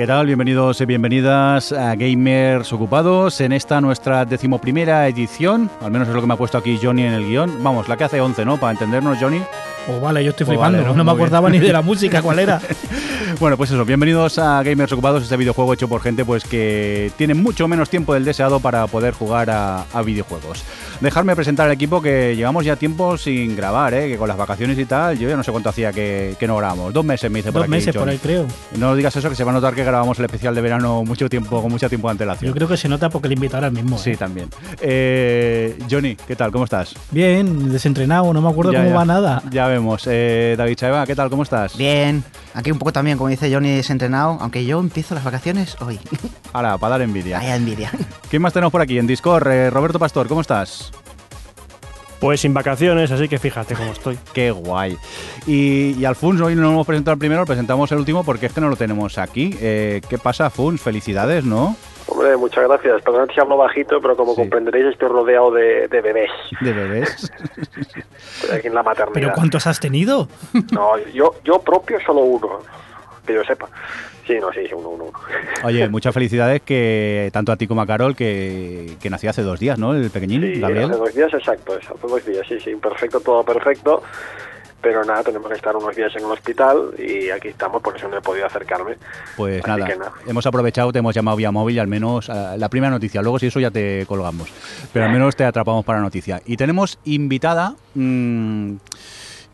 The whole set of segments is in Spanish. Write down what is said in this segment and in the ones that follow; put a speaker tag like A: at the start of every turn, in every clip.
A: ¿Qué tal? Bienvenidos y bienvenidas a Gamers Ocupados en esta nuestra decimoprimera edición, al menos es lo que me ha puesto aquí Johnny en el guion. Vamos, la que hace 11, ¿no? Para entendernos, Johnny.
B: Oh, vale, yo estoy
A: Oh,
B: flipando,
A: vale, ¿no?
B: no me acordaba
A: bien.
B: ni de la música, ¿cuál era?
A: Bueno, pues eso, bienvenidos a Gamers Ocupados, este videojuego hecho por gente pues que tiene mucho menos tiempo del deseado para poder jugar a, a videojuegos. Dejarme presentar al equipo que llevamos ya tiempo sin grabar, ¿eh? que con las vacaciones y tal, yo ya no sé cuánto hacía que, que no grabamos. Dos meses me dice por
B: Dos
A: aquí,
B: meses por ahí, creo.
A: No digas eso, que se va a notar que grabamos el especial de verano mucho tiempo, con mucho tiempo de antelación.
B: Yo creo que se nota porque le invitaron al mismo.
A: Sí,
B: ¿eh?
A: también. Eh, Johnny, ¿qué tal? ¿Cómo estás?
B: Bien, desentrenado, no me acuerdo
A: Ya,
B: cómo
A: ya.
B: va nada.
A: Ya vemos. Eh, David Chaeva, ¿qué tal? ¿Cómo estás?
C: Bien, aquí un poco también, como dice Johnny, desentrenado, aunque yo empiezo las vacaciones hoy.
A: Ahora, para dar envidia.
C: Vaya envidia.
A: ¿Quién más tenemos por aquí en Discord? Eh, Roberto Pastor, ¿cómo estás?
D: Pues sin vacaciones, así que fíjate cómo estoy.
A: Qué guay. Y, y al Funs hoy no lo hemos presentado el primero, lo presentamos el último porque es que no lo tenemos aquí. Eh, ¿Qué pasa, Funs? Felicidades, ¿no?
E: Hombre, muchas gracias. Perdón si hablo bajito, pero como
A: Sí.
E: comprenderéis estoy rodeado de, de bebés.
A: De bebés.
E: Estoy aquí en la maternidad.
B: ¿Pero cuántos has tenido?
E: No, yo, yo propio solo uno, que yo sepa. Sí, no, sí, sí, uno, uno, uno.
A: Oye, muchas felicidades que tanto a ti como a Carol, que, que nació hace dos días, ¿no? El pequeñín,
E: Sí,
A: Gabriel.
E: hace dos días, exacto, hace dos días, sí, sí, perfecto, todo perfecto. Pero nada, tenemos que estar unos días en el hospital y aquí estamos, por eso no he podido acercarme.
A: Pues nada, hemos aprovechado, te hemos llamado vía móvil, al menos eh, la primera noticia. Luego, si eso ya te colgamos. Pero al menos te atrapamos para la noticia. Y tenemos invitada mm,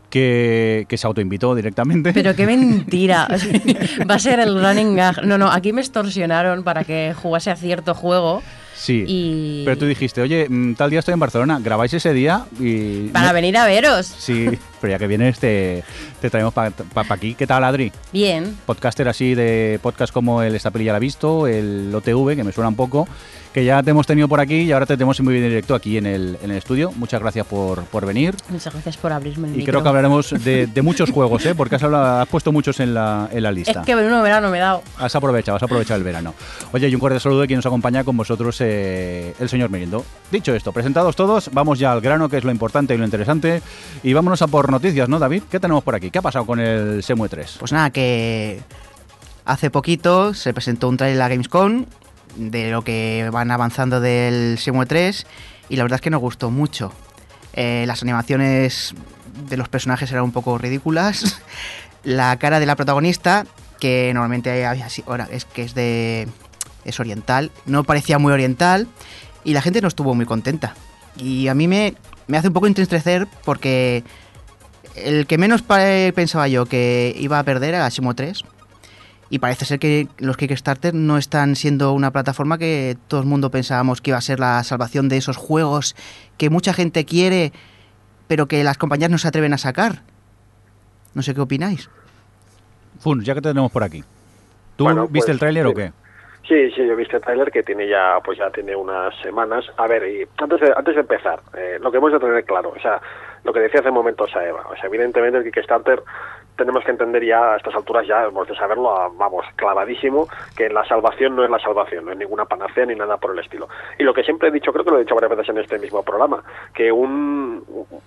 A: que, que se autoinvitó directamente.
F: Pero qué mentira. Va a ser el running gag. No, no, aquí me extorsionaron para que jugase a cierto juego
A: Sí.
F: y
A: Pero tú dijiste, oye, mm, tal día estoy en Barcelona, grabáis ese día y...
F: para
A: no-
F: venir a veros.
A: Sí, pero ya que vienes te, te traemos para aquí. ¿Qué tal, Adri?
F: Bien.
A: Podcaster así de podcast como el Esta Peli ya la ha visto, el OTV, que me suena un poco, que ya te hemos tenido por aquí y ahora te tenemos muy bien en directo aquí en el, en el estudio. Muchas gracias por, por venir.
F: Muchas gracias por abrirme el
A: Y
F: micro.
A: creo que hablaremos de, de muchos juegos, ¿eh? porque has, hablado- has puesto muchos en la, en la
F: Es
A: lista.
F: que menudo verano me he dado.
A: Has aprovechado, has aprovechado el verano. Oye, y un cordial saludo de quien nos acompaña con vosotros, eh, el señor Mirindo. Dicho esto, presentados todos, vamos ya al grano, que es lo importante y lo interesante. Y vámonos a por noticias, ¿no, David? ¿Qué tenemos por aquí? ¿Qué ha pasado con el Semue 3?
C: Pues nada, que hace poquito se presentó un trailer a Gamescom de lo que van avanzando del Shenmue 3 y la verdad es que nos gustó mucho. Eh, las animaciones de los personajes eran un poco ridículas. La cara de la protagonista, que normalmente ahora es que es de es oriental, no parecía muy oriental y la gente no estuvo muy contenta. Y a mí me, me hace un poco entristecer porque el que menos pensaba yo que iba a perder era Simo 3. Y parece ser que los Kickstarter no están siendo una plataforma que todo el mundo pensábamos que iba a ser la salvación de esos juegos que mucha gente quiere, pero que las compañías no se atreven a sacar. No sé qué opináis.
A: Funs, ya que te tenemos por aquí. ¿Tú
E: Bueno,
A: viste
E: pues,
A: el tráiler o qué?
E: Sí, sí, yo he visto el tráiler que tiene ya, pues ya tiene unas semanas. A ver, y antes de, antes de empezar, eh, lo que hemos de tener claro, o sea, lo que decía hace momentos a Eva, o sea, evidentemente el Kickstarter tenemos que entender ya a estas alturas ya hemos de saberlo, a- vamos, clavadísimo, que la salvación no es la salvación, no es ninguna panacea ni nada por el estilo. Y lo que siempre he dicho, creo que lo he dicho varias veces en este mismo programa, que un,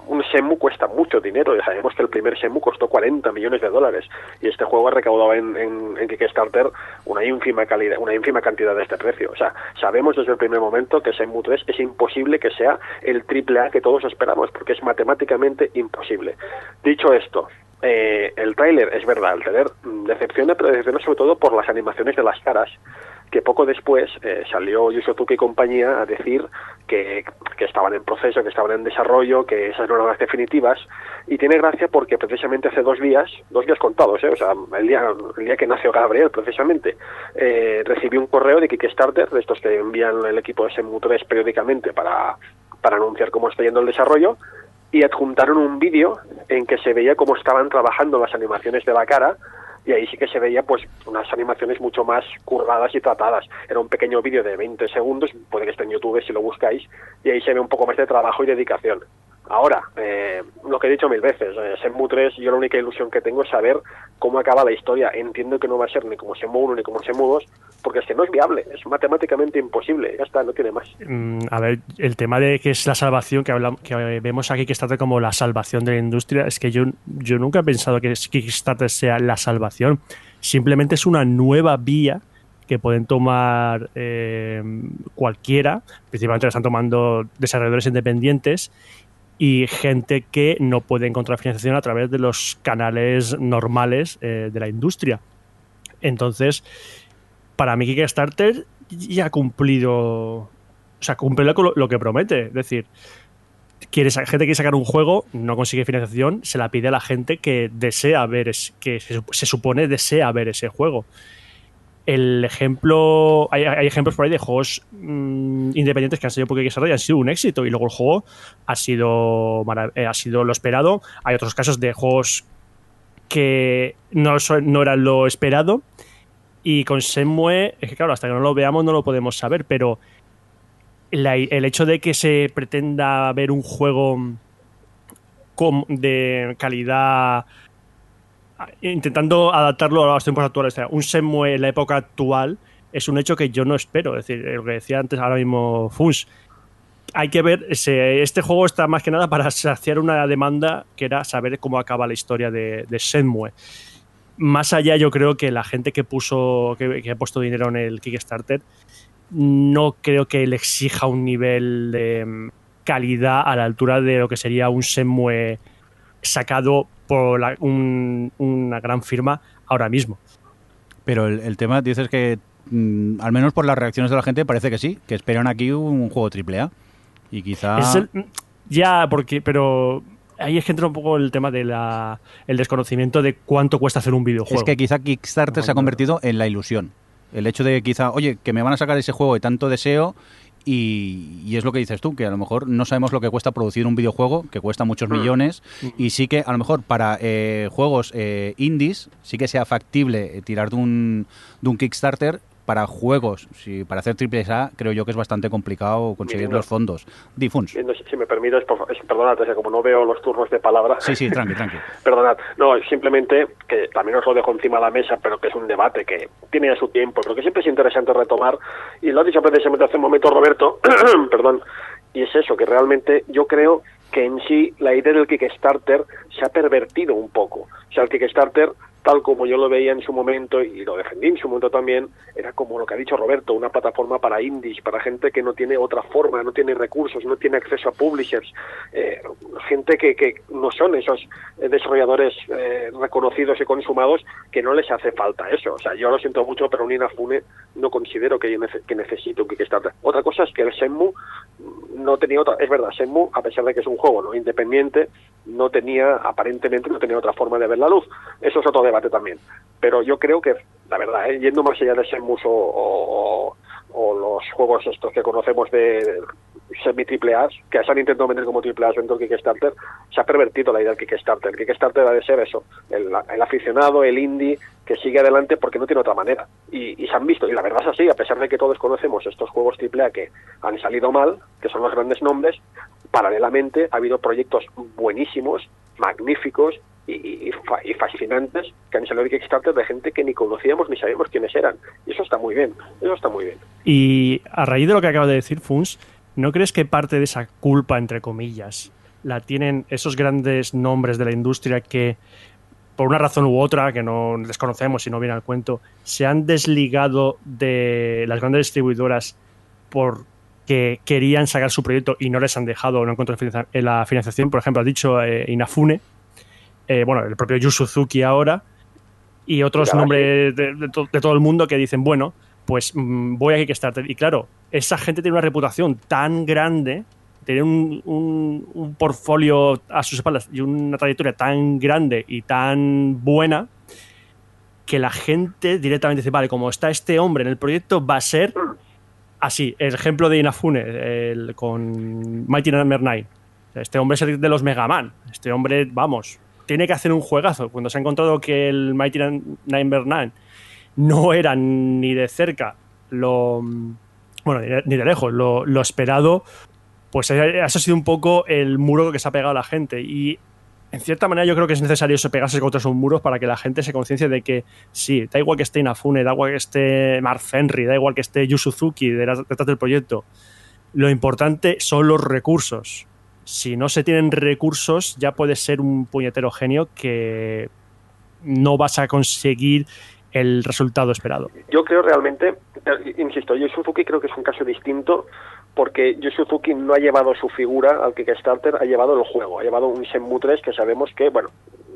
E: un Shenmue cuesta mucho dinero, ya sabemos que el primer Shenmue costó 40 millones de dólares y este juego ha recaudado en, en, Kickstarter una ínfima calidad, una ínfima cantidad de este precio. O sea, sabemos desde el primer momento que Shenmue 3 es imposible que sea el triple A que todos esperamos, porque es matemáticamente imposible. Dicho esto, eh, el tráiler es verdad, el trailer mm, decepciona, pero decepciona sobre todo por las animaciones de las caras, que poco después eh, salió Yu Suzuki y compañía a decir que, que estaban en proceso, que estaban en desarrollo, que esas no eran las definitivas, y tiene gracia porque precisamente hace dos días, dos días contados, ¿eh? o sea, el día, el día que nació Gabriel, precisamente, eh, recibí un correo de Kickstarter, de estos que envían el equipo de Shenmue 3 periódicamente para, para anunciar cómo está yendo el desarrollo, y adjuntaron un vídeo en que se veía cómo estaban trabajando las animaciones de la cara y ahí sí que se veía pues unas animaciones mucho más curvadas y tratadas. Era un pequeño vídeo de 20 segundos, puede que esté en YouTube si lo buscáis, y ahí se ve un poco más de trabajo y dedicación. Ahora, eh, lo que he dicho mil veces, eh, Shenmue 3, yo la única ilusión que tengo es saber cómo acaba la historia. Entiendo que no va a ser ni como Shenmue 1 ni como Shenmue 2, porque es que no es viable, es matemáticamente imposible, ya está, no tiene más.
D: Mm, a ver, el tema de que es la salvación, que, hablamos, que vemos aquí que está como la salvación de la industria, es que yo, yo nunca he pensado que Kickstarter sea la salvación. Simplemente es una nueva vía que pueden tomar eh, cualquiera, principalmente lo están tomando desarrolladores independientes y gente que no puede encontrar financiación a través de los canales normales eh, de la industria. Entonces, para mí Kickstarter ya ha cumplido, o sea, cumple lo, que promete. Es decir, quiere, gente quiere sacar un juego, no consigue financiación, se la pide a la gente que desea ver, es, que se, se supone desea ver ese juego. El ejemplo, hay, hay ejemplos por ahí de juegos mm, independientes que han sido porque y han sido un éxito y luego el juego ha sido, eh, ha sido lo esperado. Hay otros casos de juegos que no, no eran lo esperado y con Semue, es que claro, hasta que no lo veamos no lo podemos saber, pero la- el hecho de que se pretenda ver un juego de calidad intentando adaptarlo a los tiempos actuales, un Semue en la época actual es un hecho que yo no espero, es decir, lo que decía antes ahora mismo Funs, hay que ver, este juego está más que nada para saciar una demanda que era saber cómo acaba la historia de, de. Más allá, yo creo que la gente que puso, que, ha puesto dinero en el Kickstarter, no creo que le exija un nivel de mm, calidad a la altura de lo que sería un Shenmue sacado por la- un- una gran firma ahora mismo.
A: Pero el, el tema, dices que, mm, al menos por las reacciones de la gente, parece que sí, que esperan aquí un juego triple A. Y quizá...
D: Es el- ya, porque, pero ahí es que entra un poco el tema del el desconocimiento de cuánto cuesta hacer un videojuego.
A: Es que quizá Kickstarter se ha convertido en la ilusión. El hecho de quizá, oye, que me van a sacar ese juego de tanto deseo y, y es lo que dices tú, que a lo mejor no sabemos lo que cuesta producir un videojuego, que cuesta muchos millones, y sí que a lo mejor para eh, juegos eh, indies sí que sea factible eh, tirar de un, de un Kickstarter. Para juegos, si, para hacer triple A, creo yo que es bastante complicado conseguir los fondos. Difuns.
E: Si me permites, perdonad, es que como no veo los turnos de palabra,
A: Sí, sí, tranqui, tranqui.
E: Perdonad, no, simplemente que también os lo dejo encima de la mesa, pero que es un debate que tiene ya su tiempo, pero que siempre es interesante retomar, y lo ha dicho precisamente hace un momento Roberto, perdón, y es eso, que realmente yo creo que en sí la idea del Kickstarter se ha pervertido un poco. O sea, el Kickstarter, tal como yo lo veía en su momento y lo defendí en su momento también, era como lo que ha dicho Roberto, una plataforma para indies, para gente que no tiene otra forma, no tiene recursos, no tiene acceso a publishers, eh, gente que, que no son esos eh, desarrolladores eh, reconocidos y consumados que no les hace falta eso. O sea, yo lo siento mucho, pero un Inafune no considero que, nece- que necesite un Kickstarter. Otra cosa es que el Shenmue no tenía otra, es verdad, Shenmue, a pesar de que es un juego no independiente, no tenía, aparentemente no tenía otra forma de ver la luz. Eso es otro debate también. Pero yo creo que, la verdad, ¿eh? yendo más allá de Shenmue o, o- los juegos estos que conocemos de semi triple A, que se han intentado vender como triple A dentro del Kickstarter, se ha pervertido la idea del Kickstarter. El Kickstarter ha de ser eso, el, aficionado, el indie, que sigue adelante porque no tiene otra manera. Y, y se han visto, y la verdad es así, a pesar de que todos conocemos estos juegos triple A que han salido mal, que son los grandes nombres, paralelamente ha habido proyectos buenísimos, magníficos y, y- y fa- y fascinantes que han salido de Kickstarter de gente que ni conocíamos ni sabíamos quiénes eran. Y eso está muy bien, eso está muy bien.
D: Y a raíz de lo que acaba de decir Funs, ¿no crees que parte de esa culpa, entre comillas, la tienen esos grandes nombres de la industria que, por una razón u otra, que no desconocemos y no viene al cuento, se han desligado de las grandes distribuidoras porque querían sacar su proyecto y no les han dejado, no encontrado la financiación? Por ejemplo, ha dicho eh, Inafune, eh, bueno, el propio Yu Suzuki ahora, y otros nombres de, de to- de todo el mundo que dicen, bueno, pues mm, voy a Kickstarter. Y claro, esa gente tiene una reputación tan grande, tiene un, un, un portfolio a sus espaldas y una trayectoria tan grande y tan buena que la gente directamente dice, vale, como está este hombre en el proyecto, va a ser así. El ejemplo de Inafune el- con Mighty Number 9. Este hombre es el de los Mega Man. Este hombre, vamos, tiene que hacer un juegazo. Cuando se ha encontrado que el Mighty Number 9 no era ni de cerca lo. Bueno, ni de- lejos, lo, esperado, pues eso ha sido un poco el muro que se ha pegado a la gente. Y en cierta manera yo creo que es necesario eso pegarse contra esos muros para que la gente se conciencie de que sí, da igual que esté Inafune, da igual que esté Mark Henry, da igual que esté Yu Suzuki detrás del proyecto. Lo importante son los recursos. Si no se tienen recursos, ya puedes ser un puñetero genio que no vas a conseguir el resultado esperado.
E: Yo creo realmente, eh, insisto, Yu Suzuki creo que es un caso distinto porque Yu Suzuki no ha llevado su figura al Kickstarter, ha llevado el juego, ha llevado un Shenmue 3 que sabemos que, bueno,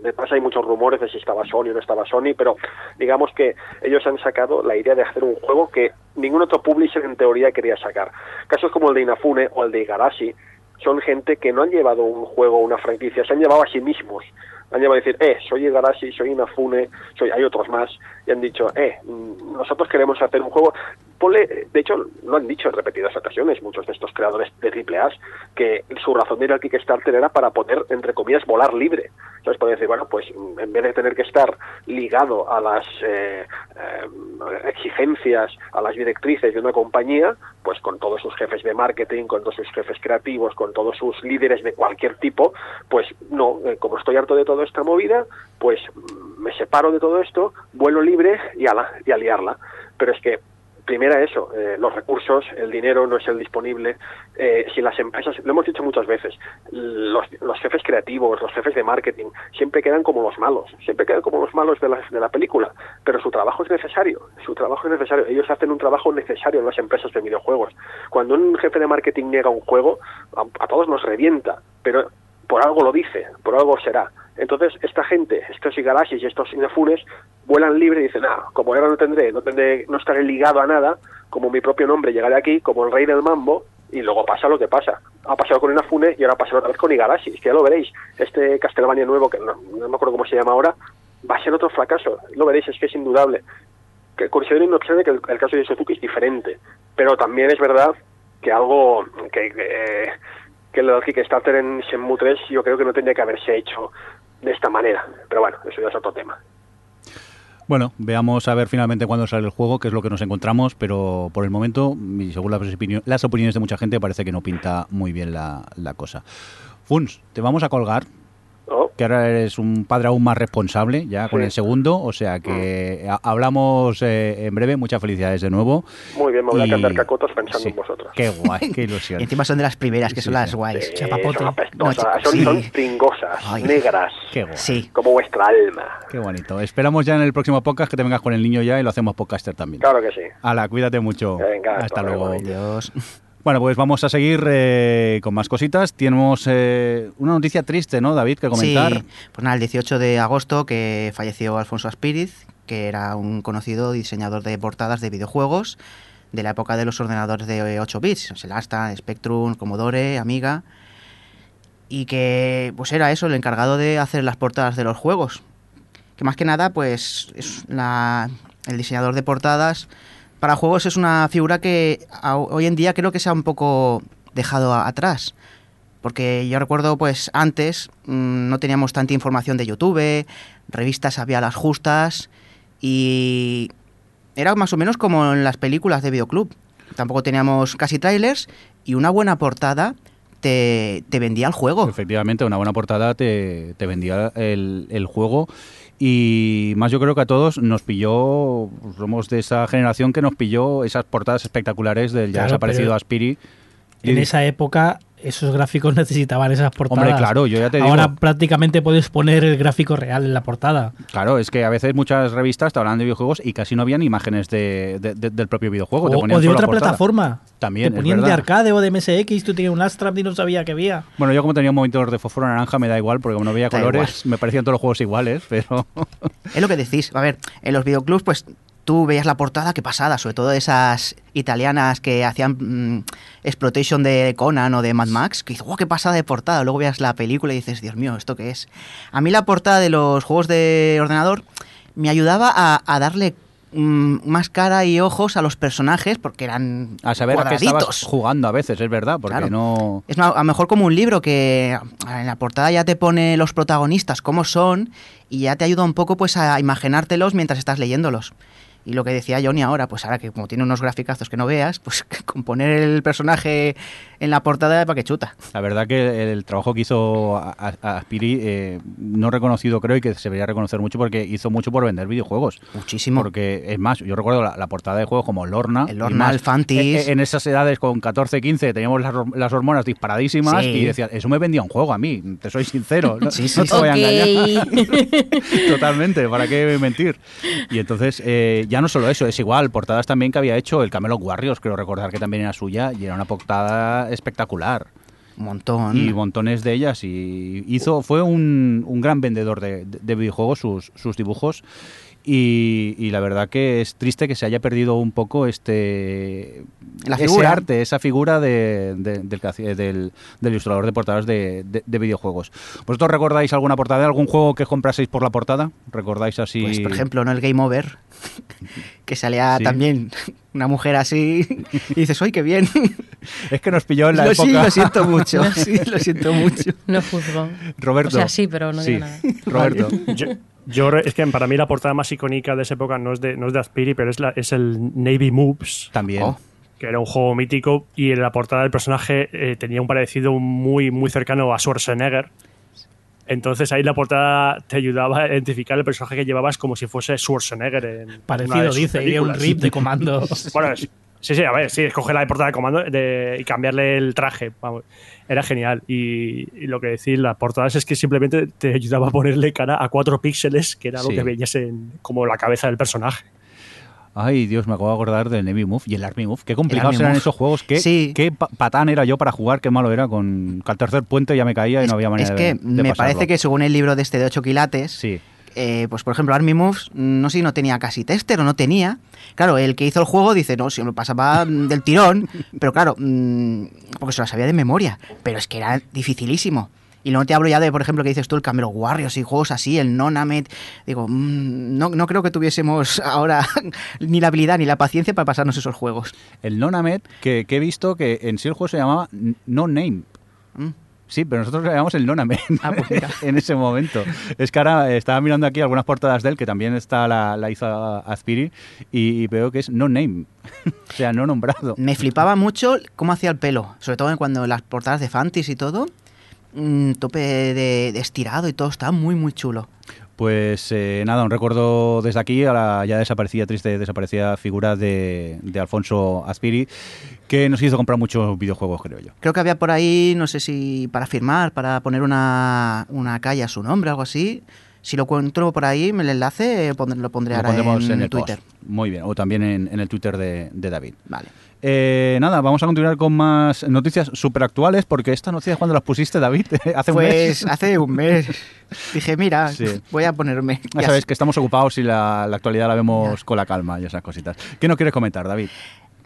E: detrás hay muchos rumores de si estaba Sony o no estaba Sony, pero digamos que ellos han sacado la idea de hacer un juego que ningún otro publisher en teoría quería sacar. Casos como el de Inafune o el de Igarashi son gente que no han llevado un juego una franquicia, se han llevado a sí mismos. Han llevado a decir, eh, soy Igarashi, soy Inafune, soy, hay otros más, y han dicho, eh, nosotros queremos hacer un juego. Ponle, de hecho, lo han dicho en repetidas ocasiones muchos de estos creadores de triple A, que su razón de ir al Kickstarter era para poder, entre comillas, volar libre. Entonces, puede decir, bueno, pues en vez de tener que estar ligado a las eh, eh, exigencias, a las directrices de una compañía, pues con todos sus jefes de marketing, con todos sus jefes creativos, con todos sus líderes de cualquier tipo, pues no, eh, como estoy harto de toda esta movida, pues me separo de todo esto, vuelo libre y a, la, y a. Pero es que primera eso, eh, los recursos, el dinero no es el disponible. Eh, si las empresas, lo hemos dicho muchas veces, los, los, jefes creativos, los jefes de marketing, siempre quedan como los malos, siempre quedan como los malos de la, de la película, pero su trabajo es necesario, su trabajo es necesario. Ellos hacen un trabajo necesario en las empresas de videojuegos. Cuando un jefe de marketing niega un juego, a todos nos revienta, pero por algo lo dice, por algo será. Entonces, esta gente, estos Igarasis y estos Inafunes, vuelan libre y dicen, ah, como ahora no tendré, no tendré, no estaré ligado a nada, como mi propio nombre llegaré aquí, como el rey del mambo, y luego pasa lo que pasa. Ha pasado con Inafune y ahora pasa otra vez con Igarashi, que ya lo veréis. Este Castlevania nuevo, que no, me acuerdo cómo se llama ahora, va a ser otro fracaso. Lo veréis, es que es indudable. Que considero inobstante que el, caso de Suzuki es diferente, pero también es verdad que algo que, que, que el Kickstarter en Shenmue 3 yo creo que no tendría que haberse hecho de esta manera. Pero bueno, eso ya es otro tema.
A: Bueno, veamos a ver finalmente cuándo sale el juego, qué es lo que nos encontramos, pero por el momento, y según las, opiniones de mucha gente, parece que no pinta muy bien la, la cosa. Funs, te vamos a colgar,
E: Oh.
A: que ahora eres un padre aún más responsable ya
E: Sí.
A: con el segundo, o sea que a- hablamos eh, en breve, muchas felicidades de nuevo.
E: Muy bien, me voy a cantar cacotos pensando
A: sí,
E: en vosotros.
A: Qué guay, qué ilusión.
C: Y encima son de las primeras, que
A: Sí,
C: son las guays.
E: Eh,
B: chapapote.
E: son
C: No,
E: son,
C: sí.
E: son pringosas,
C: Ay.
E: negras,
A: Qué guay.
C: Sí.
E: como vuestra alma.
A: Qué bonito. Esperamos ya en el próximo podcast que te vengas con el niño ya y lo hacemos podcaster también.
E: Claro que sí.
A: Hala, cuídate mucho.
E: Venga,
A: Hasta luego.
E: luego.
A: Bueno, pues vamos a seguir eh, con más cositas. Tenemos eh, una noticia triste, ¿no, David, que comentar?
C: Sí, pues nada, el 18 de agosto que falleció Alfonso Aspiriz, que era un conocido diseñador de portadas de videojuegos de la época de los ordenadores de 8 bits, el Astra, Spectrum, Commodore, Amiga, y que pues era eso, el encargado de hacer las portadas de los juegos. Que más que nada, pues es la, el diseñador de portadas para juegos es una figura que hoy en día creo que se ha un poco dejado atrás. Porque yo recuerdo, pues antes mm, no teníamos tanta información de YouTube, revistas había las justas y era más o menos como en las películas de videoclub. Tampoco teníamos casi trailers y una buena portada te, vendía el juego.
A: Efectivamente, una buena portada te, vendía el juego y más yo creo que a todos nos pilló, somos de esa generación que nos pilló esas portadas espectaculares del ya
B: Claro,
A: desaparecido Aspiri.
B: En
A: Y-
B: esa época esos gráficos necesitaban esas portadas.
A: Hombre, claro, yo ya te digo.
B: Ahora prácticamente puedes poner el gráfico real en la portada.
A: Claro, es que a veces muchas revistas te hablan de videojuegos y casi no habían imágenes de, de- de- del propio videojuego. te
B: O,
A: ponían
B: o de otra plataforma.
A: También,
B: Te
A: es
B: ponían de arcade o de MSX, tú tenías un Astra y no sabía que había.
A: Bueno, yo como tenía un monitor de fósforo naranja me da igual porque como no veía
C: Da
A: colores me parecían todos los juegos iguales, pero
C: Es lo que decís. A ver, en los videoclubs, pues tú veías la portada, qué pasada, sobre todo esas italianas que hacían mm, exploitation de Conan o de Mad Max, que dices, oh, qué pasada de portada. Luego veías la película y dices, Dios mío, ¿esto qué es? A mí la portada de los juegos de ordenador me ayudaba a, a darle mm, más cara y ojos a los personajes porque eran
A: a saber a qué estabas
C: cuadraditos.
A: jugando a veces, es verdad, porque
C: Claro.
A: no...
C: Es a lo mejor como un libro que en la portada ya te pone los protagonistas cómo son y ya te ayuda un poco pues a imaginártelos mientras estás leyéndolos. Y lo que decía Johnny ahora, pues ahora que como tiene unos graficazos que no veas, pues con poner el personaje en la portada para que chuta.
A: La verdad que el trabajo que hizo a, a- a Spiri, eh, no reconocido creo y que se debería reconocer mucho porque hizo mucho por vender videojuegos.
C: Muchísimo.
A: Porque es más, yo recuerdo la, la portada de juegos como Lorna.
C: El Lorna,
A: más,
C: el Fantis.
A: eh, eh, En esas edades con 14, 15 teníamos las, hor- las hormonas disparadísimas
C: Sí.
A: y decía, eso me vendía un juego a mí, te soy sincero. No,
C: Sí, sí,
A: no te voy a engañar. Totalmente, ¿para qué mentir? Y entonces, eh, ya no solo eso, es igual, portadas también que había hecho el Camelot Warriors, creo recordar que también era suya, y era una portada espectacular.
C: Un montón.
A: Y montones de ellas, y hizo, fue un, un gran vendedor de, de- de videojuegos, sus, sus dibujos. Y, y la verdad que es triste que se haya perdido un poco este
C: La
A: ese arte, esa figura de- de- del, del, del ilustrador de portadas de, de- de videojuegos. ¿Vosotros recordáis alguna portada de algún juego que compraseis por la portada? ¿Recordáis así?
C: Pues, por ejemplo, ¿no? El Game Over, que salía
A: Sí.
C: también una mujer así, y dices, ¡ay, qué bien!
A: Es que nos pilló en la
C: Lo,
A: época.
C: sí, lo siento mucho, sí, lo siento mucho.
F: No juzgo.
A: Roberto.
F: O sea, sí, pero no
A: Sí.
F: digo nada.
A: Roberto.
D: Yo, yo es que para mí la portada más icónica de esa época no es de, no es de Aspiri, pero es, la, es el Navy Moves,
A: También.
C: Oh.
D: que era un juego mítico y en la portada del personaje eh, tenía un parecido muy, muy cercano a Schwarzenegger. Entonces ahí la portada te ayudaba a identificar el personaje que llevabas como si fuese Schwarzenegger. En
B: Parecido, dice, y un rip de comando.
D: Bueno, es- sí, sí, a ver, sí, escoger la portada de comando de- y cambiarle el traje. Vamos, era genial. Y, y lo que decir, las portadas es que simplemente te ayudaba a ponerle cara a cuatro píxeles, que era lo que veías en, como la cabeza del personaje.
A: Ay, Dios, me acabo de acordar del Navy Move y el Army Move. Qué complicados eran
C: Move.
A: esos juegos. Qué,
C: Sí.
A: qué pa- patán era yo para jugar, qué malo era. Con que al tercer puente ya me caía y no había manera
C: es
A: de
C: que
A: de
C: me
A: pasarlo.
C: parece que según el libro de este de 8 quilates,
A: Sí.
C: Eh, pues por ejemplo Army Moves, no sé si no tenía casi tester o no tenía. Claro, el que hizo el juego dice, no, si me lo pasaba mm, del tirón, pero claro, mm, porque se lo sabía de memoria, pero es que era dificilísimo. Y luego te hablo ya de, por ejemplo, que dices tú, el Camero Warriors y juegos así, el Nonamet. Digo, mm, no, no creo que tuviésemos ahora ni la habilidad ni la paciencia para pasarnos esos juegos.
A: El Nonamet, que, que he visto que en sí el juego se llamaba No Name.
C: Mm.
A: Sí, pero nosotros le llamamos el Nonamet
C: Ah, pues
A: en ese momento. Es que ahora estaba mirando aquí algunas portadas de él, que también está la, la hizo Azpiri, y, y veo que es No Name. o sea, no nombrado.
C: Me flipaba mucho cómo hacía el pelo, sobre todo cuando las portadas de Fantis y todo, mm, tope de, de estirado y todo, estaba muy, muy chulo.
A: Pues eh, nada, un recuerdo desde aquí a la ya desaparecida, triste desaparecida figura de, de Alfonso Azpiri, que nos hizo comprar muchos videojuegos, creo yo.
C: Creo que había por ahí, no sé si para firmar, para poner una, una calle a su nombre, algo así. Si lo encuentro por ahí, me el enlace eh, pondré- lo pondré
A: Lo
C: ahora
A: pondremos
C: en,
A: en el
C: Twitter.
A: post. Muy bien, o también en, en el Twitter de, de David.
C: Vale.
A: Eh, nada, vamos a continuar con más noticias súper actuales, porque estas noticias cuando las pusiste, David, hace un
C: Pues
A: mes.
C: hace un mes dije, mira,
A: Sí.
C: voy a ponerme.
A: Ya
C: ya
A: sabes que estamos ocupados y la, la actualidad la vemos
C: Ya.
A: con la calma y esas cositas. ¿Qué nos quieres comentar, David?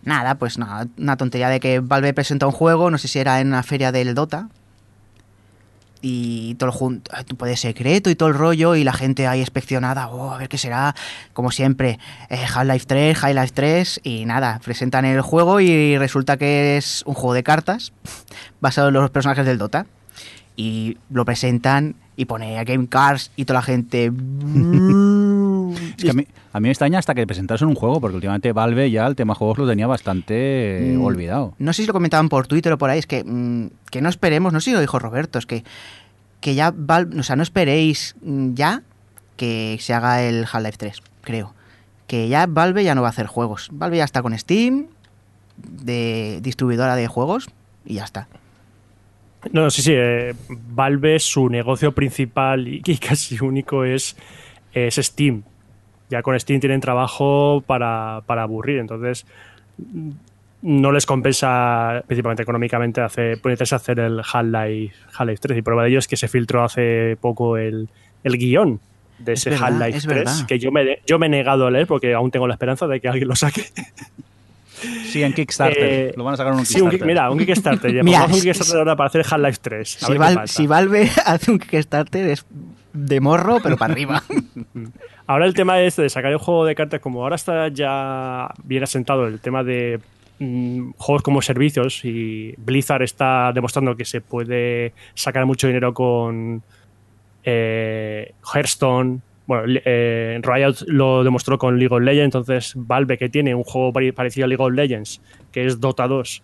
C: Nada, pues nada, una tontería de que Valve presenta un juego, no sé si era en una feria del Dota. Y todo el junto, puede secreto y todo el rollo, y la gente ahí inspeccionada, oh, a ver qué será, como siempre, eh, Half-Life 3, Half-Life 3, y nada, presentan el juego y resulta que es un juego de cartas basado en los personajes del Dota. Y lo presentan y pone a Game Cars y toda la gente.
A: Es que a mí, a mí me extraña hasta que presentasen un juego, porque últimamente Valve ya el tema juegos lo tenía bastante eh,
C: Mm,
A: olvidado.
C: No sé si lo comentaban por Twitter o por ahí, es que, mm, que no esperemos, no sé si lo dijo Roberto, es que, que ya Valve, o sea, no esperéis mm, ya que se haga el Half-Life 3, creo. Que ya Valve ya no va a hacer juegos. Valve ya está con Steam, de distribuidora de juegos, y ya está.
D: No, no, sí, sí. eh, Valve, su negocio principal y, y casi único es, es Steam. Ya con Steam tienen trabajo para, para aburrir, entonces mm, no les compensa, principalmente económicamente, hacer, ponerse a hacer el Half-Life Half-Life 3. Y prueba de ello es que se filtró hace poco el, el guion de
C: Es
D: ese Half-Life
C: es
D: 3,
C: verdad.
D: que yo me, yo me he negado a leer porque aún tengo la esperanza de que alguien lo saque.
A: Sí, en Kickstarter.
D: Eh,
A: lo van a sacar en un
D: Sí, un,
A: Kickstarter.
D: ki- mira, un Kickstarter. ya,
C: Mira,
D: pongamos un Kickstarter ahora para hacer Half-Life 3. A
C: Si,
D: ver
C: Val- si Valve hace un Kickstarter es de morro, pero para arriba.
D: Ahora el tema es de sacar el juego de cartas, como ahora está ya bien asentado el tema de mm, juegos como servicios y Blizzard está demostrando que se puede sacar mucho dinero con eh, Hearthstone. Bueno, eh, Riot lo demostró con League of Legends, entonces Valve que tiene un juego parecido a League of Legends, que es Dota 2,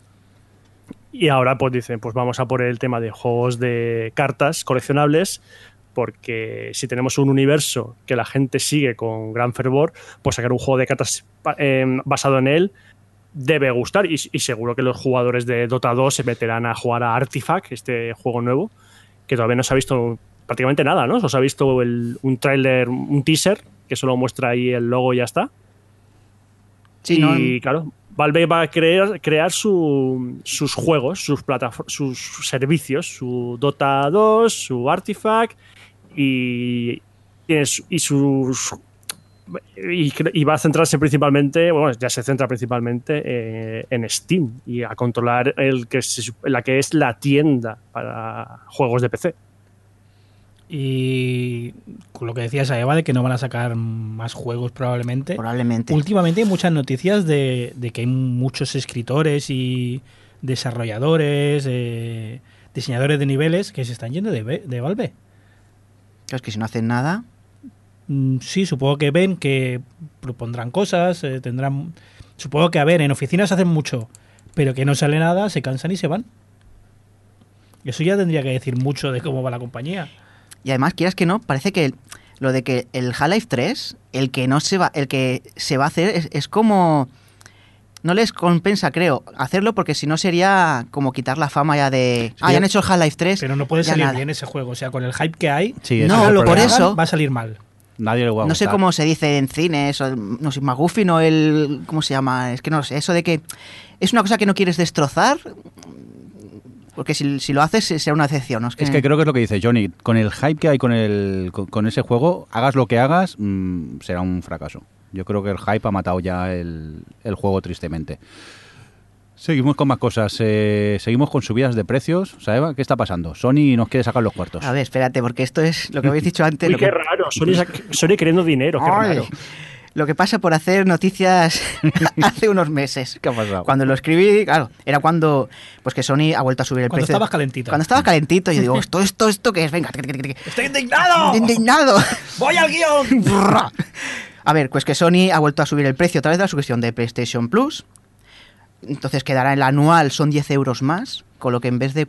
D: y ahora pues dicen, pues vamos a por el tema de juegos de cartas coleccionables, porque si tenemos un universo que la gente sigue con gran fervor, pues sacar un juego de cartas eh, basado en él debe gustar y, seguro que los jugadores de Dota 2 se meterán a jugar a Artifact, este juego nuevo, que todavía no se ha visto prácticamente nada, ¿no? Os ha visto un tráiler, un teaser, que solo muestra ahí el logo y ya está.
C: Sí,
D: y claro, Valve va a crear, crear sus juegos, sus, sus servicios, su Dota 2, su Artifact y, y sus y, va a centrarse principalmente, bueno, ya se centra principalmente eh, en Steam y a controlar el que la que es la tienda para juegos de PC.
B: Y con lo que decías, Eva, de que no van a sacar más juegos probablemente.
C: Probablemente.
B: Últimamente hay muchas noticias de, que hay muchos escritores y desarrolladores, eh, diseñadores de niveles que se están yendo de, de Valve.
C: Es que si no hacen nada.
B: Mm, sí, supongo que ven que propondrán cosas, eh, tendrán... Supongo que, a ver, en oficinas hacen mucho, pero que no sale nada, se cansan y se van. Eso ya tendría que decir mucho de cómo va la compañía.
C: Y además, quieras que no, parece que lo de que el Half-Life 3, el que no se va, el que se va a hacer es, como no les compensa, creo, hacerlo porque si no sería como quitar la fama ya de. ah, ya han hecho el Half-Life 3.
B: Pero no puede salir bien ese juego. O sea, con el hype que hay,
C: no, por eso.
B: Va a salir mal.
A: Nadie le
C: No sé cómo se dice en cines, no sé, Maguffin o el. ¿Cómo se llama? Es que no sé. Eso de que es una cosa que no quieres destrozar. Porque si, lo haces será una excepción.
A: Es, que... creo que es lo que dice Johnny. Con el hype que hay con, el, con, ese juego, hagas lo que hagas, mm, será un fracaso. Yo creo que el hype ha matado ya el, el juego tristemente. Seguimos con más cosas. Eh, seguimos con subidas de precios. ¿Sabes qué está pasando? Sony nos quiere sacar los cuartos.
C: A ver, espérate, porque esto es lo que habéis dicho antes.
D: Uy, qué raro. Sony, queriendo dinero. Qué raro.
C: Lo que pasa por hacer noticias hace unos meses.
A: ¿Qué ha pasado?
C: Cuando lo escribí, claro, era cuando pues que Sony ha vuelto a subir el
B: precio.
C: Cuando
B: estabas calentito.
C: Cuando estaba calentito, yo digo, esto, esto, esto, ¿qué es? Venga.
B: ¡Estoy indignado!
C: ¡Indignado!
B: ¡Voy al guion!
C: A ver, pues que Sony ha vuelto a subir el precio a través de la suscripción de PlayStation Plus entonces quedará el anual, son 10 euros más, con lo que en vez de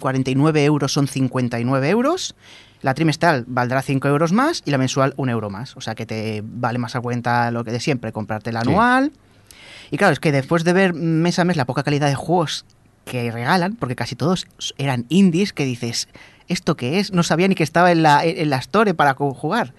C: 49 euros son 59 euros. La trimestral valdrá 5 euros más y la mensual 1 euro más. O sea que te vale más a cuenta lo que de siempre, comprarte el anual. Y claro, es que después de ver mes a mes la poca calidad de juegos que regalan, porque casi todos eran indies, que dices, ¿esto qué es? No sabía ni que estaba en la, en la Store para jugar.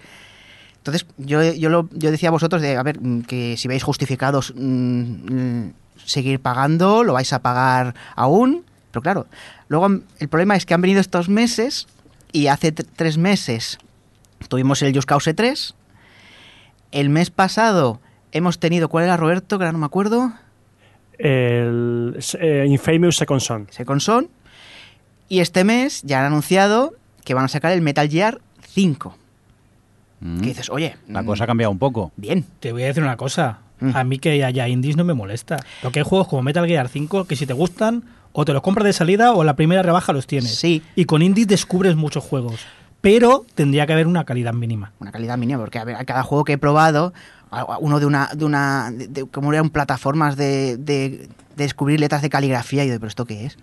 C: Entonces, yo, yo, lo, yo decía a vosotros de, a ver, que si veis justificados mm, seguir pagando, lo vais a pagar aún, pero claro, luego el problema es que han venido estos meses y hace tres meses tuvimos el Just Cause 3, el mes pasado hemos tenido, ¿cuál era Roberto? Que ahora no me acuerdo.
D: El eh, Infamous Second Son.
C: Second Son. Y este mes ya han anunciado que van a sacar el Metal Gear 5. Mm. Que dices, oye.
A: La cosa ha cambiado un poco.
C: Bien.
B: Te voy a decir una cosa. Mm. A mí que haya indies no me molesta. Lo que hay juegos como Metal Gear 5 que si te gustan, o te los compras de salida o la primera rebaja los tienes.
C: Sí.
B: Y con indies descubres muchos juegos. Pero tendría que haber una calidad mínima.
C: Una calidad mínima, porque a, ver, a cada juego que he probado, uno de una. de una. De, como eran plataformas de, de, descubrir letras de caligrafía y de, ¿pero esto qué es?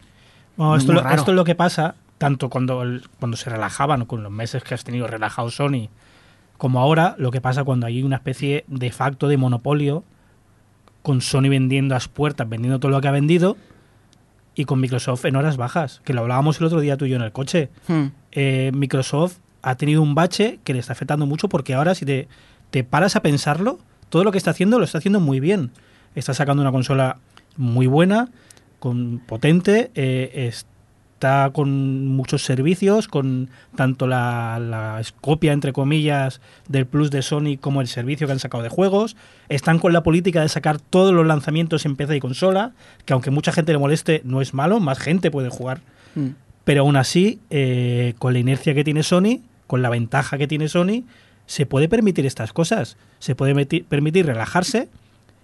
B: esto, esto, es lo que pasa, tanto cuando, cuando se relajaban, o con los meses que has tenido relajado Sony como ahora lo que pasa cuando hay una especie de facto de monopolio con Sony vendiendo a las puertas, vendiendo todo lo que ha vendido y con Microsoft en horas bajas, que lo hablábamos el otro día tú y yo en el coche. Hmm. Eh, Microsoft ha tenido un bache que le está afectando mucho porque ahora si te, te paras a pensarlo, todo lo que está haciendo lo está haciendo muy bien. Está sacando una consola muy buena, con potente, eh, está con muchos servicios, con tanto la, la, copia, entre comillas, del Plus de Sony como el servicio que han sacado de juegos. Están con la política de sacar todos los lanzamientos en PC y consola, que aunque mucha gente le moleste, no es malo, más gente puede jugar. Mm. Pero aún así, eh, con la inercia que tiene Sony, con la ventaja que tiene Sony, se puede permitir estas cosas. Se puede permitir relajarse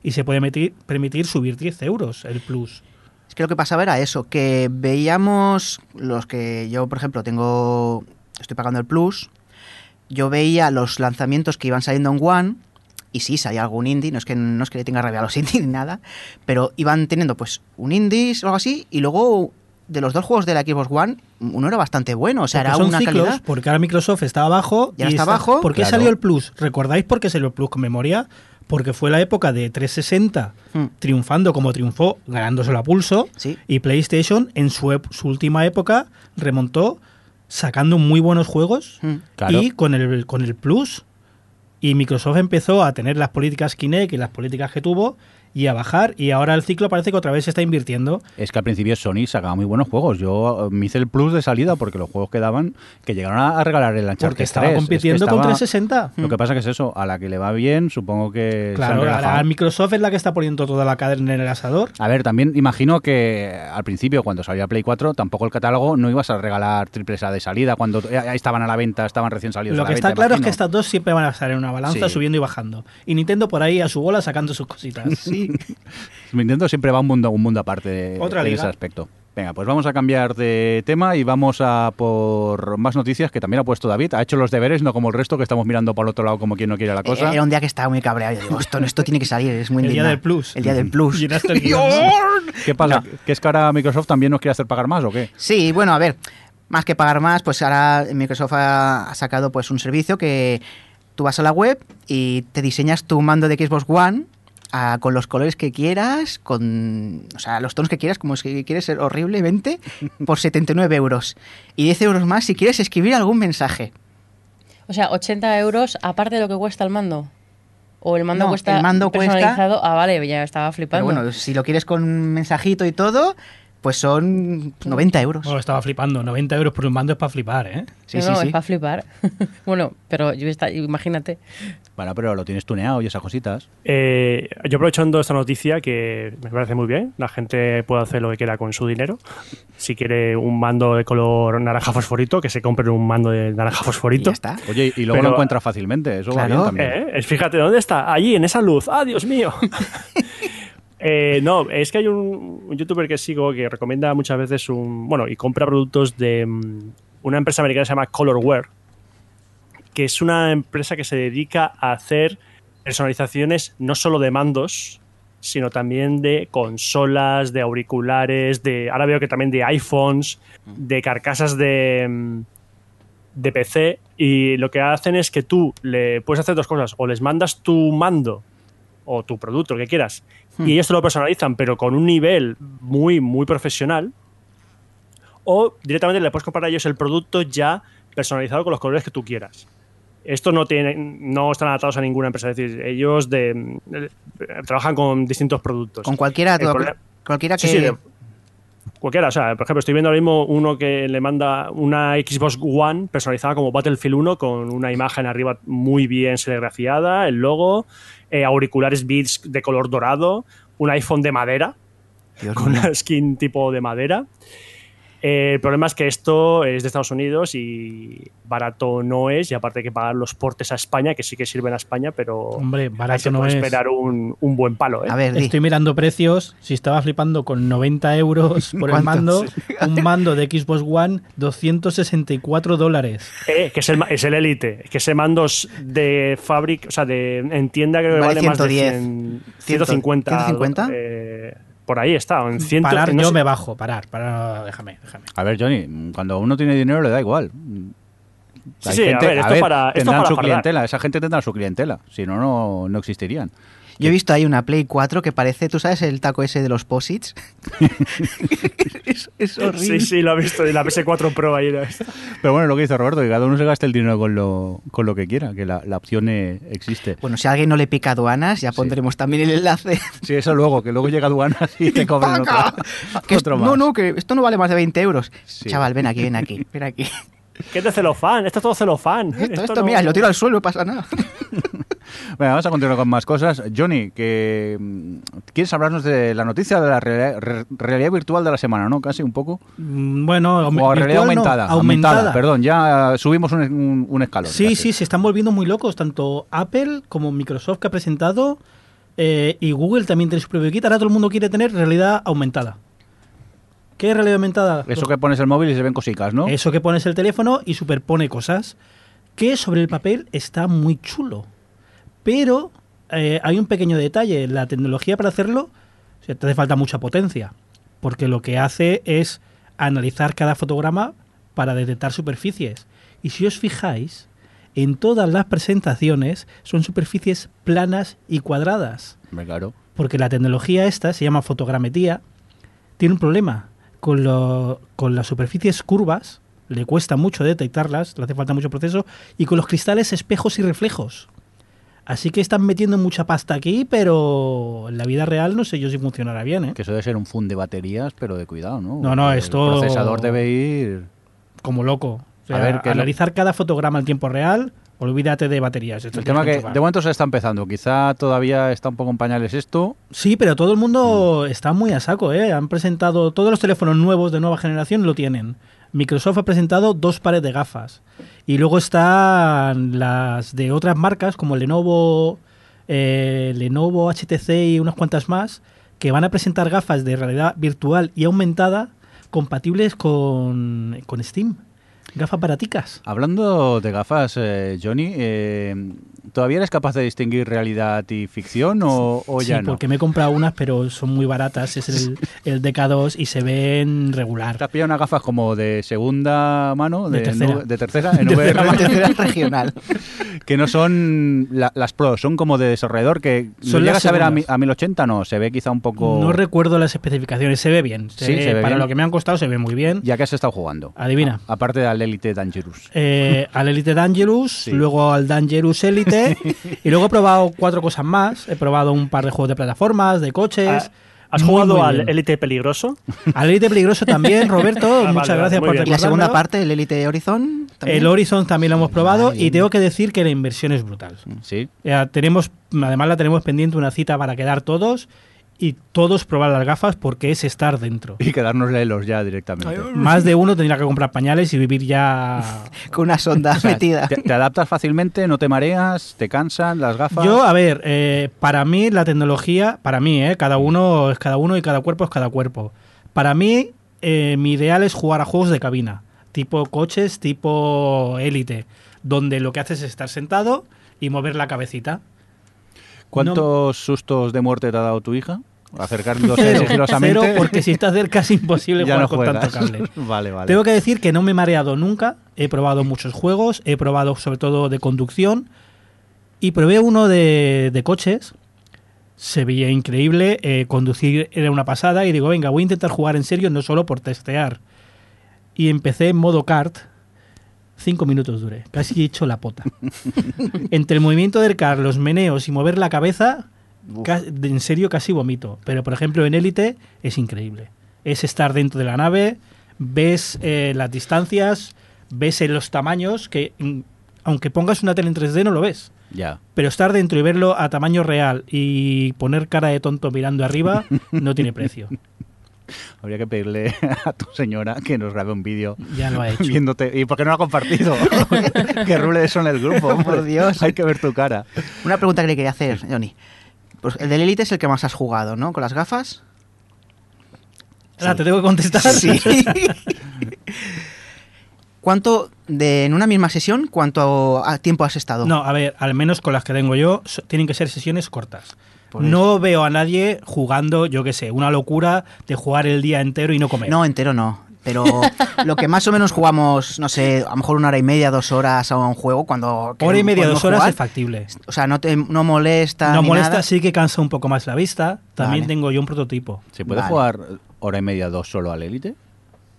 B: y se puede permitir subir 10 euros el Plus.
C: Es que lo que pasaba era eso, que veíamos los que yo, por ejemplo, tengo, estoy pagando el Plus, yo veía los lanzamientos que iban saliendo en One y sí, salía algún indie, no es que no es que le tenga rabia a los indies ni nada, pero iban teniendo pues un indie o algo así y luego de los dos juegos de la Xbox One, uno era bastante bueno, o sea,
B: Porque
C: era
B: son
C: una
B: ciclos,
C: calidad.
B: Porque ahora Microsoft está abajo.
C: Ya
B: y
C: está abajo,
B: ¿Por qué
A: claro.
B: salió el Plus? ¿Recordáis por qué salió el Plus con memoria? Porque fue la época de 360
C: Hmm.
B: triunfando como triunfó, ganándoselo a pulso.
C: Sí.
B: Y PlayStation en su, su última época remontó sacando muy buenos juegos
C: Mm.
A: Claro.
B: y con el, con el Plus. Y Microsoft empezó a tener las políticas Kinect y las políticas que tuvo y a bajar. Y ahora el ciclo parece que otra vez se está invirtiendo.
A: Es que al principio Sony sacaba muy buenos juegos. Yo eh, me hice el plus de salida porque los juegos que daban, que llegaron a, regalar el Uncharted
B: Porque estaba
A: 3. Es que
B: compitiendo con
A: estaba-
B: 360.
A: Lo que pasa que es eso, a la que le va bien, supongo que
B: Claro, ahora Microsoft es la que está poniendo toda la cadena en el asador.
A: A ver, también imagino que al principio, cuando salía Play 4, tampoco el catálogo no ibas a regalar triples A de salida, cuando estaban a la venta, estaban recién salidos
B: Lo
A: a la
B: que está
A: venta,
B: claro es que estas dos siempre van a estar en una balanza,
A: Sí.
B: subiendo y bajando. Y Nintendo por ahí a su bola sacando sus cositas.
C: Sí.
A: Nintendo siempre va un mundo, un mundo aparte de,
B: Otra
A: de
B: liga.
A: ese aspecto. Venga, pues vamos a cambiar de tema y vamos a por más noticias que también ha puesto David. Ha hecho los deberes, no como el resto, que estamos mirando para el otro lado como quien no quiere la cosa.
C: Era un día que estaba muy cabreado. Yo digo, esto, esto tiene que salir, es muy
B: El día del Plus.
C: El día del Plus.
A: ¿Qué pasa? ¿Que es que ahora Microsoft también nos quiere hacer pagar más o qué?
C: Sí, bueno, a ver, más que pagar más, pues ahora Microsoft ha, ha sacado pues un servicio que tú vas a la web y te diseñas tu mando de Xbox One con los colores que quieras, con o sea, los tonos que quieras, como si quieres ser horriblemente, por 79 euros. Y 10 euros más si quieres escribir algún mensaje.
F: O sea, 80 euros aparte de lo que cuesta el mando. O el mando
C: No,
F: cuesta
C: el mando cuesta-
F: personalizado. Ah, vale, ya estaba
C: Pero
F: flipando.
C: bueno, si lo quieres con mensajito y todo, pues son 90 euros.
B: Oh, estaba flipando. 90 euros por un mando es para flipar, ¿eh?
C: Sí,
F: no,
C: sí,
F: no,
C: sí.
F: es para flipar. bueno, pero yo está, imagínate.
A: Bueno, pero lo tienes tuneado y esas cositas.
D: Eh, yo aprovechando esta noticia que me parece muy bien, la gente puede hacer lo que quiera con su dinero. Si quiere un mando de color naranja fosforito, que se compre un mando de naranja
C: Y
D: fosforito.
C: ya está.
A: Oye, y luego
D: Pero-
A: lo encuentras fácilmente, eso
C: Claro.
A: va bien también.
D: Eh, Fíjate, ¿dónde está? Allí, en esa luz. ¡Ah, Dios mío! Eh, no, es que hay un, youtuber que sigo que recomienda muchas veces un. Bueno, y compra productos de mm, una empresa americana que se llama Colorware, que es una empresa que se dedica a hacer personalizaciones no solo de mandos, sino también de consolas, de auriculares, de. Ahora veo que también de iPhones, de carcasas de. mm, de PC y lo que hacen es que tú le puedes hacer dos cosas o les mandas tu mando o tu producto, lo que quieras, y ellos te lo personalizan, pero con un nivel muy, muy profesional, o directamente le puedes comprar a ellos el producto ya personalizado con los colores que tú quieras. Esto no tiene, no están adaptados a ninguna empresa, es decir, ellos de, trabajan con distintos productos.
C: Con cualquiera, cualquiera que...
D: Sí, sí, de- cualquiera. O sea, por ejemplo, estoy viendo ahora mismo uno que le manda una Xbox One personalizada como Battlefield 1 con una imagen arriba muy bien serigrafiada, el logo, eh, auriculares Beats de color dorado, un iPhone de madera,
C: Dios
D: con
C: mío.
D: una skin tipo de madera. Eh, el problema es que esto es de Estados Unidos y barato no es, y aparte hay que pagar los portes a España, que sí que sirven a España, pero
B: Hombre, barato no
D: puede
B: es.
D: esperar un, un buen palo. ¿eh?
C: A ver, di.
B: Estoy mirando precios. Si estaba flipando con 90 euros por el mando, un mando de Xbox One, 264 dólares.
D: Eh, que es el, ma- es el Elite, que ese mandos de fábrica, o sea, de, en tienda creo que
C: Vale
D: vale, más de
C: 110.
D: 100, 150.
C: 150.
D: Por ahí está, en 100,
B: Parar,
D: no
B: yo
D: sé-
B: me bajo. Parar, parar. Déjame, déjame.
A: A ver, Johnny, cuando uno tiene dinero le da igual.
D: Sí, sí, a ver, esto para- esto
A: tendrán
D: para
A: su clientela, esa gente tendrá su clientela, si no, no, no existirían.
C: Yo he visto ahí una Play 4 que parece, ¿tú sabes el taco ese de los posits? es, es horrible.
D: Sí, sí, lo he visto, y la PS4 Pro ahí. ¿no?
A: Pero bueno, lo que dice Roberto, que cada uno se gaste el dinero con lo, con lo que quiera, que la, la opción eh, existe.
C: Bueno, si a alguien no le pica aduanas, ya pondremos también el enlace.
A: Sí, eso luego, que luego llega aduanas y te cobran otro, más.
C: no, no, que esto no vale más de 20 euros.
A: Sí.
C: Chaval, ven aquí, ven aquí, ven aquí.
D: ¿Qué es de celofán? Esto es todo celofán.
C: Esto, esto,
D: no-
C: mira, lo tiro al suelo, no pasa nada.
A: Venga, vamos a continuar con más cosas. Johnny, que mm, quieres hablarnos de la noticia de la realidad, re- realidad virtual de la semana, ¿no? Casi un poco.
B: Mm, Bueno,
A: O realidad
B: no,
A: aumentada,
B: aumentada.
A: Perdón, ya subimos un, un- un escalón.
B: Sí,
A: casi.
B: sí, se están volviendo muy locos, tanto Apple como Microsoft que ha presentado eh, y Google también tiene su propio kit. Ahora todo el mundo quiere tener realidad aumentada. ¿Qué es realidad aumentada?
A: Eso que pones el móvil y se ven cositas, ¿no?
B: Eso que pones el teléfono y superpone cosas. que sobre el papel está muy chulo. Pero eh, hay un pequeño detalle. La tecnología para hacerlo te hace falta mucha potencia. Porque lo que hace es analizar cada fotograma para detectar superficies. Y si os fijáis, en todas las presentaciones son superficies planas y cuadradas.
A: Claro.
B: Porque la tecnología esta se llama fotogrametría. Tiene un problema. Con, lo, con las superficies curvas le cuesta mucho detectarlas, le hace falta mucho proceso. Y con los cristales espejos y reflejos. Así que están metiendo mucha pasta aquí, pero en la vida real no sé yo si funcionará bien. ¿eh?
A: Que eso debe ser un fund de baterías, pero de cuidado, ¿no?
B: No, no, esto.
A: El procesador debe ir.
B: Como loco. a ver, que analizar cada fotograma en tiempo real, olvídate de baterías.
A: el tema que de momento se está empezando. Quizá todavía está un poco en pañales esto.
B: Sí, pero todo el mundo mm. está muy a saco, ¿eh? Han presentado. Todos los teléfonos nuevos de nueva generación lo tienen. Microsoft ha presentado dos pares de gafas. Y luego están las de otras marcas como Lenovo, eh, Lenovo, HTC y unas cuantas más, que van a presentar gafas de realidad virtual y aumentada compatibles con, con Steam. Gafas baraticas.
A: Hablando de gafas, eh, Johnny, eh, ¿todavía eres capaz de distinguir realidad y ficción o, ya
B: sí, porque me he comprado unas, pero son muy baratas. Es el, el DK2 y se ven regular.
A: ¿Te has pillado unas gafas como de segunda mano?
B: De, tercera.
A: de tercera, en
C: tercera regional.
A: que no son las pros, son como de desarrollador que son llegas a ver a, 1080, no, se ve quizá un poco...
B: No recuerdo las especificaciones, se ve bien. sí, se ve para lo que me han costado se ve muy bien.
A: ¿Ya que has estado jugando?
B: Adivina.
A: aparte de Elite Dangerous.
B: Eh, al Elite Dangerous, luego al Dangerous Elite, y luego he probado cuatro cosas más. He probado un par de juegos de plataformas, de coches. Ah,
D: ¿Has jugado al Elite Peligroso?
B: Al Elite Peligroso también, Roberto. Ah, muchas gracias por
C: ¿Y la segunda parte, el Elite Horizon?
B: El Horizon también lo hemos probado y tengo que decir que la inversión es brutal.
A: Sí.
B: tenemos, además la tenemos pendiente una cita para quedar todos y todos probar las gafas porque es estar dentro.
A: Y quedarnos lelos ya directamente.
B: Más de uno tendría que comprar pañales y vivir ya...
C: Con una sonda metida.
A: Te, adaptas fácilmente? ¿No te mareas? ¿Te cansan las gafas?
B: Yo, a ver, eh, para mí la tecnología, para mí, eh, cada uno es cada uno y cada cuerpo es cada cuerpo. Para mí, eh, mi ideal es jugar a juegos de cabina, tipo coches, tipo élite, donde lo que haces es estar sentado y mover la cabecita.
A: ¿Cuántos sustos de muerte te ha dado tu hija? Acercándose sigilosamente.
B: Cero, porque si está cerca es imposible jugar con tanto cable.
A: vale, vale.
B: Tengo que decir que no me he mareado nunca. He probado muchos juegos, he probado sobre todo de conducción y probé uno de, coches. Se veía increíble, eh, conducir era una pasada y digo, venga, voy a intentar jugar en serio, no solo por testear. Y empecé en modo kart, Cinco minutos duré, casi he hecho la pota. Entre el movimiento del car, los meneos y mover la cabeza, en serio casi vomito. Pero por ejemplo en Élite es increíble. Es estar dentro de la nave, ves eh, las distancias, ves los tamaños, que mm, aunque pongas una tele en 3D no lo ves.
A: Ya.
B: Pero estar dentro y verlo a tamaño real y poner cara de tonto mirando arriba no tiene precio.
A: Habría que pedirle a tu señora que nos grabe un vídeo.
B: Ya lo ha hecho.
A: Viéndote. ¿Y por qué no lo ha compartido? que rule eso en el grupo.
C: Por Dios.
A: Hay que ver tu cara.
C: Una pregunta que le quería hacer, Johnny. Pues el del Elite es el que más has jugado, ¿no? Con las gafas.
B: Ahora te tengo que contestar.
C: Sí. ¿Cuánto, de, en una misma sesión, cuánto tiempo has estado?
B: No, a ver, al menos con las que tengo yo, tienen que ser sesiones cortas no veo a nadie jugando, yo qué sé, una locura de jugar el día entero y no comer.
C: No, entero no. Pero lo que más o menos jugamos, no sé, a lo mejor una hora y media, dos horas a un juego, cuando...
B: Hora y media, dos horas es factible.
C: O sea, no, te, no molesta.
B: No molesta, sí que cansa un poco más la vista. También tengo yo un prototipo.
A: ¿Se puede jugar hora y media, dos solo al Elite?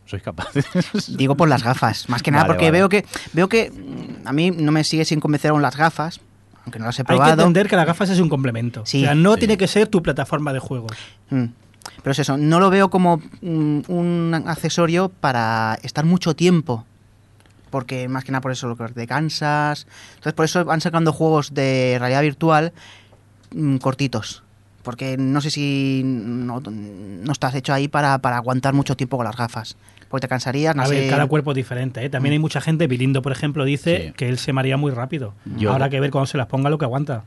A: ¿Sois capaces?
C: Digo por las gafas, más que nada, porque veo que veo que mm, a mí no me sigue sin convencer aún las gafas, aunque no las he probado.
B: Hay que entender que las gafas es un complemento. o sea, no tiene que ser tu plataforma de juegos.
C: Mm. Pero es eso, no lo veo como un, accesorio para estar mucho tiempo. Porque más que nada por eso lo que te cansas. Entonces por eso van sacando juegos de realidad virtual mm, cortitos. Porque no sé si no, estás hecho ahí para, para aguantar mucho tiempo con las gafas porque te cansarías.
B: a ver, cada cuerpo es diferente. ¿eh? También hay mucha gente, Vilindo, por ejemplo, dice que él se maría muy rápido. Ahora que ver cuando se las ponga lo que aguanta.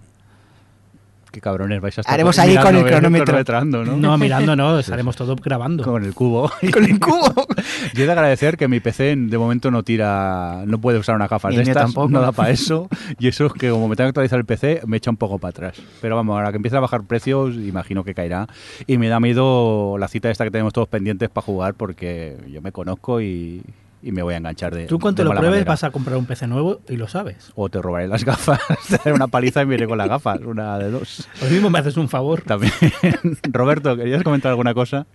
A: Qué cabrones vais a estar
C: Haremos ahí con el cronómetro.
A: ¿no?
B: No, mirando no, estaremos todos grabando.
A: Con el cubo.
C: Con el cubo.
A: Yo he de agradecer que mi PC de momento no tira, no puede usar una gafas
C: Ni
A: de estas,
C: tampoco.
A: no da para eso. Y eso es que como me tengo que actualizar el PC, me echa un poco para atrás. Pero vamos, ahora que empiece a bajar precios, imagino que caerá. Y me da miedo la cita esta que tenemos todos pendientes para jugar porque yo me conozco y, y me voy a enganchar de
B: Tú cuando
A: de
B: lo
A: mala
B: pruebes
A: manera.
B: vas a comprar un PC nuevo y lo sabes.
A: O te robaré las gafas, te daré una paliza y me iré con las gafas, una de dos.
B: Hoy mismo me haces un favor.
A: También. Roberto, ¿querías comentar alguna cosa?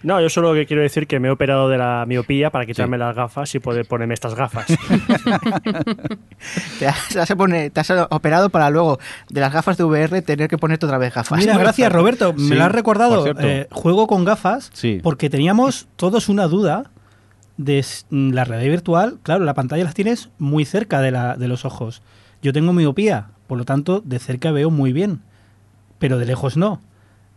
D: No, yo solo que quiero decir que me he operado de la miopía para quitarme las gafas y poder ponerme estas gafas.
C: Te has, te has pone- te has operado para luego de las gafas de VR tener que ponerte otra vez gafas.
B: Mira, gracias Roberto,
A: Sí,
B: me lo has recordado. Eh, juego con gafas
A: Sí.
B: porque teníamos todos una duda de mm, la realidad virtual. Claro, la pantalla las tienes muy cerca de, la, de los ojos. Yo tengo miopía, por lo tanto, de cerca veo muy bien, pero de lejos no.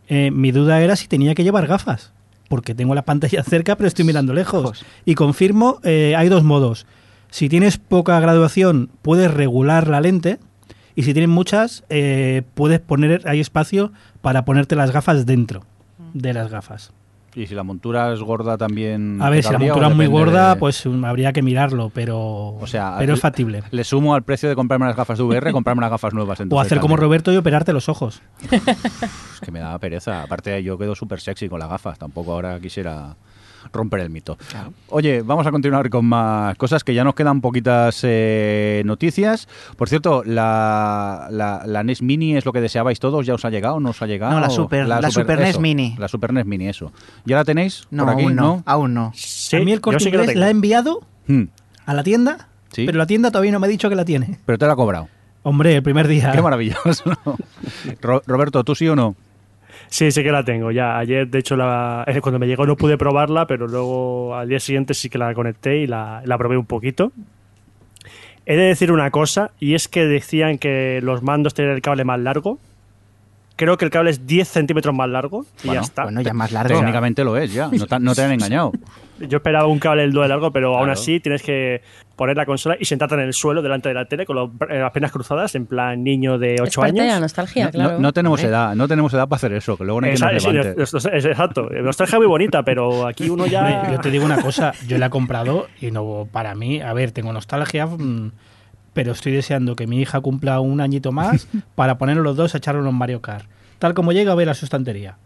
B: Eh, mi duda era si tenía que llevar gafas, porque tengo la pantalla cerca, pero estoy mirando lejos.
C: Lejos.
B: Y confirmo, eh, hay dos modos. Si tienes poca graduación, puedes regular la lente. Y si tienes muchas, eh, puedes poner, hay espacio para ponerte las gafas dentro de las gafas.
A: Y si la montura es gorda también.
B: A ver,
A: ¿te
B: si la montura es muy gorda,
A: de-
B: pues um, habría que mirarlo, pero,
A: O sea,
B: pero es
A: le-
B: factible.
A: Le sumo al precio de comprarme las gafas de VR, comprarme unas gafas nuevas.
B: O hacer como. Roberto y operarte los ojos.
A: Es que me da pereza. Aparte, yo quedo súper sexy con las gafas. Tampoco ahora quisiera romper el mito.
C: Claro.
A: Oye, vamos a continuar con más cosas que ya nos quedan poquitas eh, noticias. Por cierto, la, la, la NES Mini es lo que deseabais todos. ¿Ya os ha llegado? ¿No os ha llegado?
C: No, la Super- la Super NES
A: eso,
C: Mini.
A: La Super NES Mini, eso. ¿Ya la tenéis?
C: No,
A: por aquí?
C: aún no, aún no.
D: Sí,
B: a mí el corte
D: sí
B: inglés la ha enviado
A: Hmm,
B: a la tienda,
A: Sí.
B: pero la tienda todavía no me ha dicho que la tiene.
A: Pero te la ha cobrado.
B: Hombre, el primer día.
A: Qué maravilloso. Roberto, ¿tú sí o no?
D: Sí, sí que la tengo. Ya ayer, de hecho, la, cuando me llegó no pude probarla, pero luego al día siguiente sí que la conecté y la, la probé un poquito. He de decir una cosa, y es que decían que los mandos tenían el cable más largo. Creo que el cable es 10 centímetros más largo y
A: Bueno,
D: ya está.
C: Bueno, ya más largo.
A: Técnicamente lo es, ya. No te, no te han engañado.
D: Yo esperaba un cable el doble largo, pero aún
A: Claro.
D: así tienes que poner la consola y sentarte en el suelo delante de la tele con los- eh, las piernas cruzadas, en plan niño de
F: Es
D: 8
F: parte de la
D: años.
F: nostalgia,
A: No,
F: claro.
A: no- no tenemos edad, no tenemos edad para hacer eso, que luego no hay que
D: Esa-
A: nos
D: sí,
A: levante.
D: es- es- es- exacto. Nostalgia muy bonita, pero aquí uno ya.
B: Yo te digo una cosa, yo la he comprado y no para mí, a ver, tengo nostalgia, mm, pero estoy deseando que mi hija cumpla un añito más para ponernos los dos a echarlo en Mario Kart. Tal como llega a ver a su estantería.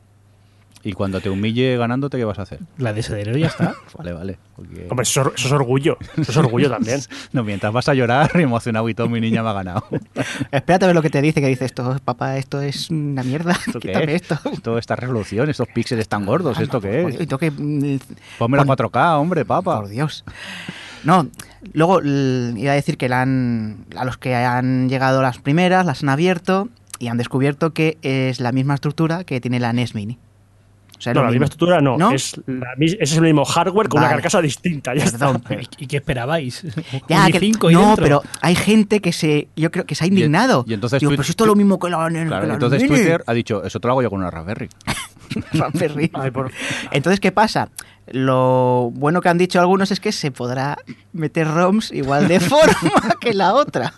A: Y cuando te humille ganándote, ¿qué vas a hacer?
B: La desheredero y ya está.
A: Vale, vale. porque-
D: Hombre, eso, eso es orgullo. Eso es orgullo también.
A: No, mientras vas a llorar, emocionado y todo, mi niña me ha ganado.
C: Espérate a ver lo que te dice, que dice esto, papá, esto es una mierda.
A: ¿Esto qué
C: Quítame
A: es?
C: esto.
A: Toda esta resolución, estos píxeles tan gordos, ¿esto qué
C: Joder,
A: es?
C: y tengo que, mm,
A: Ponme la
C: pon-
A: 4K, hombre, papa.
C: Por Dios. No, luego iba a decir que la han, a los que han llegado las primeras, las han abierto y han descubierto que es la misma estructura que tiene la NES Mini. O sea,
D: No, la
C: mismo.
D: misma estructura no.
C: ¿No?
D: Es la es el mismo hardware con una carcasa distinta. Ya
C: Perdón,
D: está.
C: pero-
B: ¿Y qué esperabais?
C: Ya, que-
B: i5 y
C: no,
B: dentro.
C: pero hay gente que se, yo creo que se ha indignado.
A: y entonces
C: Digo,
A: Twi-
C: pero esto es lo mismo que la, que
A: Claro,
C: la
A: entonces
C: Mini".
A: Twitter ha dicho, eso te lo hago yo con una Raspberry.
C: Raspberry.
D: Ay, por-
C: Entonces, ¿qué pasa? Lo bueno que han dicho algunos es que se podrá meter ROMs igual de forma que la otra.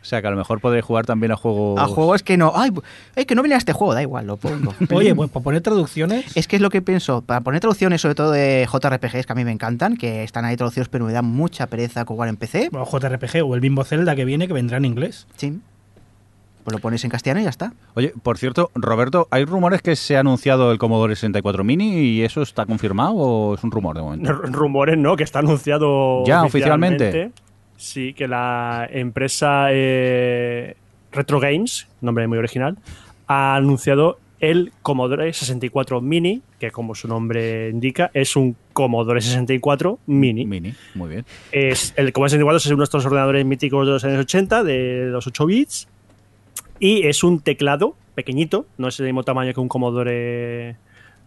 A: O sea, que a lo mejor podéis jugar también a juegos...
C: A juegos que no. Ay, ay, que no viene a este juego, da igual, lo pongo.
B: Oye, pues para poner traducciones,
C: Es que es lo que pienso. Para poner traducciones, sobre todo de JRPGs, que a mí me encantan, que están ahí traducidos, pero me da mucha pereza jugar en PC.
B: o JRPG o el Bimbo Zelda que viene que vendrá en inglés.
C: Sí. Pues lo pones en castellano y ya está.
A: Oye, por cierto, Roberto, ¿hay rumores que se ha anunciado el Commodore 64 Mini y eso está confirmado o es un rumor de momento?
D: R- Rumores, ¿no? Que está anunciado.
A: Ya, oficialmente.
D: Sí, que la empresa eh, Retro Games, nombre muy original, ha anunciado el Commodore 64 Mini, que como su nombre indica, es un Commodore 64 Mini.
A: Mini, muy bien.
D: Es, el Commodore 64 es uno de estos ordenadores míticos de los años 80, de los 8 bits, y es un teclado pequeñito, no es el mismo tamaño que un Commodore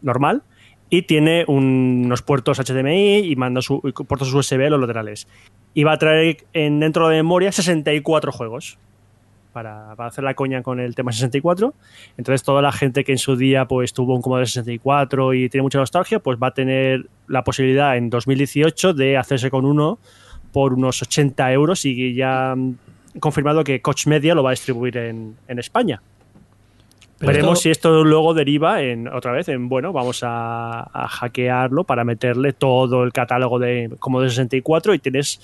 D: normal, y tiene un- unos puertos HDMI y manda su, puertos USB a los laterales. Y va a traer en, dentro de memoria 64 juegos. Para, para hacer la coña con el tema 64. Entonces, toda la gente que en su día pues tuvo un Commodore 64 y tiene mucha nostalgia, pues va a tener la posibilidad en 2018 de hacerse con uno por unos 80 euros y ya confirmado que Coach Media lo va a distribuir en, en España. Veremos si esto luego deriva en otra vez en bueno, vamos a, a, hackearlo para meterle todo el catálogo de como de 64 y tienes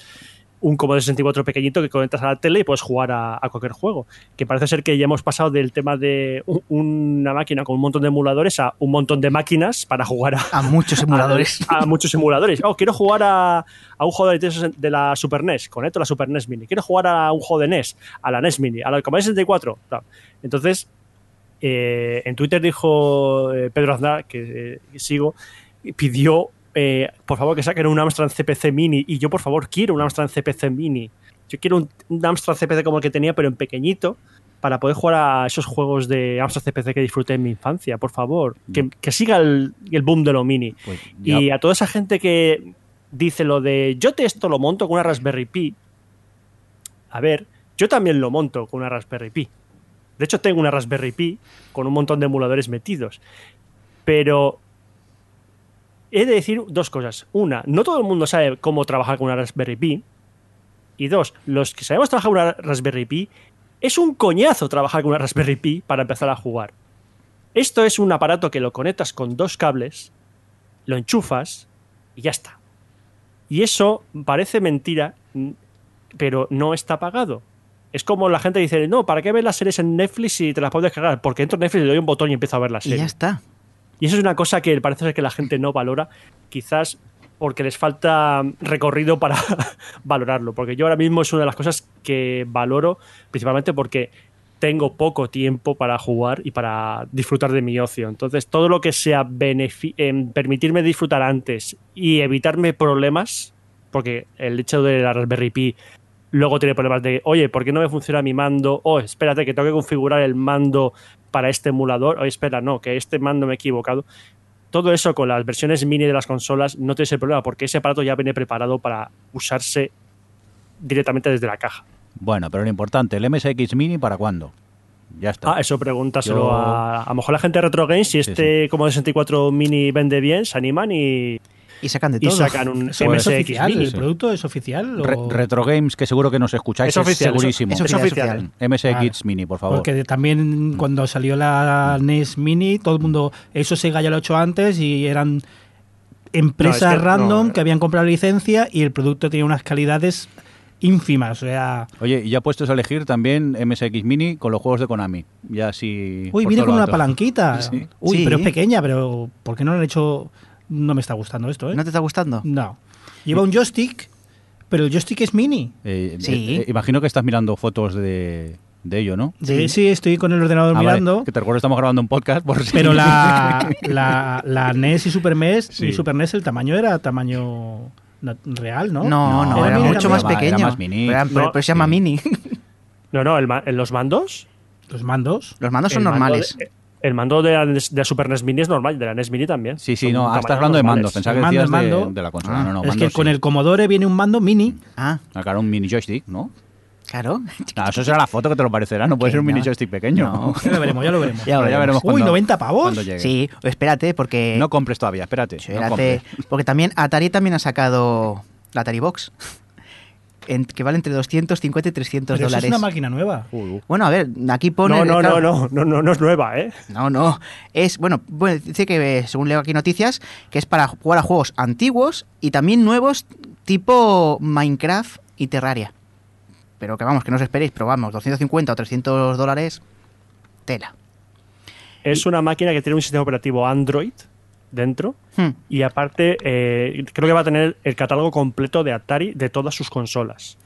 D: un de 64 pequeñito que conectas a la tele y puedes jugar a, cualquier juego. Que parece ser que ya hemos pasado del tema de una máquina con un montón de emuladores a un montón de máquinas para jugar a,
C: a muchos emuladores.
D: A, muchos emuladores. Oh, quiero jugar a, un juego de, la Super NES, conecto la Super NES Mini. Quiero jugar a un juego de NES, a la NES Mini, a la Commodore 64. Entonces, eh, en Twitter dijo eh, Pedro Aznar, que eh, sigo, pidió eh, por favor que saquen un Amstrad CPC Mini y yo por favor quiero un Amstrad CPC Mini. Yo quiero un, Amstrad CPC como el que tenía pero en pequeñito para poder jugar a esos juegos de Amstrad CPC que disfruté en mi infancia, por favor. Que, siga el, boom de lo mini. Pues y a toda esa gente que dice lo de yo te esto lo monto con una Raspberry Pi. A ver, yo también lo monto con una Raspberry Pi. De hecho, tengo una Raspberry Pi con un montón de emuladores metidos. Pero he de decir dos cosas. Una, no todo el mundo sabe cómo trabajar con una Raspberry Pi. Y dos, los que sabemos trabajar con una Raspberry Pi, es un coñazo trabajar con una Raspberry Pi para empezar a jugar. Esto es un aparato que lo conectas con dos cables, lo enchufas y ya está. Y eso parece mentira, pero no está pagado. Es como la gente dice, no, ¿para qué ves las series en Netflix si te las puedes descargar? Porque entro en Netflix, le doy un botón y empiezo a ver las series.
C: Y ya está.
D: Y eso es una cosa que parece ser que la gente no valora, quizás porque les falta recorrido para valorarlo. Porque yo ahora mismo es una de las cosas que valoro, principalmente porque tengo poco tiempo para jugar y para disfrutar de mi ocio. Entonces, todo lo que sea en permitirme disfrutar antes y evitarme problemas, porque el hecho de la Raspberry Pi luego tiene problemas de, oye, ¿por qué no me funciona mi mando? Oh, espérate, que tengo que configurar el mando para este emulador. Oye, espera, no, que este mando me he equivocado. Todo eso con las versiones mini de las consolas no tiene ese problema porque ese aparato ya viene preparado para usarse directamente desde la caja.
A: Bueno, pero lo importante, ¿el MSX Mini para cuándo? Ya está.
D: Ah, eso pregúntaselo a. A lo mejor la gente de Retro Games, si este como de 64 Mini vende bien, se animan y
C: y sacan de todo.
D: Y sacan un MSX
B: oficial, ¿El producto es oficial?
A: Retro Games, que seguro que nos escucháis, es, oficial, segurísimo.
C: Es, oficial.
A: MSX Mini, por favor.
B: Porque también cuando salió la NES Mini, todo el mundo, eso Sega ya lo ha hecho antes y eran empresas random que habían comprado licencia y el producto tenía unas calidades ínfimas, o sea...
A: Oye, y ya puestos a elegir también MSX Mini con los juegos de Konami. Ya así...
B: Uy, viene con una palanquita. Uy, pero es pequeña, pero ¿por qué no lo han hecho no me está gustando esto, ¿eh?
C: ¿No te está gustando?
B: No. Lleva un joystick, pero el joystick es mini.
A: Eh, sí. Eh, imagino que estás mirando fotos de, ello, ¿no?
B: Sí, sí, estoy con el ordenador ah, mirando.
A: Que te recuerdo, estamos grabando un podcast. Por
B: Pero la, la, NES y Super NES, y Super NES el tamaño era tamaño real, ¿no?
C: No, no, era, mucho más pequeño.
A: Era más mini.
C: Pero, se llama mini.
D: No, no, el, los mandos.
B: Los mandos.
C: Los mandos son normales.
D: El mando de la, Super NES Mini es normal, de la NES Mini también.
A: Sí, sí, no, estás hablando de mandos. Pensaba que decías De, la consola. no, no,
B: es que con el Commodore viene un mando mini.
C: Ah.
A: ah. Claro, un mini joystick, ¿no?
C: Claro.
A: No, eso será la foto que te lo parecerá, no puede ser un mini joystick pequeño.
B: Ya lo veremos, ya lo veremos.
A: ya, veremos.
B: Uy, 90 pavos.
C: Sí, espérate, porque.
A: No compres todavía, espérate.
C: Espérate, porque también Atari también ha sacado la Atari Box que vale entre 250 y 300 dólares.
B: es una máquina nueva.
C: Bueno, a ver, aquí pone.
D: No, no, no, no, no, no, no es nueva, ¿eh?
C: No, no. Es, bueno, bueno, dice que, según leo aquí noticias, que es para jugar a juegos antiguos y también nuevos tipo Minecraft y Terraria. Pero que vamos, que no os esperéis, pero vamos, 250 o 300 dólares, tela.
D: Es una máquina que tiene un sistema operativo Android dentro. Hmm. Y aparte, eh, creo que va a tener el catálogo completo de Atari de todas sus consolas.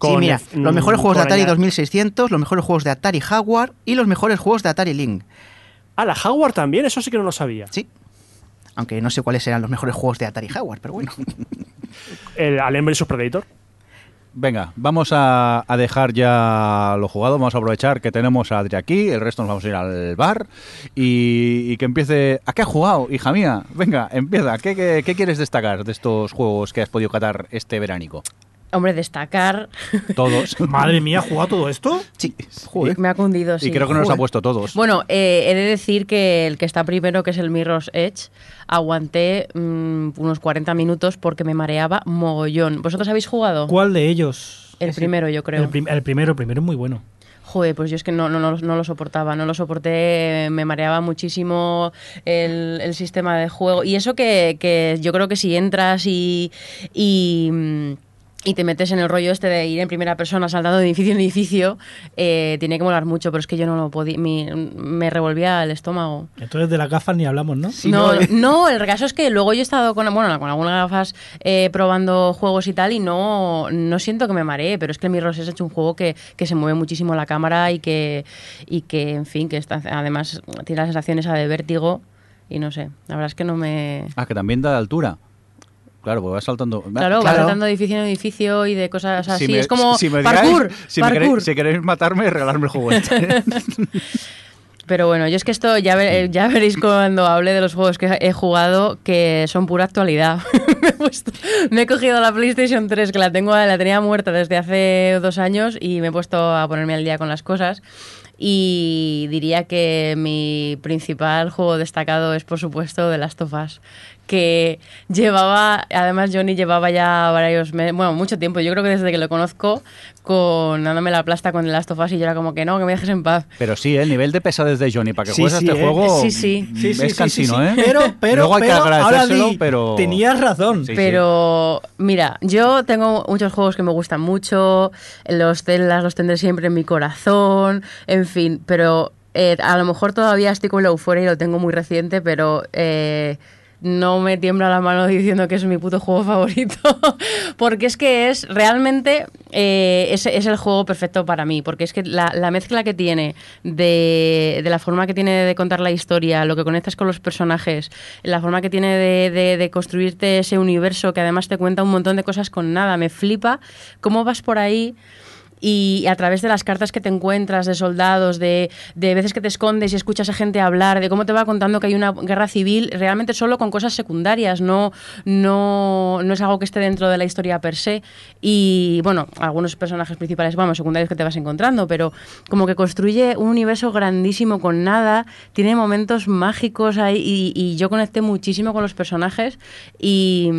C: sí, mira, los mejores juegos de Atari 2600, los mejores juegos de Atari Jaguar y los mejores juegos de Atari Link.
D: Ah, la Jaguar también, eso sí que no lo sabía.
C: Sí. Aunque no sé cuáles eran los mejores juegos de Atari Jaguar, pero bueno.
D: el Alien vs Predator.
A: Venga, vamos a, dejar ya lo jugado, vamos a aprovechar que tenemos a Adri aquí, el resto nos vamos a ir al bar y, que empiece... ¿A qué ha jugado, hija mía? Venga, empieza. ¿Qué, qué quieres destacar de estos juegos que has podido catar este veránico?
F: Hombre, destacar.
A: Todos.
B: Madre mía, ¿ha jugado todo esto?
C: Sí.
F: Me ha cundido, sí.
A: Y creo que nos ha puesto todos.
F: Bueno, eh, he de decir que el que está primero, que es el Mirror's Edge, aguanté mm, unos 40 minutos porque me mareaba mogollón. ¿Vosotros habéis jugado?
B: ¿Cuál de ellos?
F: El primero, yo creo.
B: El, primero, el primero es muy bueno.
F: Joder, pues yo es que no, no, no, no lo soportaba, no lo soporté, me mareaba muchísimo el, el sistema de juego. Y eso que, que yo creo que si entras y, y mm, y te metes en el rollo este de ir en primera persona saltando de edificio en edificio, eh, tiene que molar mucho, pero es que yo no lo podía, me revolvía el estómago.
B: Entonces de las gafas ni hablamos, ¿no?
F: no, no, el caso es que luego yo he estado con, bueno, con algunas gafas eh, probando juegos y tal y no, no siento que me maree, pero es que el Mirror's es un juego que, que se mueve muchísimo la cámara y que, y que en fin, que está, además tiene la sensación esa de vértigo y no sé, la verdad es que no me...
A: Ah, que también da de altura. Claro, porque vas saltando.
F: Claro, va
C: Claro.
F: saltando de edificio en edificio y de cosas así.
A: me-
F: es como
A: si me
F: parkour,
A: digáis- si, me queréis, si queréis matarme, regalarme el juego este.
F: Pero bueno, yo es que esto ya, ve- ya veréis cuando hable de los juegos que he jugado que son pura actualidad. me, he puesto- me he cogido la PlayStation 3 que la tengo la tenía muerta desde hace dos años y me he puesto a ponerme al día con las cosas. Y diría que mi principal juego destacado es por supuesto The Last of Us que llevaba, además Johnny llevaba ya varios meses, bueno, mucho tiempo, yo creo que desde que lo conozco, con dándome la plasta con The Last of Us y yo era como que no, que me dejes en paz.
A: Pero sí, el nivel de pesadez de Johnny para que
B: Sí,
A: juegues a
B: sí,
A: este
B: ¿eh?
A: juego
F: Sí, sí.
A: mm,
B: Sí, sí,
A: es
B: sí,
A: cansino,
B: sí, sí.
A: ¿eh?
B: Pero, pero,
A: Luego hay que
B: pero, ahora
A: agradecérselo,
B: di,
A: pero...
B: Tenías razón.
A: Sí,
F: Pero mira, yo tengo muchos juegos que me gustan mucho, los Zeldas los tendré siempre en mi corazón, en fin, pero eh, a lo mejor todavía estoy con la euforia y lo tengo muy reciente, pero eh, no me tiembla la mano diciendo que es mi puto juego favorito, porque es que es realmente eh, es, el juego perfecto para mí, porque es que la, la mezcla que tiene de, de la forma que tiene de contar la historia, lo que conectas con los personajes, la forma que tiene de- de construirte ese universo que además te cuenta un montón de cosas con nada, me flipa cómo vas por ahí y a través de las cartas que te encuentras de soldados, de, de veces que te escondes y escuchas a gente hablar, de cómo te va contando que hay una guerra civil, realmente solo con cosas secundarias, no, no, no es algo que esté dentro de la historia per se. Y bueno, algunos personajes principales, vamos, secundarios que te vas encontrando, pero como que construye un universo grandísimo con nada, tiene momentos mágicos ahí y, y yo conecté muchísimo con los personajes y...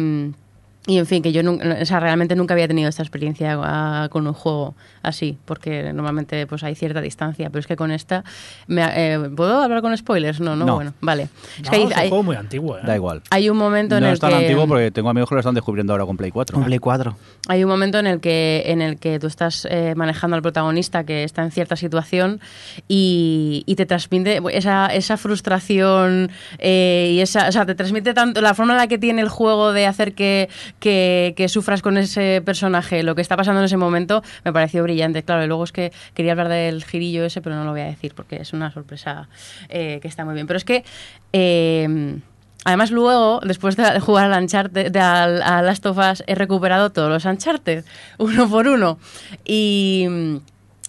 F: Y en fin, que yo nunca, o sea, realmente nunca había tenido esta experiencia ah, con un juego así, porque normalmente pues hay cierta distancia, pero es que con esta... me ha- eh, ¿Puedo hablar con spoilers? No, no,
A: No.
F: bueno, vale. Es
B: No,
F: que hay,
B: es un
F: hay-
B: juego muy antiguo. ¿eh?
A: Da igual.
F: hay un momento en
A: No
F: el
A: es tan
F: que...
A: antiguo porque tengo amigos que lo están descubriendo ahora con Play 4.
C: Con Play 4.
F: Hay un momento en el que, en el que tú estás eh, manejando al protagonista que está en cierta situación y, y te transmite esa, esa frustración eh, y esa, o sea, te transmite tanto la forma en la que tiene el juego de hacer que, que, sufras con ese personaje, lo que está pasando en ese momento, me pareció brillante. Claro, y luego es que quería hablar del girillo ese, pero no lo voy a decir porque es una sorpresa eh, que está muy bien. Pero es que... eh, Además, luego, después de jugar al Uncharted, de, al- a Last of Us, he recuperado todos los Uncharted, uno por uno. Y,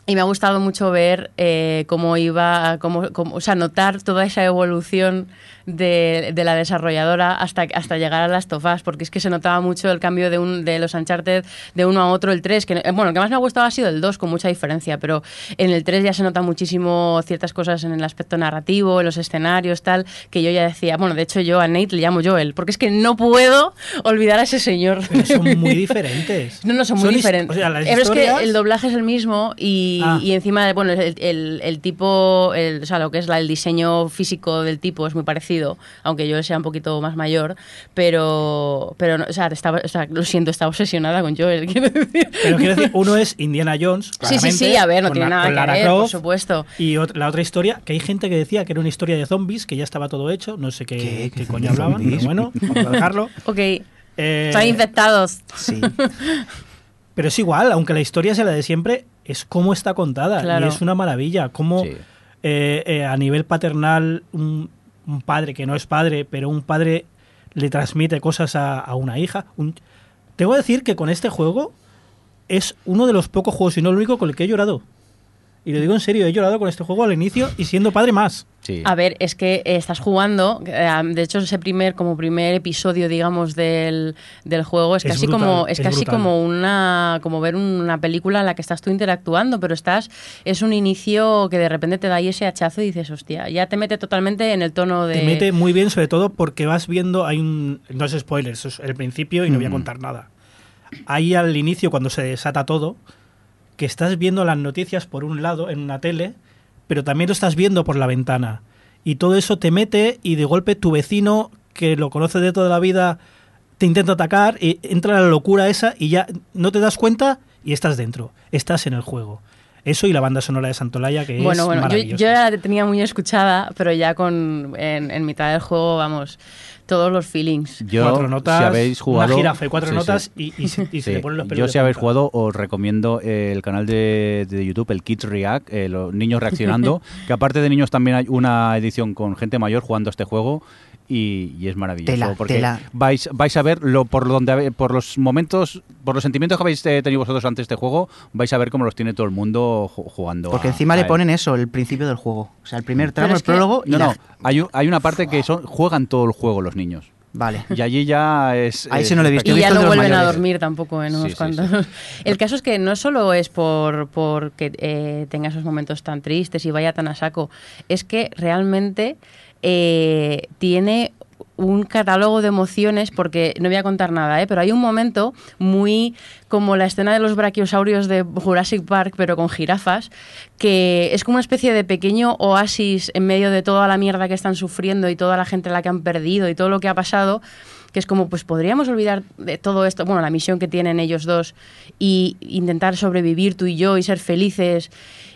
F: y me ha gustado mucho ver eh, cómo iba, cómo, cómo- o sea, notar toda esa evolución de, de la desarrolladora hasta, hasta llegar a Last of Us, porque es que se notaba mucho el cambio de, un, de los Uncharted de uno a otro, el 3, que, eh, bueno, el que más me ha gustado ha sido el 2, con mucha diferencia, pero en el 3 ya se nota muchísimo ciertas cosas en el aspecto narrativo, en los escenarios, tal, que yo ya decía, bueno, de hecho yo a Nate le llamo Joel, porque es que no puedo olvidar a ese señor.
B: Pero son muy diferentes.
F: No, no, son muy
B: his-
F: diferentes.
B: O sea, las
F: Pero es que el doblaje es el mismo y,
B: Ah.
F: y encima, bueno, el, el- el tipo, el- o sea, lo que es la- el diseño físico del tipo es muy parecido, aunque yo sea un poquito más mayor, pero, pero no, o, sea, estaba, o sea, lo siento, estaba obsesionada con Joel, quiero decir.
B: Pero quiero decir, uno es Indiana Jones.
F: Sí, sí, sí, a ver, no tiene
B: la-
F: nada que
B: Lara
F: ver, por
B: Croft,
F: supuesto.
B: Y ot- la otra historia, que hay gente que decía que era una historia de zombies, que ya estaba todo hecho, no sé qué,
C: ¿Qué?
B: qué
C: ¿Qué
B: coño hablaban,
C: zombies?
B: pero bueno, vamos a dejarlo.
F: Ok,
B: Eh,
F: están infectados.
C: Sí.
B: pero es igual, aunque la historia sea la de siempre, es cómo está contada.
F: Claro.
B: Y es una maravilla. Cómo
A: Sí.
B: eh, eh, a nivel paternal, un, un padre que no es padre, pero un padre le transmite cosas a, a una hija. Un- Tengo que decir que con este juego es uno de los pocos juegos, y no el único, con el que he llorado. Y lo digo en serio, he llorado con este juego al inicio y siendo padre más.
A: Sí.
F: A ver, es que eh, estás jugando, eh, de hecho ese primer como primer episodio, digamos, del, del juego es
B: Es
F: casi
B: brutal,
F: como es,
B: es
F: casi
B: brutal.
F: como una como ver una película en la que estás tú interactuando, pero estás es un inicio que de repente te da ahí ese hachazo y dices, hostia, ya te mete totalmente en el tono de
B: Te mete muy bien, sobre todo porque vas viendo, hay un... No es spoiler, eso es el principio y no voy a contar nada. Ahí al inicio, cuando se desata todo, que estás viendo las noticias por un lado en una tele, pero también lo estás viendo por la ventana. Y todo eso te mete y de golpe tu vecino, que lo conoce de toda la vida, te intenta atacar y entra la locura esa y ya no te das cuenta y estás dentro, estás en el juego. Eso y la banda sonora de Santolaya, que
F: bueno,
B: es
F: bueno,
B: Yo,
F: yo ya la tenía muy escuchada, pero ya con en, mitad del juego, vamos, todos los feelings.
B: Yo, cuatro notas,
A: si habéis jugado,
B: una jirafa y cuatro notas y, y, se, y ponen los pelos
A: Yo si habéis jugado os recomiendo el canal de, de YouTube, el Kids React, eh, los niños reaccionando, que aparte de niños también hay una edición con gente mayor jugando este juego y, es maravilloso porque vais vais a ver lo por donde por los momentos por los sentimientos que habéis eh, tenido vosotros ante este juego vais a ver cómo los tiene todo el mundo jugando
C: porque encima le ponen eso el principio del juego o sea el primer tramo el prólogo
A: y no no hay, hay una parte que son juegan todo el juego los niños
C: Vale.
A: Y allí ya es.
C: Ahí sí no lo he visto.
F: Y ya no vuelven a dormir tampoco en unos cuantos. El caso es que no solo es por, por que eh, tenga esos momentos tan tristes y vaya tan a saco, es que realmente eh, tiene un catálogo de emociones, porque no voy a contar nada, ¿eh? pero hay un momento muy como la escena de los brachiosaurios de Jurassic Park, pero con jirafas, que es como una especie de pequeño oasis en medio de toda la mierda que están sufriendo y toda la gente la que han perdido y todo lo que ha pasado que es como, pues podríamos olvidar de todo esto, bueno, la misión que tienen ellos dos y intentar sobrevivir tú y yo y ser felices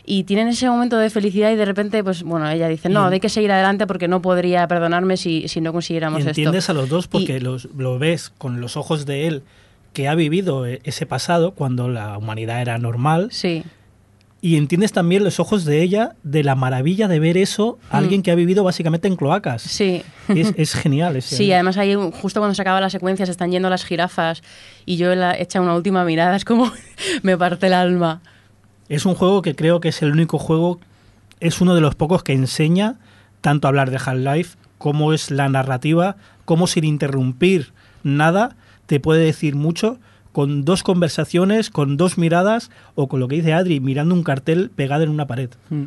F: y tienen ese momento de felicidad y de repente, pues bueno, ella dice, no, hay que seguir adelante porque no podría perdonarme si, si no consiguiéramos
B: y entiendes a los dos porque los, lo ves con los ojos de él que ha vivido e, ese pasado cuando la humanidad era normal.
F: Sí.
B: Y entiendes también los ojos de ella de la maravilla de ver eso, a mm. alguien que ha vivido básicamente en cloacas.
F: Sí.
B: Es, es genial. Ese.
F: Sí, además ahí justo cuando se acaba la secuencia se están yendo las jirafas y yo he hecho una última mirada, es como me parte el alma.
B: Es un juego que creo que es el único juego, es uno de los pocos que enseña tanto a hablar de Half-Life, cómo es la narrativa, cómo sin interrumpir nada te puede decir mucho con dos conversaciones, con dos miradas o con lo que dice Adri, mirando un cartel pegado en una pared. Mm.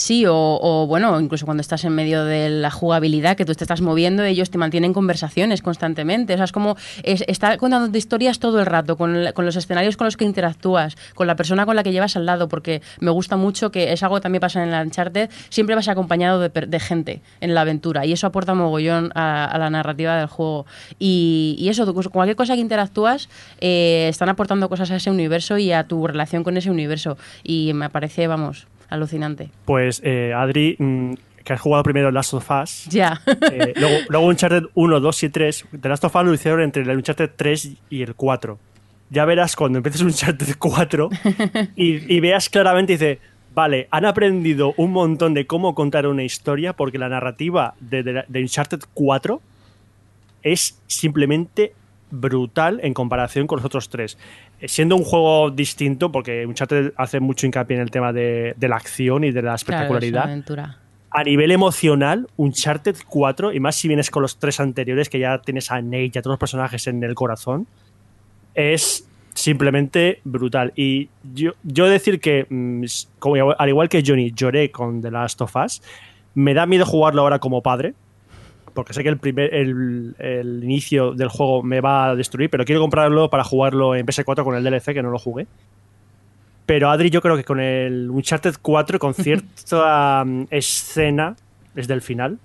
F: Sí, o, bueno, incluso cuando estás en medio de la jugabilidad, que tú te estás moviendo, ellos te mantienen conversaciones constantemente. O sea, es como es, estar contando historias todo el rato, con, los escenarios con los que interactúas, con la persona con la que llevas al lado, porque me gusta mucho que es algo que también pasa en la Uncharted, siempre vas acompañado de, gente en la aventura y eso aporta mogollón a, la narrativa del juego. Y, eso, cualquier cosa que interactúas, eh, están aportando cosas a ese universo y a tu relación con ese universo. Y me parece, vamos, alucinante.
D: Pues eh, Adri, mm, que has jugado primero Last of Us.
F: Ya.
D: Eh, luego, luego Uncharted 1, 2 y 3. The Last of Us lo hicieron entre el Uncharted 3 y el 4. Ya verás cuando empieces Uncharted 4 y, y veas claramente dice, vale, han aprendido un montón de cómo contar una historia porque la narrativa de, de, de Uncharted 4 es simplemente brutal en comparación con los otros tres. Siendo un juego distinto, porque Uncharted hace mucho hincapié en el tema de, la acción y de la espectacularidad. a nivel emocional, Uncharted 4, y más si vienes con los tres anteriores, que ya tienes a Nate y a todos los personajes en el corazón, es simplemente brutal. Y yo, yo decir que, mm, como, al igual que Johnny, lloré con The Last of Us, me da miedo jugarlo ahora como padre, porque sé que el, primer, el, inicio del juego me va a destruir, pero quiero comprarlo para jugarlo en PS4 con el DLC, que no lo jugué. Pero Adri, yo creo que con el Uncharted 4, con cierta mm, escena desde el final,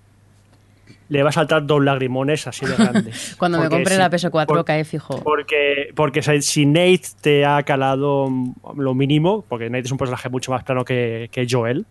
D: le va a saltar dos lagrimones así de grandes.
F: Cuando me compre la PS4 cae fijo.
D: Porque, porque si Nate te ha calado lo mínimo, porque Nate es un personaje mucho más plano que, que Joel,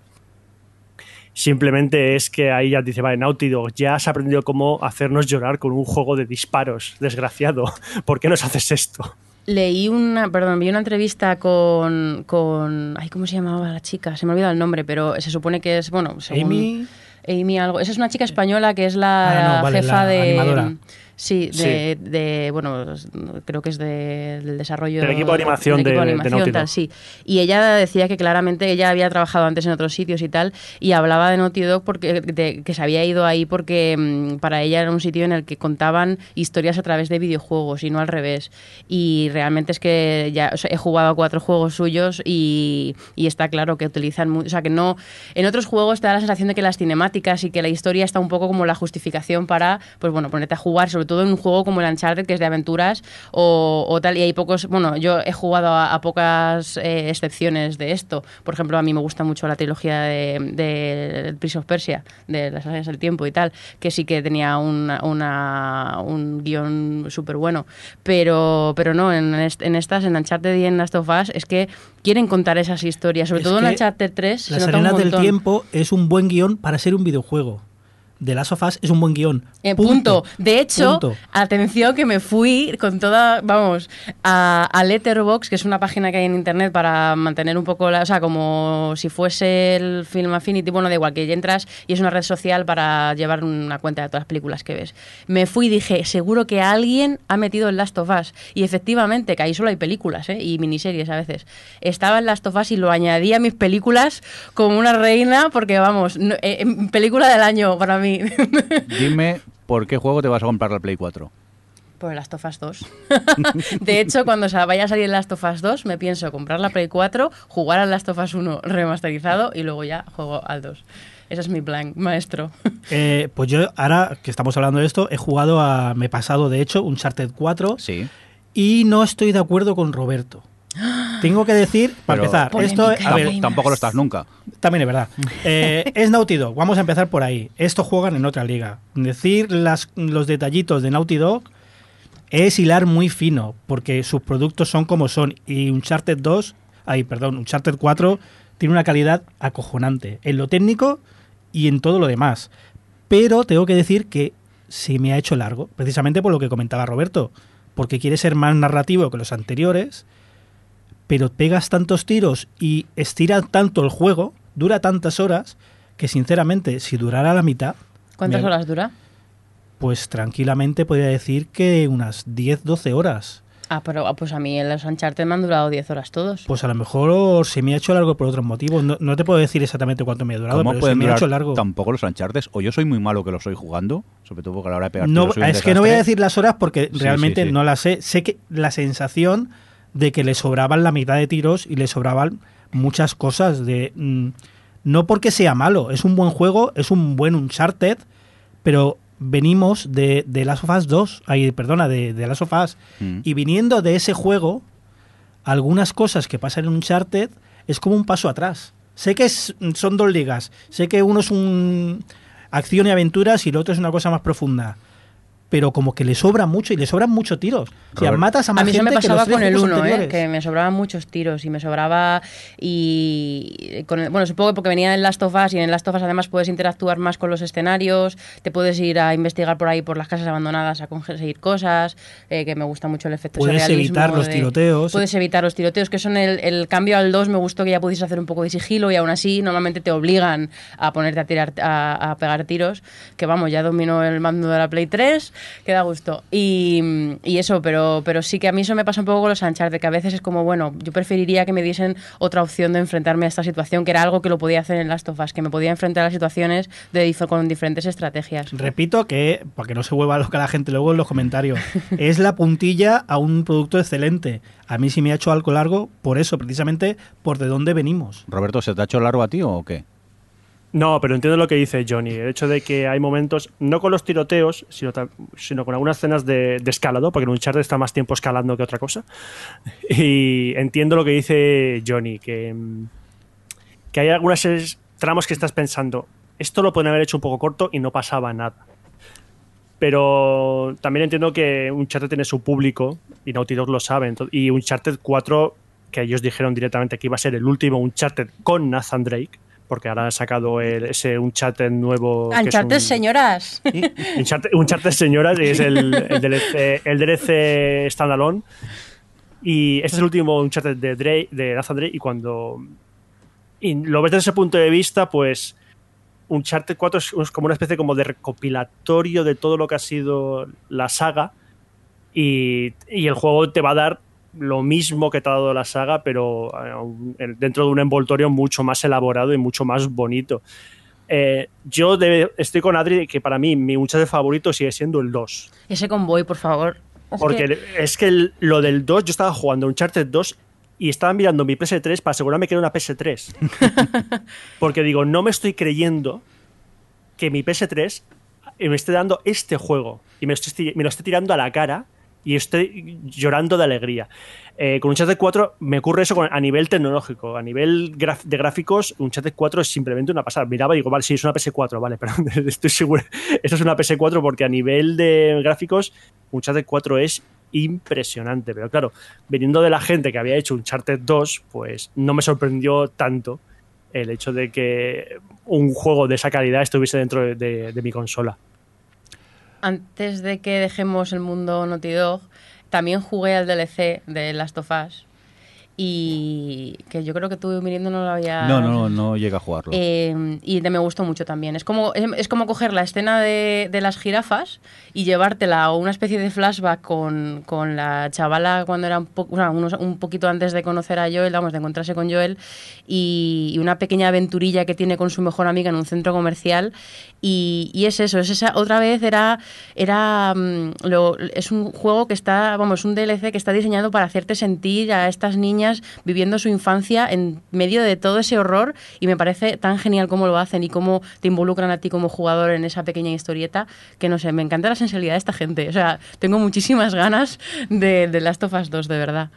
D: Simplemente es que ahí ya dice, vale, Naughty Dog, ya has aprendido cómo hacernos llorar con un juego de disparos, desgraciado. ¿Por qué nos haces esto?
F: Leí una, perdón, vi una entrevista con, con, ay, ¿cómo se llamaba la chica? Se me ha olvidado el nombre, pero se supone que es, bueno, según...
B: Amy...
F: Amy algo. Esa es una chica española que es la ah, jefa de... Sí, de, bueno, creo que es del desarrollo
D: del equipo de animación, de, animación tal,
F: sí. Y ella decía que claramente ella había trabajado antes en otros sitios y tal, y hablaba de Naughty Dog porque que se había ido ahí porque mm, para ella era un sitio en el que contaban historias a través de videojuegos y no al revés. Y realmente es que ya he jugado a cuatro juegos suyos y, y está claro que utilizan, o sea, que no en otros juegos te da la sensación de que las cinemáticas y que la historia está un poco como la justificación para, pues bueno, ponerte a jugar sobre sobre todo en un juego como el Uncharted, que es de aventuras o, tal, y hay pocos, bueno, yo he jugado a, pocas eh, excepciones de esto. Por ejemplo, a mí me gusta mucho la trilogía de, de Prince of Persia, de las áreas del tiempo y tal, que sí que tenía una, un guion súper bueno, pero, pero no, en, en estas, en Uncharted y en Last of Us, es que quieren contar esas historias, sobre todo en Uncharted 3.
B: Las arenas del tiempo es un buen guion para ser un videojuego de Last of Us es un buen guion.
F: Eh, punto. De hecho, atención que me fui con toda, vamos, a, a, Letterbox, que es una página que hay en internet para mantener un poco, la, o sea, como si fuese el Film Affinity, bueno, da igual, que ya entras y es una red social para llevar una cuenta de todas las películas que ves. Me fui y dije, seguro que alguien ha metido el Last of Us. Y efectivamente, que ahí solo hay películas, ¿eh? Y miniseries a veces. Estaba en Last of Us y lo añadí a mis películas como una reina, porque vamos, eh, película del año para mí.
A: Dime, ¿por qué juego te vas a comprar la Play 4?
F: Por el Last of Us 2. de hecho, cuando vaya a salir el Last of Us 2, me pienso comprar la Play 4, jugar al Last of Us 1 remasterizado y luego ya juego al 2. Ese es mi plan, maestro.
B: Eh, pues yo, ahora que estamos hablando de esto, he jugado a. Me he pasado, de hecho, un Charted 4.
A: Sí.
B: Y no estoy de acuerdo con Roberto. Tengo que decir, para empezar, esto
A: tampoco lo estás nunca.
B: También es verdad. Eh, es Naughty Dog, vamos a empezar por ahí. Esto juegan en otra liga. Decir las, los detallitos de Naughty Dog es hilar muy fino, porque sus productos son como son. Y Uncharted 2, ay, perdón, Uncharted 4 tiene una calidad acojonante en lo técnico y en todo lo demás. Pero tengo que decir que se me ha hecho largo, precisamente por lo que comentaba Roberto, porque quiere ser más narrativo que los anteriores pero pegas tantos tiros y estira tanto el juego, dura tantas horas, que sinceramente, si durara la mitad...
F: ¿Cuántas horas dura?
B: Pues tranquilamente podría decir que unas 10, 12 horas.
F: Ah, pero ah, pues a mí en los Uncharted me han durado 10 horas todos.
B: Pues a lo mejor se me ha hecho largo por otros motivos. No, te puedo decir exactamente cuánto me ha durado, pero se me ha hecho largo.
A: Tampoco los Uncharted. O yo soy muy malo que lo estoy jugando, sobre todo porque a la hora de pegar
B: no, Es que no voy a decir las horas porque realmente no las sé. Sé que la sensación de que le sobraban la mitad de tiros y le sobraban muchas cosas de mm, no porque sea malo, es un buen juego, es un buen Uncharted, pero venimos de, de Last of Us 2, ay, perdona, de, de Last of Us, mm. y viniendo de ese juego, algunas cosas que pasan en Uncharted es como un paso atrás. Sé que son dos ligas, sé que uno es un acción y aventuras y el otro es una cosa más profunda, pero como que le sobra mucho y le sobran muchos tiros. O sea, matas a más
F: A mí
B: se
F: me pasaba con el 1, ¿eh? que me sobraban muchos tiros y me sobraba. Y con bueno, supongo que porque venía en Last of Us y en Last of Us además puedes interactuar más con los escenarios, te puedes ir a investigar por ahí por las casas abandonadas a conseguir cosas, eh, que me gusta mucho el efecto
B: Puedes evitar los tiroteos.
F: Puedes evitar los tiroteos, que son el, el cambio al 2 me gustó que ya pudieses hacer un poco de sigilo y aún así normalmente te obligan a ponerte a tirar a, a pegar tiros, que vamos, ya dominó el mando de la Play 3 que da gusto. Y, eso, pero, pero sí que a mí eso me pasa un poco con los de que a veces es como, bueno, yo preferiría que me diesen otra opción de enfrentarme a esta situación, que era algo que lo podía hacer en Last of Us, que me podía enfrentar a las situaciones de, con diferentes estrategias.
B: Repito que, para que no se vuelva loca la gente luego en los comentarios, es la puntilla a un producto excelente. A mí sí me ha hecho algo largo por eso, precisamente por de dónde venimos.
A: Roberto, ¿se te ha hecho largo a ti o qué?
D: No, pero entiendo lo que dice Johnny. El hecho de que hay momentos, no con los tiroteos, sino, con algunas escenas de, escalado, porque un chart está más tiempo escalando que otra cosa. Y entiendo lo que dice Johnny, que, que hay algunas tramos que estás pensando, esto lo pueden haber hecho un poco corto y no pasaba nada. Pero también entiendo que un Uncharted tiene su público y Naughty Dog lo sabe. Y un Uncharted 4, que ellos dijeron directamente que iba a ser el último Uncharted con Nathan Drake porque ahora han sacado el, ese Uncharted nuevo.
F: Uncharted señoras.
D: Uncharted, señoras, es el, el, DLC, el DLC standalone. Y este es el último Uncharted de, Drake, de Nathan Drake. Y cuando y lo ves desde ese punto de vista, pues Uncharted 4 es, como una especie como de recopilatorio de todo lo que ha sido la saga. Y, y el juego te va a dar lo mismo que te ha dado la saga, pero eh, dentro de un envoltorio mucho más elaborado y mucho más bonito. Eh, yo estoy con Adri, que para mí mi de favorito sigue siendo el 2.
F: Ese convoy, por favor.
D: Porque es que lo del 2, yo estaba jugando un Charter 2 y estaba mirando mi PS3 para asegurarme que era una PS3. Porque digo, no me estoy creyendo que mi PS3 y me esté dando este juego y me, me lo esté tirando a la cara y estoy llorando de alegría. Eh, con Uncharted 4 me ocurre eso a nivel tecnológico, a nivel de gráficos, Uncharted 4 es simplemente una pasada. Miraba y digo, vale, sí, es una PS4, vale, pero estoy seguro, eso es una PS4 porque a nivel de gráficos, Uncharted 4 es impresionante, pero claro, viniendo de la gente que había hecho Uncharted 2, pues no me sorprendió tanto el hecho de que un juego de esa calidad estuviese dentro de, mi consola.
F: Antes de que dejemos el mundo Naughty Dog, también jugué al DLC de Last of Us y que yo creo que tú viniendo no lo había
A: no no no llega a jugarlo.
F: Eh, y me gustó mucho también. Es como es, como coger la escena de, de, las jirafas y llevártela a una especie de flashback con, con la chavala cuando era un, poco un poquito antes de conocer a Joel vamos de encontrarse con Joel y, una pequeña aventurilla que tiene con su mejor amiga en un centro comercial. Y, y es eso es esa otra vez era era mm, lo, es un juego que está vamos un DLC que está diseñado para hacerte sentir a estas niñas viviendo su infancia en medio de todo ese horror y me parece tan genial cómo lo hacen y cómo te involucran a ti como jugador en esa pequeña historieta que no sé, me encanta la sensibilidad de esta gente. O sea, tengo muchísimas ganas de, de Last of Us 2, de verdad.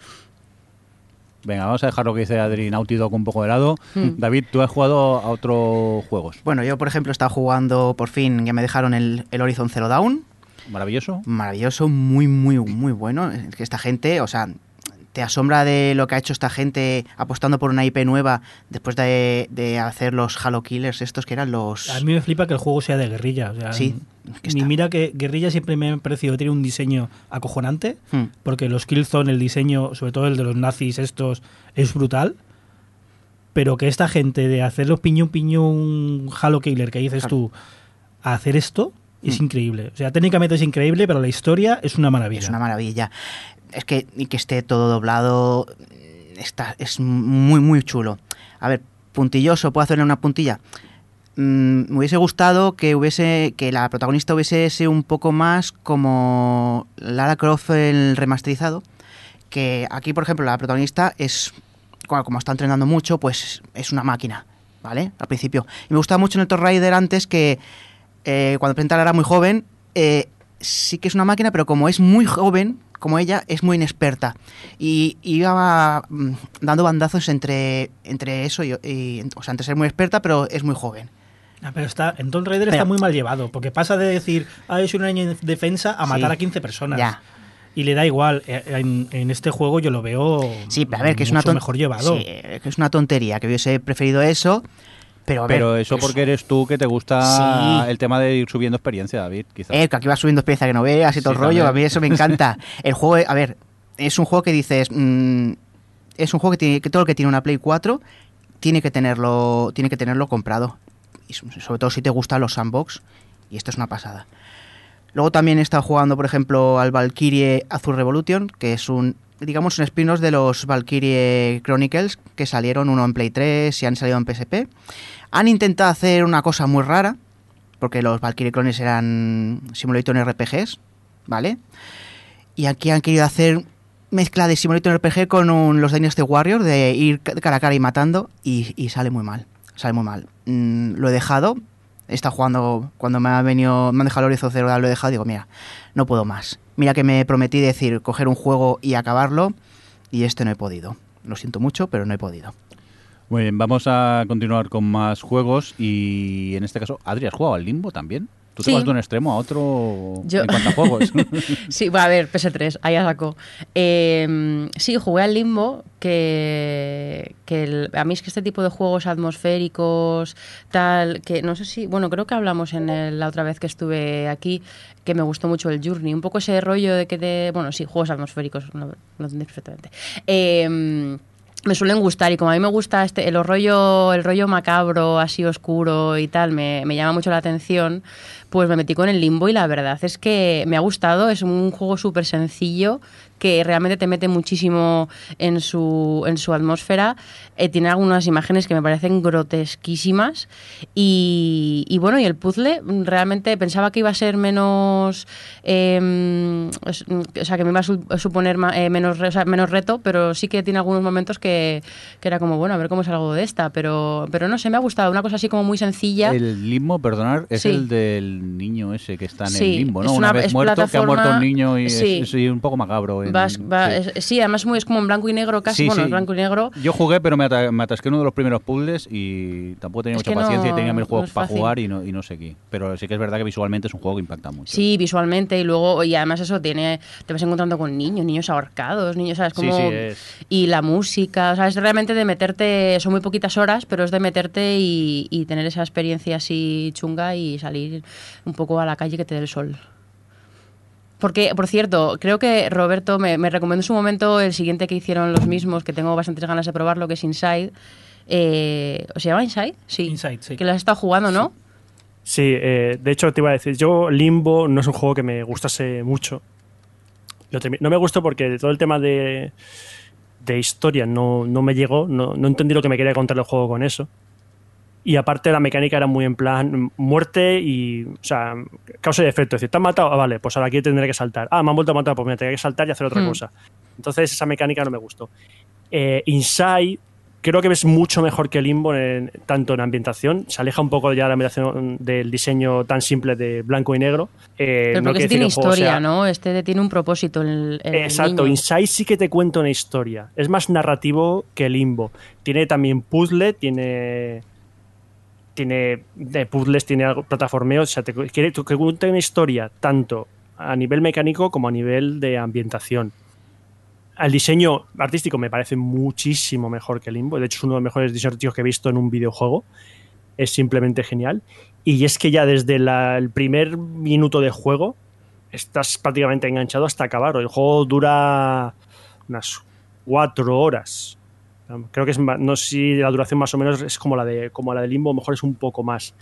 A: Venga, vamos a dejar lo que dice Adri Naughty Dog un poco de lado. Hmm. David, tú has jugado a otros juegos.
C: Bueno, yo por ejemplo he estado jugando, por fin, ya me dejaron el, el Horizon Zero Dawn.
A: Maravilloso.
C: Maravilloso, muy, muy, muy bueno. Es que esta gente, o sea, te asombra de lo que ha hecho esta gente apostando por una IP nueva después de, hacer los Halo Killers estos que eran los...
B: A mí me flipa que el juego sea de guerrilla. sí. y mira que guerrilla siempre me ha parecido tiene un diseño acojonante, hmm. porque los Killzone, el diseño, sobre todo el de los nazis estos, es brutal. Pero que esta gente de hacer los piñón piñón Halo Killer que dices tú, a hacer esto, es hmm. increíble. O sea, técnicamente es increíble, pero la historia es una maravilla.
C: Es una maravilla es que, y que esté todo doblado está, es muy, muy chulo. A ver, puntilloso, ¿puedo hacerle una puntilla? Mm, me hubiese gustado que hubiese que la protagonista hubiese sido un poco más como Lara Croft el remasterizado que aquí por ejemplo la protagonista es como está entrenando mucho pues es una máquina vale al principio y me gustaba mucho en el Tomb Raider antes que eh, cuando presentaba era muy joven eh, sí que es una máquina pero como es muy joven como ella, es muy inexperta. Y iba mm, dando bandazos entre, entre eso y, O sea, entre ser muy experta, pero es muy joven.
B: Ah, pero está, en Tomb Raider está muy mal llevado, porque pasa de decir, ah, es una niña en defensa a matar a 15 personas. Ya. Y le da igual. Eh, en, este juego yo lo veo.
C: Sí, a ver, que es una
B: mejor llevado.
C: Sí, que es una tontería, que hubiese preferido eso. Pero,
A: Pero eso porque eres tú que te gusta el tema de ir subiendo experiencia, David, quizás.
C: Eh, que aquí vas subiendo experiencia que no veas y todo el rollo. A mí eso me encanta. el juego, a ver, es un juego que dices. Mm, es un juego que, tiene, que todo el que tiene una Play 4 tiene que tenerlo, tiene que tenerlo comprado. Y sobre todo si te gustan los sandbox. Y esto es una pasada. Luego también he estado jugando, por ejemplo, al Valkyrie Azul Revolution, que es un, digamos, un spin-off de los Valkyrie Chronicles, que salieron uno en Play 3 y han salido en PSP. Han intentado hacer una cosa muy rara, porque los Valkyrie Clones eran simulator RPGs, ¿vale? Y aquí han querido hacer mezcla de simulator RPG con los Dynasty Warrior, de ir cara a cara y matando, y, sale muy mal, sale muy mal. Mm, lo he dejado, estado jugando, cuando me ha venido, me han dejado el Horizon Zero, lo he dejado, digo, mira, no puedo más. Mira que me prometí decir, coger un juego y acabarlo, y este no he podido. Lo siento mucho, pero no he podido.
A: Muy bien, vamos a continuar con más juegos y en este caso, Adri, ¿has jugado al Limbo también? Tú te vas de un extremo a otro en cuanto a juegos.
F: sí, va a ver, PS3, ahí saco. Em, sí, jugué al Limbo, que, que a mí es que este tipo de juegos atmosféricos, tal, que no sé si, bueno, creo que hablamos en la otra vez que estuve aquí, que me gustó mucho el Journey, un poco ese rollo de que de, bueno, sí, juegos atmosféricos, lo, lo entendéis perfectamente. Eh, me suelen gustar y como a mí me gusta este, el rollo, el rollo macabro, así oscuro y tal, me, me, llama mucho la atención, pues me metí con el limbo y la verdad es que me ha gustado, es un juego súper sencillo, que realmente te mete muchísimo en su, en su atmósfera. Eh, tiene algunas imágenes que me parecen grotesquísimas. Y, bueno, y el puzzle realmente pensaba que iba a ser menos. Em, o sea, que me iba a suponer eh, menos, menos reto, pero sí que tiene algunos momentos que, que, era como, bueno, a ver cómo salgo de esta. Pero, pero no sé, me ha gustado. Una cosa así como muy sencilla.
A: El limbo, perdonar, es el del niño ese que está en el limbo, ¿no? Una, vez muerto, que ha muerto un niño y es, un poco macabro.
F: Sí. además muy, es como en blanco y negro casi, bueno, en blanco y negro.
A: Yo jugué, pero me, atasqué en uno de los primeros puzzles y tampoco tenía mucha paciencia y tenía mil juegos para jugar y no, y no seguí. Pero sí que es verdad que visualmente es un juego que impacta mucho.
F: Sí, visualmente y luego, y además eso tiene, te vas encontrando con niños, niños ahorcados, niños, ¿sabes? Como, Y la música, o sea, es realmente de meterte, son muy poquitas horas, pero es de meterte y, y tener esa experiencia así chunga y salir un poco a la calle que te dé el sol. Porque, por cierto, creo que Roberto me, recomendó en su momento el siguiente que hicieron los mismos, que tengo bastantes ganas de probarlo, que es Inside. Eh, ¿Se llama Inside? Sí.
B: Inside, sí.
F: Que lo has estado jugando, ¿no?
D: Sí, eh, de hecho te iba a decir, yo Limbo no es un juego que me gustase mucho. No me gustó porque todo el tema de, de historia no, no me llegó, no, no entendí lo que me quería contar el juego con eso. Y aparte la mecánica era muy en plan muerte y, o sea, causa y efecto. Es decir, ¿te han matado? Ah, vale, pues ahora aquí tendré que saltar. Ah, me han vuelto a matar, pues me tendré que saltar y hacer otra hmm. cosa. Entonces esa mecánica no me gustó. Eh, Inside creo que es mucho mejor que Limbo en, tanto en ambientación. Se aleja un poco ya de la ambientación del diseño tan simple de blanco y negro.
F: Eh, Pero porque este tiene historia, ¿no? Este tiene un propósito. El,
D: Exacto, Inside sí que te cuenta una historia. Es más narrativo que Limbo. Tiene también puzzle, tiene tiene de puzzles, tiene algo, plataformeo, o sea, te quiere que cuente una historia tanto a nivel mecánico como a nivel de ambientación. El diseño artístico me parece muchísimo mejor que Limbo, de hecho es uno de los mejores diseños que he visto en un videojuego, es simplemente genial. Y es que ya desde el primer minuto de juego estás prácticamente enganchado hasta acabar. El juego dura unas cuatro horas Creo que es no sé si la duración más o menos es como la de como la de Limbo, mejor es un poco más.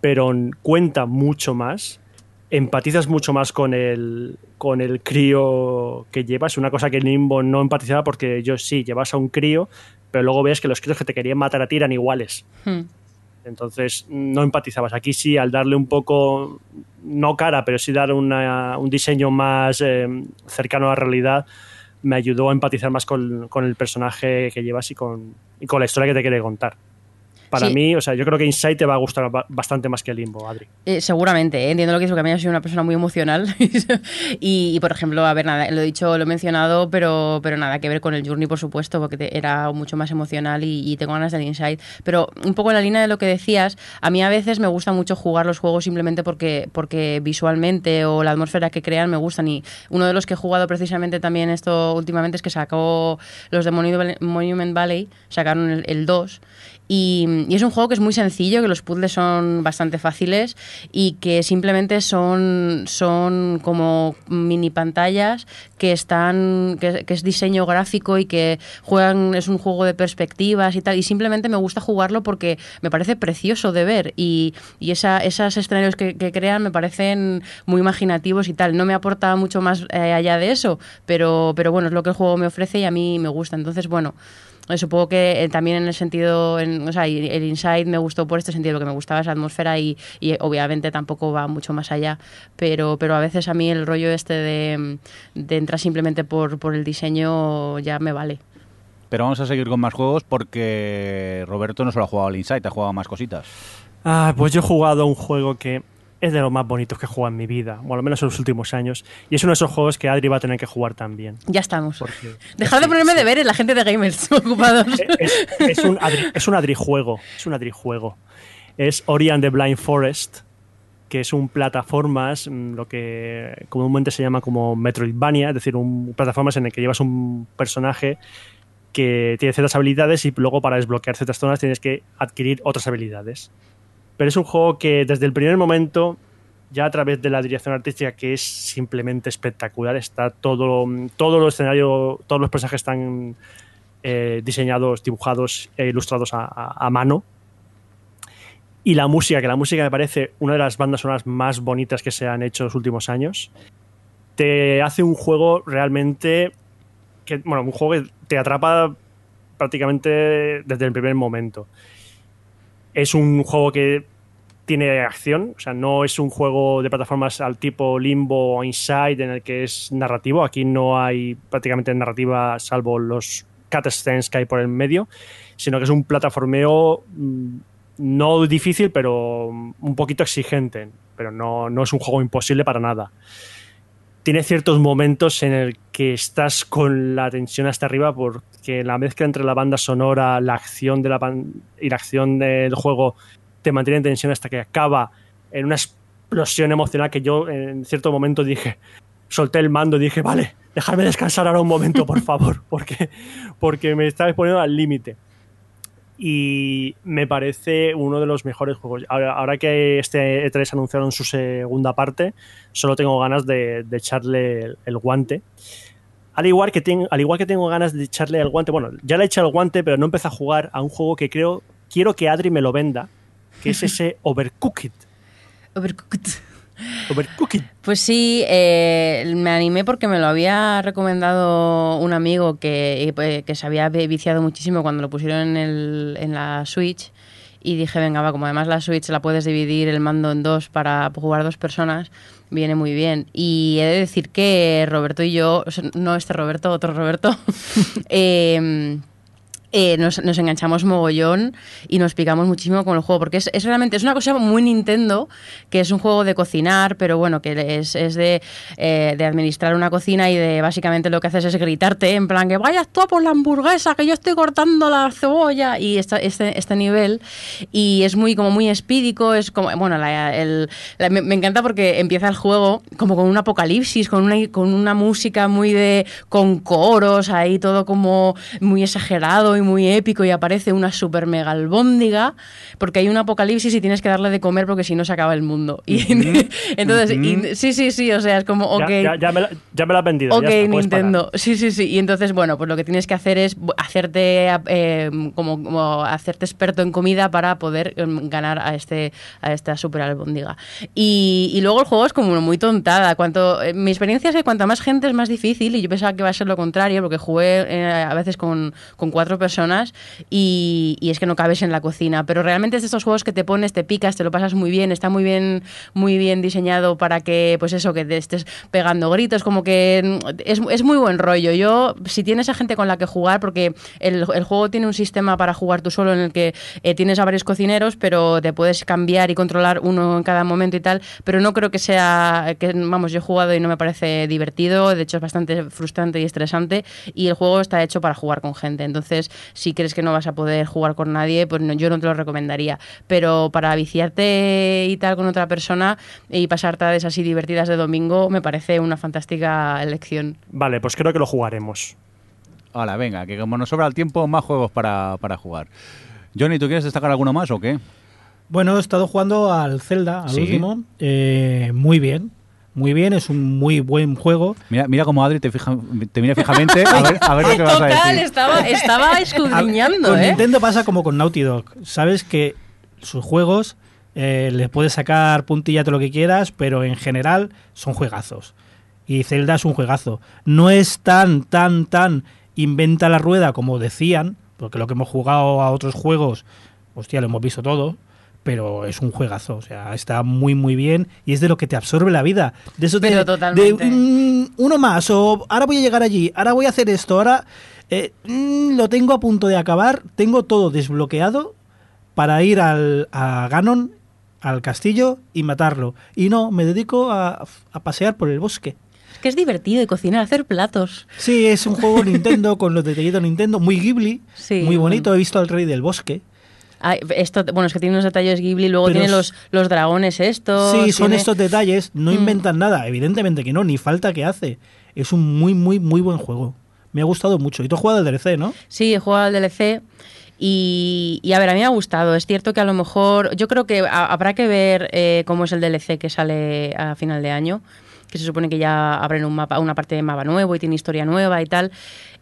D: Pero cuenta mucho más. Empatizas mucho más con el con el crío que llevas, una cosa que en Limbo no empatizaba porque yo sí, llevas a un crío, pero luego ves que los críos que te querían matar a ti eran iguales. Hmm. Entonces no empatizabas. Aquí sí, al darle un poco, no cara, pero sí dar un diseño más eh, cercano a la realidad, me ayudó a empatizar más con, con el personaje que llevas y con, y con la historia que te quiere contar para mí, o sea, yo creo que Insight te va a gustar bastante más que Limbo, Adri.
F: Eh, seguramente, ¿eh? entiendo lo que es, porque a mí soy una persona muy emocional. y, por ejemplo, a ver, nada, lo he dicho, lo he mencionado, pero, pero nada que ver con el Journey, por supuesto, porque era mucho más emocional y, tengo ganas del Insight. Pero un poco en la línea de lo que decías, a mí a veces me gusta mucho jugar los juegos simplemente porque, porque visualmente o la atmósfera que crean me gustan. Y uno de los que he jugado precisamente también esto últimamente es que sacó los de Monument Valley, sacaron el 2 y, es un juego que es muy sencillo, que los puzzles son bastante fáciles y que simplemente son, son como mini pantallas que están que, es diseño gráfico y que juegan es un juego de perspectivas y tal. Y simplemente me gusta jugarlo porque me parece precioso de ver y, y esa, esos escenarios que, crean me parecen muy imaginativos y tal. No me aporta mucho más eh, allá de eso pero pero bueno es lo que el juego me ofrece y a mí me gusta. Entonces bueno supongo que eh, también en el sentido, en, o sea, el Inside me gustó por este sentido, lo que me gustaba es la atmósfera y, obviamente tampoco va mucho más allá, pero, pero a veces a mí el rollo este de, entrar simplemente por, por el diseño ya me vale.
A: Pero vamos a seguir con más juegos porque Roberto no solo ha jugado al Inside, ha jugado más cositas.
D: Ah, pues yo he jugado un juego que es de los más bonitos que he jugado en mi vida, o al menos en los últimos años. Y es uno de esos juegos que Adri va a tener que jugar también.
F: Ya estamos. Dejad de ponerme deberes, la gente de gamers ocupados.
D: Es, un Adri, es un Adri juego. Es un Adri juego. Es Ori and the Blind Forest, que es un plataformas, mm, lo que comúnmente se llama como Metroidvania, es decir, un plataformas en el que llevas un personaje que tiene ciertas habilidades y luego para desbloquear ciertas zonas tienes que adquirir otras habilidades. Pero es un juego que desde el primer momento, ya a través de la dirección artística, que es simplemente espectacular, está todo, todo el escenario, todos los personajes están eh, diseñados, dibujados e ilustrados a, mano. Y la música, que la música me parece una de las bandas sonoras más bonitas que se han hecho en los últimos años. te hace un juego realmente bueno, un juego que te atrapa prácticamente desde el primer momento. Es un juego que tiene acción, o sea, no es un juego de plataformas al tipo Limbo o Inside en el que es narrativo. Aquí no hay prácticamente narrativa salvo los cutscenes que hay por el medio, sino que es un plataformeo mm, no difícil, pero un poquito exigente. Pero no, no es un juego imposible para nada tiene ciertos momentos en el que estás con la tensión hasta arriba porque la mezcla entre la banda sonora, la acción de la y la acción del juego te mantiene en tensión hasta que acaba en una explosión emocional que yo en cierto momento dije, solté el mando y dije, vale, dejarme descansar ahora un momento, por favor, porque, porque me estabas poniendo al límite y me parece uno de los mejores juegos. Ahora, que este E3 anunciaron su segunda parte, solo tengo ganas de, echarle el, guante. Al igual, que tengo, al igual que tengo ganas de echarle el guante, bueno, ya le he echado el guante, pero no empecé a jugar a un juego que creo, quiero que Adri me lo venda, que es ese Overcooked.
F: Overcooked.
D: Pues
F: sí, eh, me animé porque me lo había recomendado un amigo que, pues, que se había viciado muchísimo cuando lo pusieron en, en la Switch y dije, venga, va, como además la Switch la puedes dividir el mando en dos para jugar dos personas, viene muy bien. Y he de decir que Roberto y yo, no este Roberto, otro Roberto, eh, eh, nos, enganchamos mogollón y nos picamos muchísimo con el juego, porque es, realmente es una cosa muy Nintendo, que es un juego de cocinar, pero bueno, que es, es de, eh, de, administrar una cocina y de básicamente lo que haces es gritarte, en plan que vayas tú a por la hamburguesa, que yo estoy cortando la cebolla, y este, este nivel, y es muy como muy espídico, es como, bueno, el, me, encanta porque empieza el juego como con un apocalipsis, con una, con una música muy de, con coros, ahí todo como muy exagerado y muy épico y aparece una super mega albóndiga porque hay un apocalipsis y tienes que darle de comer porque si no se acaba el mundo. Y entonces, sí, sí, sí, o sea, es como, ok.
D: Ya, me, la, ya me has vendido.
F: Ok, Nintendo. Sí, sí, sí. Y entonces, bueno, pues lo que tienes que hacer es hacerte eh, como, hacerte experto en comida para poder em, ganar a este a esta super albóndiga. Y, luego el juego es como muy tontada. Cuanto, eh, mi experiencia es que cuanta más gente es más difícil y yo pensaba que iba a ser lo contrario porque jugué eh, a veces con, con cuatro personas personas y, es que no cabes en la cocina. Pero realmente es de estos juegos que te pones, te picas, te lo pasas muy bien, está muy bien, muy bien diseñado para que, pues eso, que te estés pegando gritos, como que es, es muy buen rollo. Yo, si tienes a gente con la que jugar, porque el, el juego tiene un sistema para jugar tú solo en el que eh, tienes a varios cocineros, pero te puedes cambiar y controlar uno en cada momento y tal, pero no creo que sea, que vamos, yo he jugado y no me parece divertido, de hecho es bastante frustrante y estresante y el juego está hecho para jugar con gente. Entonces, si crees que no vas a poder jugar con nadie, pues yo no te lo recomendaría. Pero para viciarte y tal con otra persona y pasar tardes así divertidas de domingo, me parece una fantástica elección.
D: Vale, pues creo que lo jugaremos.
A: Hola, venga, que como nos sobra el tiempo, más juegos para, jugar. Johnny, ¿tú quieres destacar alguno más o qué?
B: Bueno, he estado jugando al Zelda, al último. Eh, muy bien muy bien, es un muy buen juego.
A: Mira, mira cómo Adri te, fija, te mira fijamente a ver, a ver lo que vas a decir.
F: Estaba, estaba escudriñando,
B: Con
F: ¿eh?
B: Nintendo pasa como con Naughty Dog. Sabes que sus juegos eh, les puedes sacar puntilla todo lo que quieras, pero en general son juegazos. Y Zelda es un juegazo. No es tan, tan, tan inventa la rueda como decían, porque lo que hemos jugado a otros juegos, hostia, lo hemos visto todo pero es un juegazo, o sea, está muy muy bien y es de lo que te absorbe la vida. De eso
F: pero
B: de, mm, uno más o ahora voy a llegar allí, ahora voy a hacer esto, ahora eh, mm, lo tengo a punto de acabar, tengo todo desbloqueado para ir al, a Ganon, al castillo y matarlo. Y no, me dedico a, pasear por el bosque.
F: Es que es divertido de cocinar, hacer platos.
B: Sí, es un juego Nintendo con los detallitos Nintendo, muy Ghibli, muy bonito. He visto al rey del bosque
F: esto, bueno, es que tiene unos detalles Ghibli, luego tiene los, los dragones estos.
B: Sí, son estos detalles, no mm. inventan nada, evidentemente que no, ni falta que hace. Es un muy, muy, muy buen juego. Me ha gustado mucho. Y tú has jugado al DLC, ¿no?
F: Sí, he jugado al DLC. Y, a ver, a mí me ha gustado. Es cierto que a lo mejor, yo creo que habrá que ver eh, cómo es el DLC que sale a final de año que se supone que ya abren un mapa, una parte de mapa nuevo y tiene historia nueva y tal.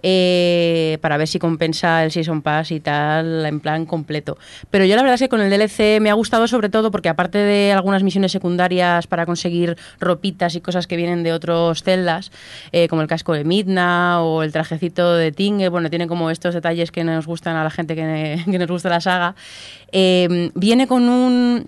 F: Eh, para ver si compensa el Season Pass y tal, en plan completo. Pero yo la verdad es que con el DLC me ha gustado sobre todo porque aparte de algunas misiones secundarias para conseguir ropitas y cosas que vienen de otros celdas, eh, como el casco de Midna o el trajecito de Tingle, bueno, tiene como estos detalles que nos gustan a la gente que, nos gusta la saga, eh, viene con un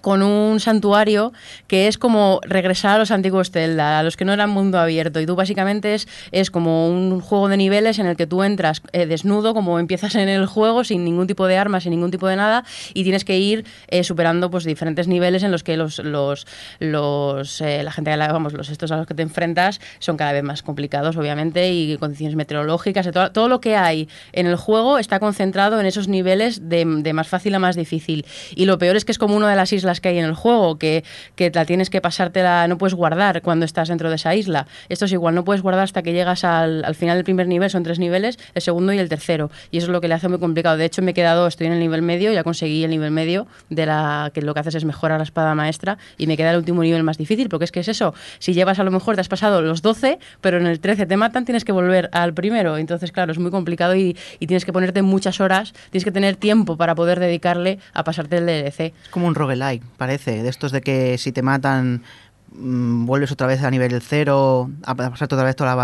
F: con un santuario que es como regresar a los antiguos Zelda, a los que no eran mundo abierto. Y tú básicamente es, es como un juego de niveles en el que tú entras eh, desnudo, como empiezas en el juego, sin ningún tipo de armas, sin ningún tipo de nada, y tienes que ir eh, superando pues diferentes niveles en los que los, los, los eh, la gente, vamos, los estos a los que te enfrentas son cada vez más complicados, obviamente, y condiciones meteorológicas, todo, todo lo que hay en el juego está concentrado en esos niveles de, de más fácil a más difícil. Y lo peor es que es como una de las islas las que hay en el juego, que, que la tienes que pasártela, no puedes guardar cuando estás dentro de esa isla. Esto es igual, no puedes guardar hasta que llegas al, al final del primer nivel, son tres niveles, el segundo y el tercero. Y eso es lo que le hace muy complicado. De hecho, me he quedado, estoy en el nivel medio, ya conseguí el nivel medio, de la que lo que haces es mejorar la espada maestra, y me queda el último nivel más difícil, porque es que es eso, si llevas a lo mejor, te has pasado los 12, pero en el 13 te matan, tienes que volver al primero. Entonces, claro, es muy complicado y, y tienes que ponerte muchas horas, tienes que tener tiempo para poder dedicarle a pasarte el DLC.
C: Es como un roguelike, parece de estos de que si te matan Mm, vuelves otra vez a nivel cero, a pasar otra vez todas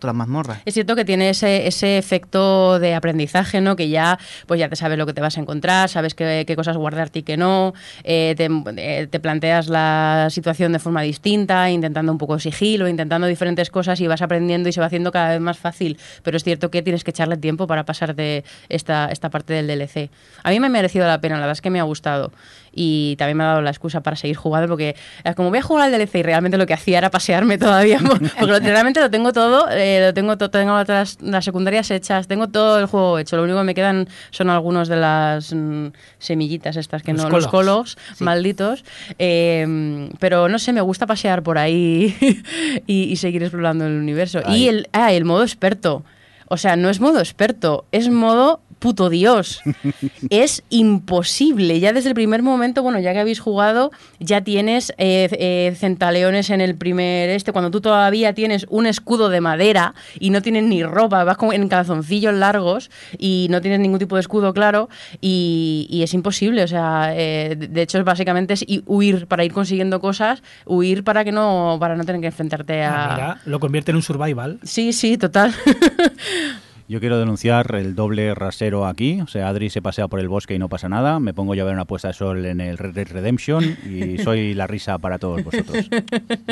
C: las mazmorras.
F: Es cierto que tiene ese, ese efecto de aprendizaje, ¿no? Que ya, pues ya te sabes lo que te vas a encontrar, sabes qué, cosas guardarte y qué no, eh, eh, te, planteas la situación de forma distinta, intentando un poco sigilo, intentando diferentes cosas y vas aprendiendo y se va haciendo cada vez más fácil. Pero es cierto que tienes que echarle tiempo para pasar de esta, esta parte del DLC. A mí me ha merecido la pena, la verdad es que me ha gustado y también me ha dado la excusa para seguir jugando porque como voy a jugar al DLC y realmente lo que hacía era pasearme todavía porque realmente lo tengo todo eh, lo tengo tengo las, las, secundarias hechas tengo todo el juego hecho lo único que me quedan son algunos de las mm, semillitas estas que no los colos. malditos eh, pero no sé me gusta pasear por ahí y, seguir explorando el universo. Y el ah, el modo experto o sea, no es modo experto, es modo puto Dios. es imposible. Ya desde el primer momento, bueno, ya que habéis jugado, ya tienes eh, eh, centaleones en el primer este, cuando tú todavía tienes un escudo de madera y no tienes ni ropa, vas como en calzoncillos largos y no tienes ningún tipo de escudo claro y, es imposible. O sea, eh, de hecho, básicamente es huir para ir consiguiendo cosas, huir para que no, para no tener que enfrentarte a...
B: Ah, mira, lo convierte en un survival.
F: Sí, sí, total.
A: Yo quiero denunciar el doble rasero aquí. O sea, Adri se pasea por el bosque y no pasa nada. Me pongo yo a ver una puesta de sol en el Red Dead Redemption y soy la risa para todos vosotros.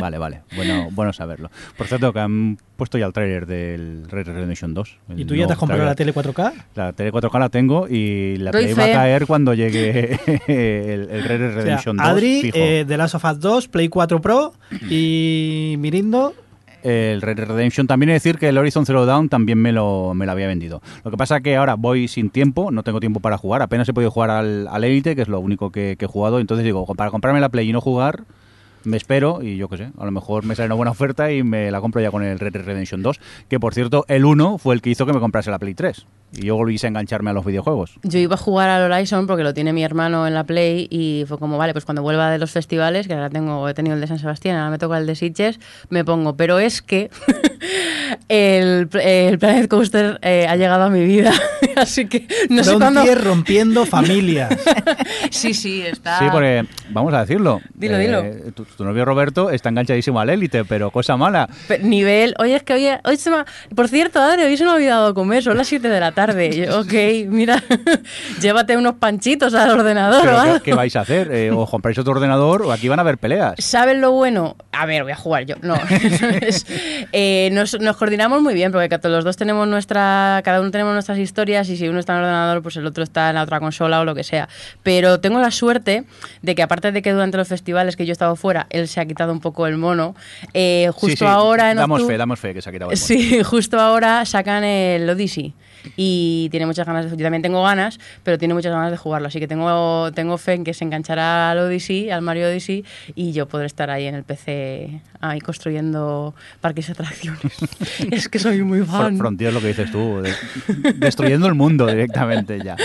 A: Vale, vale. Bueno, bueno saberlo. Por cierto, que han puesto ya el tráiler del Red Dead Redemption 2.
B: ¿Y tú ya te has comprado la tele 4K?
A: La tele 4K la tengo y la Play va a caer cuando llegue el, Red Dead Redemption 2.
B: Adri, eh, The Last of Us 2, Play 4 Pro y Mirindo
A: el Red Redemption. También he decir que el Horizon Zero Dawn también me lo, me lo había vendido. Lo que pasa es que ahora voy sin tiempo, no tengo tiempo para jugar. Apenas he podido jugar al, al Elite, que es lo único que, que he jugado. Entonces digo, para comprarme la Play y no jugar, me espero y yo qué sé, a lo mejor me sale una buena oferta y me la compro ya con el Red Dead Redemption 2, que por cierto, el 1 fue el que hizo que me comprase la Play 3 y yo volví a engancharme a los videojuegos.
F: Yo iba a jugar al Horizon porque lo tiene mi hermano en la Play y fue como, vale, pues cuando vuelva de los festivales, que ahora tengo, he tenido el de San Sebastián, ahora me toca el de Sitges, me pongo. Pero es que el, el, Planet Coaster eh, ha llegado a mi vida, así que no sé cuándo...
B: rompiendo familias.
F: sí, sí, está...
A: Sí, porque, vamos a decirlo.
F: Dilo, dilo.
A: Eh, tu, novio Roberto está enganchadísimo al Élite, pero cosa mala.
F: nivel... Oye, es que hoy, hoy se me... Por cierto, Adri, hoy se me ha olvidado comer, son las 7 de la tarde tarde. ok, mira, llévate unos panchitos al ordenador.
A: ¿qué, vais a hacer? Eh, ¿O compráis otro ordenador o aquí van a haber peleas?
F: ¿Saben lo bueno? A ver, voy a jugar yo. No, eh, nos, coordinamos muy bien porque los dos tenemos nuestra, cada uno tenemos nuestras historias y si uno está en el ordenador, pues el otro está en la otra consola o lo que sea. Pero tengo la suerte de que aparte de que durante los festivales que yo he estado fuera, él se ha quitado un poco el mono. Eh, justo ahora en
A: damos fe, damos fe que se ha quitado el
F: mono. Sí, justo ahora sacan el Odyssey y tiene muchas ganas, yo también tengo ganas, pero tiene muchas ganas de jugarlo, así que tengo, tengo fe en que se enganchará al Odyssey, al Mario Odyssey, y yo podré estar ahí en el PC, ahí construyendo parques y atracciones. es que soy muy fan.
A: Frontier lo que dices tú, destruyendo el mundo directamente ya.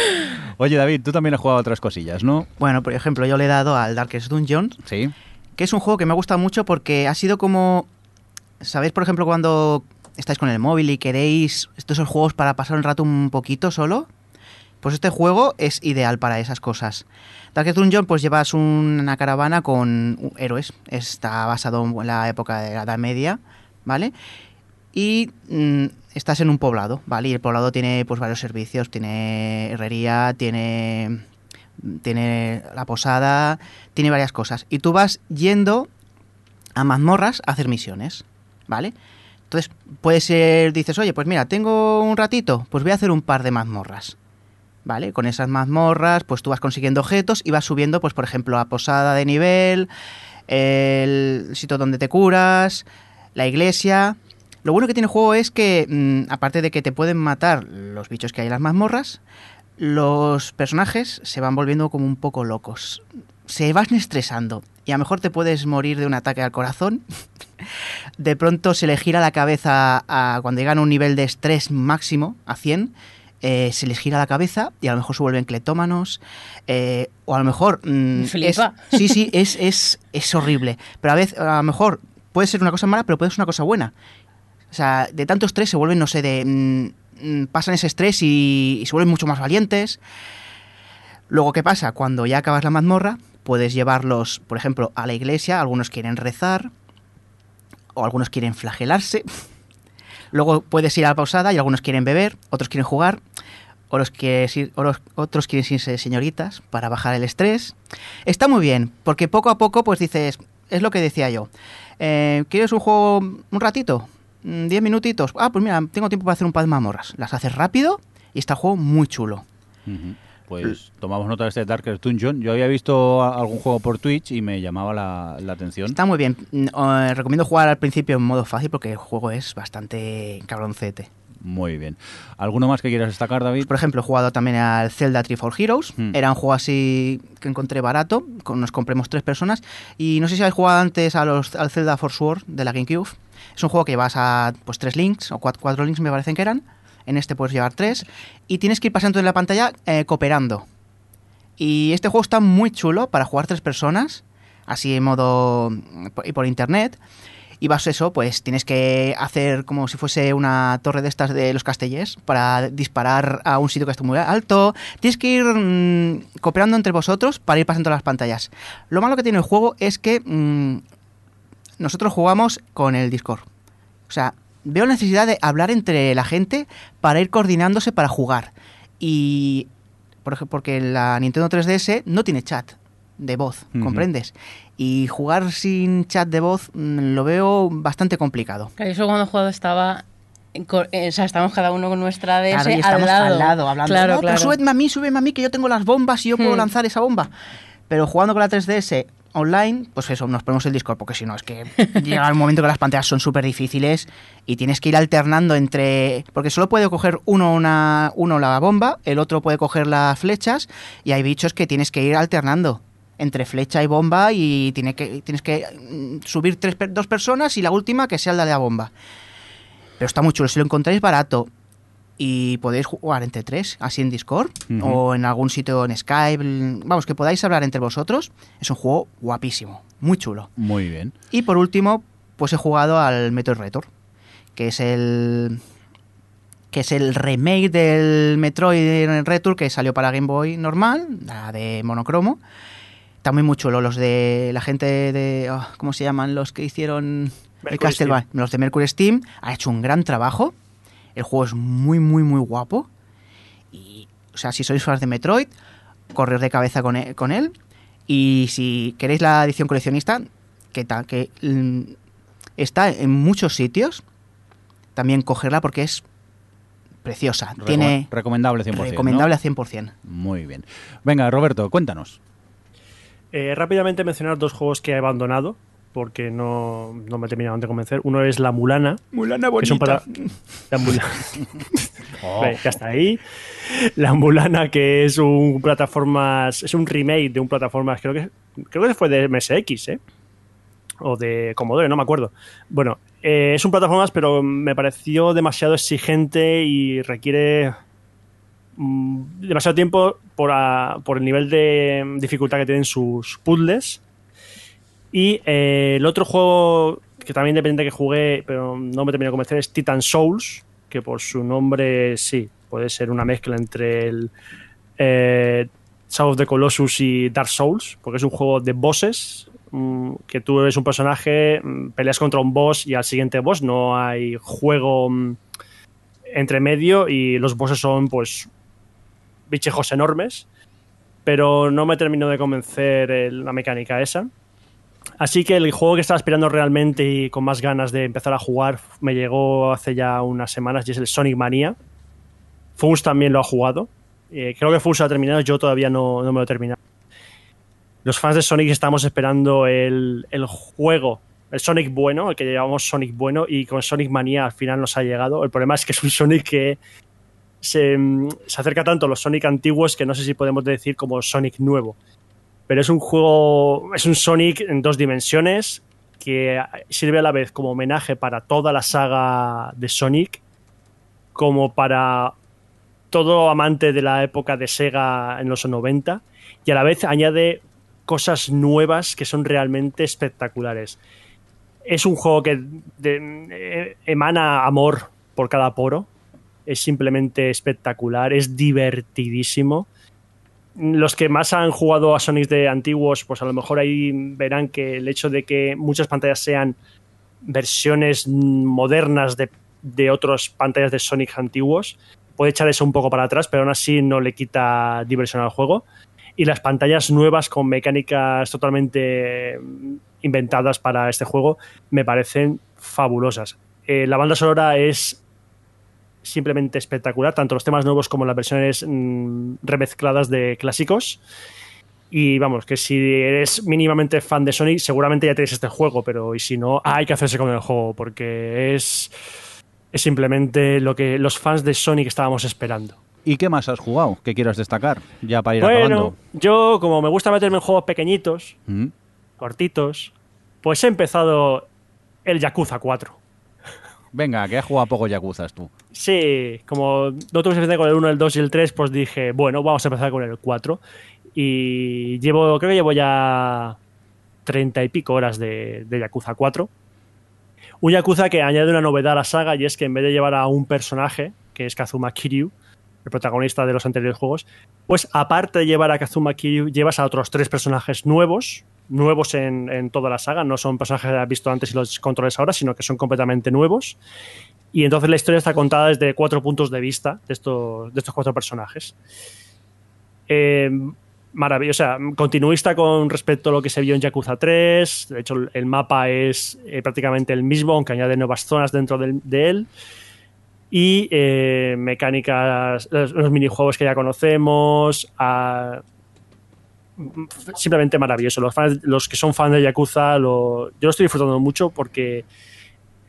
A: Oye David, tú también has jugado otras cosillas, ¿no?
C: Bueno, por ejemplo, yo le he dado al Darkest Dungeon.
A: Sí
C: que es un juego que me ha gustado mucho porque ha sido como ¿sabéis, por ejemplo, cuando estáis con el móvil y queréis estos esos juegos para pasar un rato un poquito solo? Pues este juego es ideal para esas cosas. Darkest Dungeon, pues llevas una caravana con héroes. Está basado en la época de la Edad Media, ¿vale? Y mm, estás en un poblado, ¿vale? Y el poblado tiene pues varios servicios. Tiene herrería, tiene, tiene la posada, tiene varias cosas. Y tú vas yendo a mazmorras a hacer misiones, ¿vale? Entonces, puede ser, dices, oye, pues mira, tengo un ratito, pues voy a hacer un par de mazmorras. ¿Vale? Con esas mazmorras, pues tú vas consiguiendo objetos y vas subiendo, pues por ejemplo, la posada de nivel, el sitio donde te curas, la iglesia. Lo bueno que tiene el juego es que, mm, aparte de que te pueden matar los bichos que hay en las mazmorras, los personajes se van volviendo como un poco locos. Se van estresando y a lo mejor te puedes morir de un ataque al corazón. de pronto se le gira la cabeza a, cuando llegan a un nivel de estrés máximo, a 100, eh, se les gira la cabeza y a lo mejor se vuelven cletómanos. Eh, o a lo mejor.
F: Mm,
C: sí, sí, es, es, es horrible. Pero a veces, a lo mejor puede ser una cosa mala, pero puede ser una cosa buena. O sea, de tanto estrés se vuelven, no sé, de. Mm, pasan ese estrés y, y se mucho más valientes. Luego, ¿qué pasa? Cuando ya acabas la mazmorra, puedes llevarlos, por ejemplo, a la iglesia, algunos quieren rezar, o algunos quieren flagelarse. Luego puedes ir a la pausada y algunos quieren beber, otros quieren jugar, otros quieren, otros quieren irse señoritas para bajar el estrés. Está muy bien, porque poco a poco pues dices, es lo que decía yo, eh, ¿quieres un juego un ratito? ¿10 mm, minutitos? Ah, pues mira, tengo tiempo para hacer un par de mamorras. Las haces rápido y está el juego muy chulo.
A: Pues tomamos nota de este Darkest Dungeon. Yo había visto algún juego por Twitch y me llamaba la, atención.
C: Está muy bien. Mm, eh, recomiendo jugar al principio en modo fácil porque el juego es bastante cabroncete.
A: Muy bien. ¿Alguno más que quieras destacar, David?
C: Por ejemplo, he jugado también al Zelda Tree for Heroes. Hmm. Era un juego así que encontré barato. Nos compremos tres personas. Y no sé si habéis jugado antes a los, al Zelda for Sword de la GameCube. Es un juego que vas a pues tres links, o cuatro, cuatro links me parecen que eran en este puedes llevar tres. Y tienes que ir pasando en la pantalla eh, cooperando. Y este juego está muy chulo para jugar tres personas, así en modo. y por internet. Y vas eso, pues tienes que hacer como si fuese una torre de estas de los castellers para disparar a un sitio que esté muy alto. Tienes que ir mm, cooperando entre vosotros para ir pasando las pantallas. Lo malo que tiene el juego es que mm, nosotros jugamos con el Discord. O sea, veo necesidad de hablar entre la gente para ir coordinándose para jugar. Y por ejemplo, porque la Nintendo 3DS no tiene chat de voz, ¿comprendes? Y jugar sin chat de voz mm, lo veo bastante complicado.
F: Claro, eso cuando he jugado estaba eh, o sea, estamos cada uno con nuestra DS
C: al,
F: lado.
C: al lado. hablando.
F: Claro,
C: no,
F: claro.
C: pero súbeme a mí, súbeme a mí, que yo tengo las bombas y yo puedo
F: Hmm.
C: lanzar esa bomba. Pero jugando con la 3DS online, pues eso, nos ponemos el Discord, porque si no, es que llega un momento que las pantallas son súper difíciles y tienes que ir alternando entre... Porque solo puede coger uno, una, uno la bomba, el otro puede coger las flechas y hay bichos que tienes que ir alternando entre flecha y bomba y tiene que, tienes que mm, subir tres, dos personas y la última que sea la de la bomba. Pero está muy chulo, si lo encontráis barato y podéis jugar entre tres, así en Discord o en algún sitio en Skype, vamos, que podáis hablar entre vosotros, es un juego guapísimo, muy chulo.
A: Muy bien.
C: Y por último, pues he jugado al Metroid Retor, que es el que es el remake del Metroid Return que salió para Game Boy normal, la de monocromo. También muy chulo los de la gente de oh, ¿cómo se llaman los que hicieron el
D: Mercury
C: Castlevania? Los de Mercury Steam ha hecho un gran trabajo. El juego es muy muy muy guapo y o sea, si sois fans de Metroid, correr de cabeza con e- con él. Y si queréis la edición coleccionista, que, ta- que mm, está en muchos sitios, también cogerla porque es preciosa.
A: Recom-
C: Tiene
A: recomendable 100%. ¿no?
C: recomendable a 100%.
A: Muy bien. Venga, Roberto, cuéntanos.
D: Eh, rápidamente mencionar dos juegos que he abandonado porque no, no me terminaban de convencer. Uno es La Mulana.
C: Mulana
D: que son para La Mulana.
A: Oh.
D: Ya está ahí. La Mulana, que es un plataformas, es un remake de un plataformas, creo que creo que fue de MSX, ¿eh? O de Commodore, no me acuerdo. Bueno, eh, es un plataformas, pero me pareció demasiado exigente y requiere mm, demasiado tiempo por, a- por el nivel de dificultad que tienen sus puzzles. Y eh, el otro juego que también depende de que jugué, pero no me terminó de convencer, es Titan Souls, que por su nombre sí, puede ser una mezcla entre el eh, Shadow of the Colossus y Dark Souls, porque es un juego de bosses, mm, que tú eres un personaje, mm, peleas contra un boss y al siguiente boss, no hay juego mm, entre medio y los bosses son pues bichejos enormes, pero no me terminó de convencer la mecánica esa. Así que el juego que estaba esperando realmente y con más ganas de empezar a jugar me llegó hace ya unas semanas y es el Sonic Mania. Fus también lo ha jugado. Eh, creo que Fus ha terminado, yo todavía no, me lo he terminado. Los fans de Sonic estamos esperando el, el juego, el Sonic bueno, el que llamamos Sonic bueno, y con Sonic Mania al final nos ha llegado. El problema es que es un Sonic que se, se acerca tanto a los Sonic antiguos que no sé si podemos decir como Sonic nuevo pero es un juego, es un Sonic en dos dimensiones que sirve a la vez como homenaje para toda la saga de Sonic, como para todo amante de la época de Sega en los 90, y a la vez añade cosas nuevas que son realmente espectaculares. Es un juego que eh, emana amor por cada poro, es simplemente espectacular, es divertidísimo los que más han jugado a Sonic de antiguos, pues a lo mejor ahí verán que el hecho de que muchas pantallas sean versiones modernas de, de otras pantallas de Sonic antiguos, puede echar eso un poco para atrás, pero aún así no le quita diversión al juego. Y las pantallas nuevas con mecánicas totalmente inventadas para este juego me parecen fabulosas. Eh, la banda sonora es simplemente espectacular, tanto los temas nuevos como las versiones mm, remezcladas de clásicos. Y vamos, que si eres mínimamente fan de Sonic, seguramente ya tienes este juego, pero y si no, hay que hacerse con el juego, porque es, es simplemente lo que los fans de Sonic estábamos esperando.
A: ¿Y qué más has jugado? ¿Qué quieras destacar? Ya para ir
D: bueno, Yo, como me gusta meterme en juegos pequeñitos, mm. cortitos, pues he empezado el Yakuza 4.
A: Venga, que has jugado poco Yakuza tú.
D: Sí, como no tuve suficiente con el 1, el 2 y el 3, pues dije, bueno, vamos a empezar con el 4. Y llevo, creo que llevo ya treinta y pico horas de, de Yakuza 4. Un Yakuza que añade una novedad a la saga y es que en vez de llevar a un personaje, que es Kazuma Kiryu, el protagonista de los anteriores juegos, pues aparte de llevar a Kazuma Kiryu, llevas a otros tres personajes nuevos, nuevos en, toda la saga, no son personajes que has visto antes y los controles ahora, sino que son completamente nuevos. Y entonces la historia está contada desde cuatro puntos de vista de estos, de estos cuatro personajes. Eh, maravillosa, continuista con respecto a lo que se vio en Yakuza 3. De hecho, el mapa es eh, prácticamente el mismo, aunque añade nuevas zonas dentro de, él. Y eh, mecánicas, los, minijuegos que ya conocemos. Simplemente maravilloso. Los, los que son fans de Yakuza, yo lo estoy disfrutando mucho porque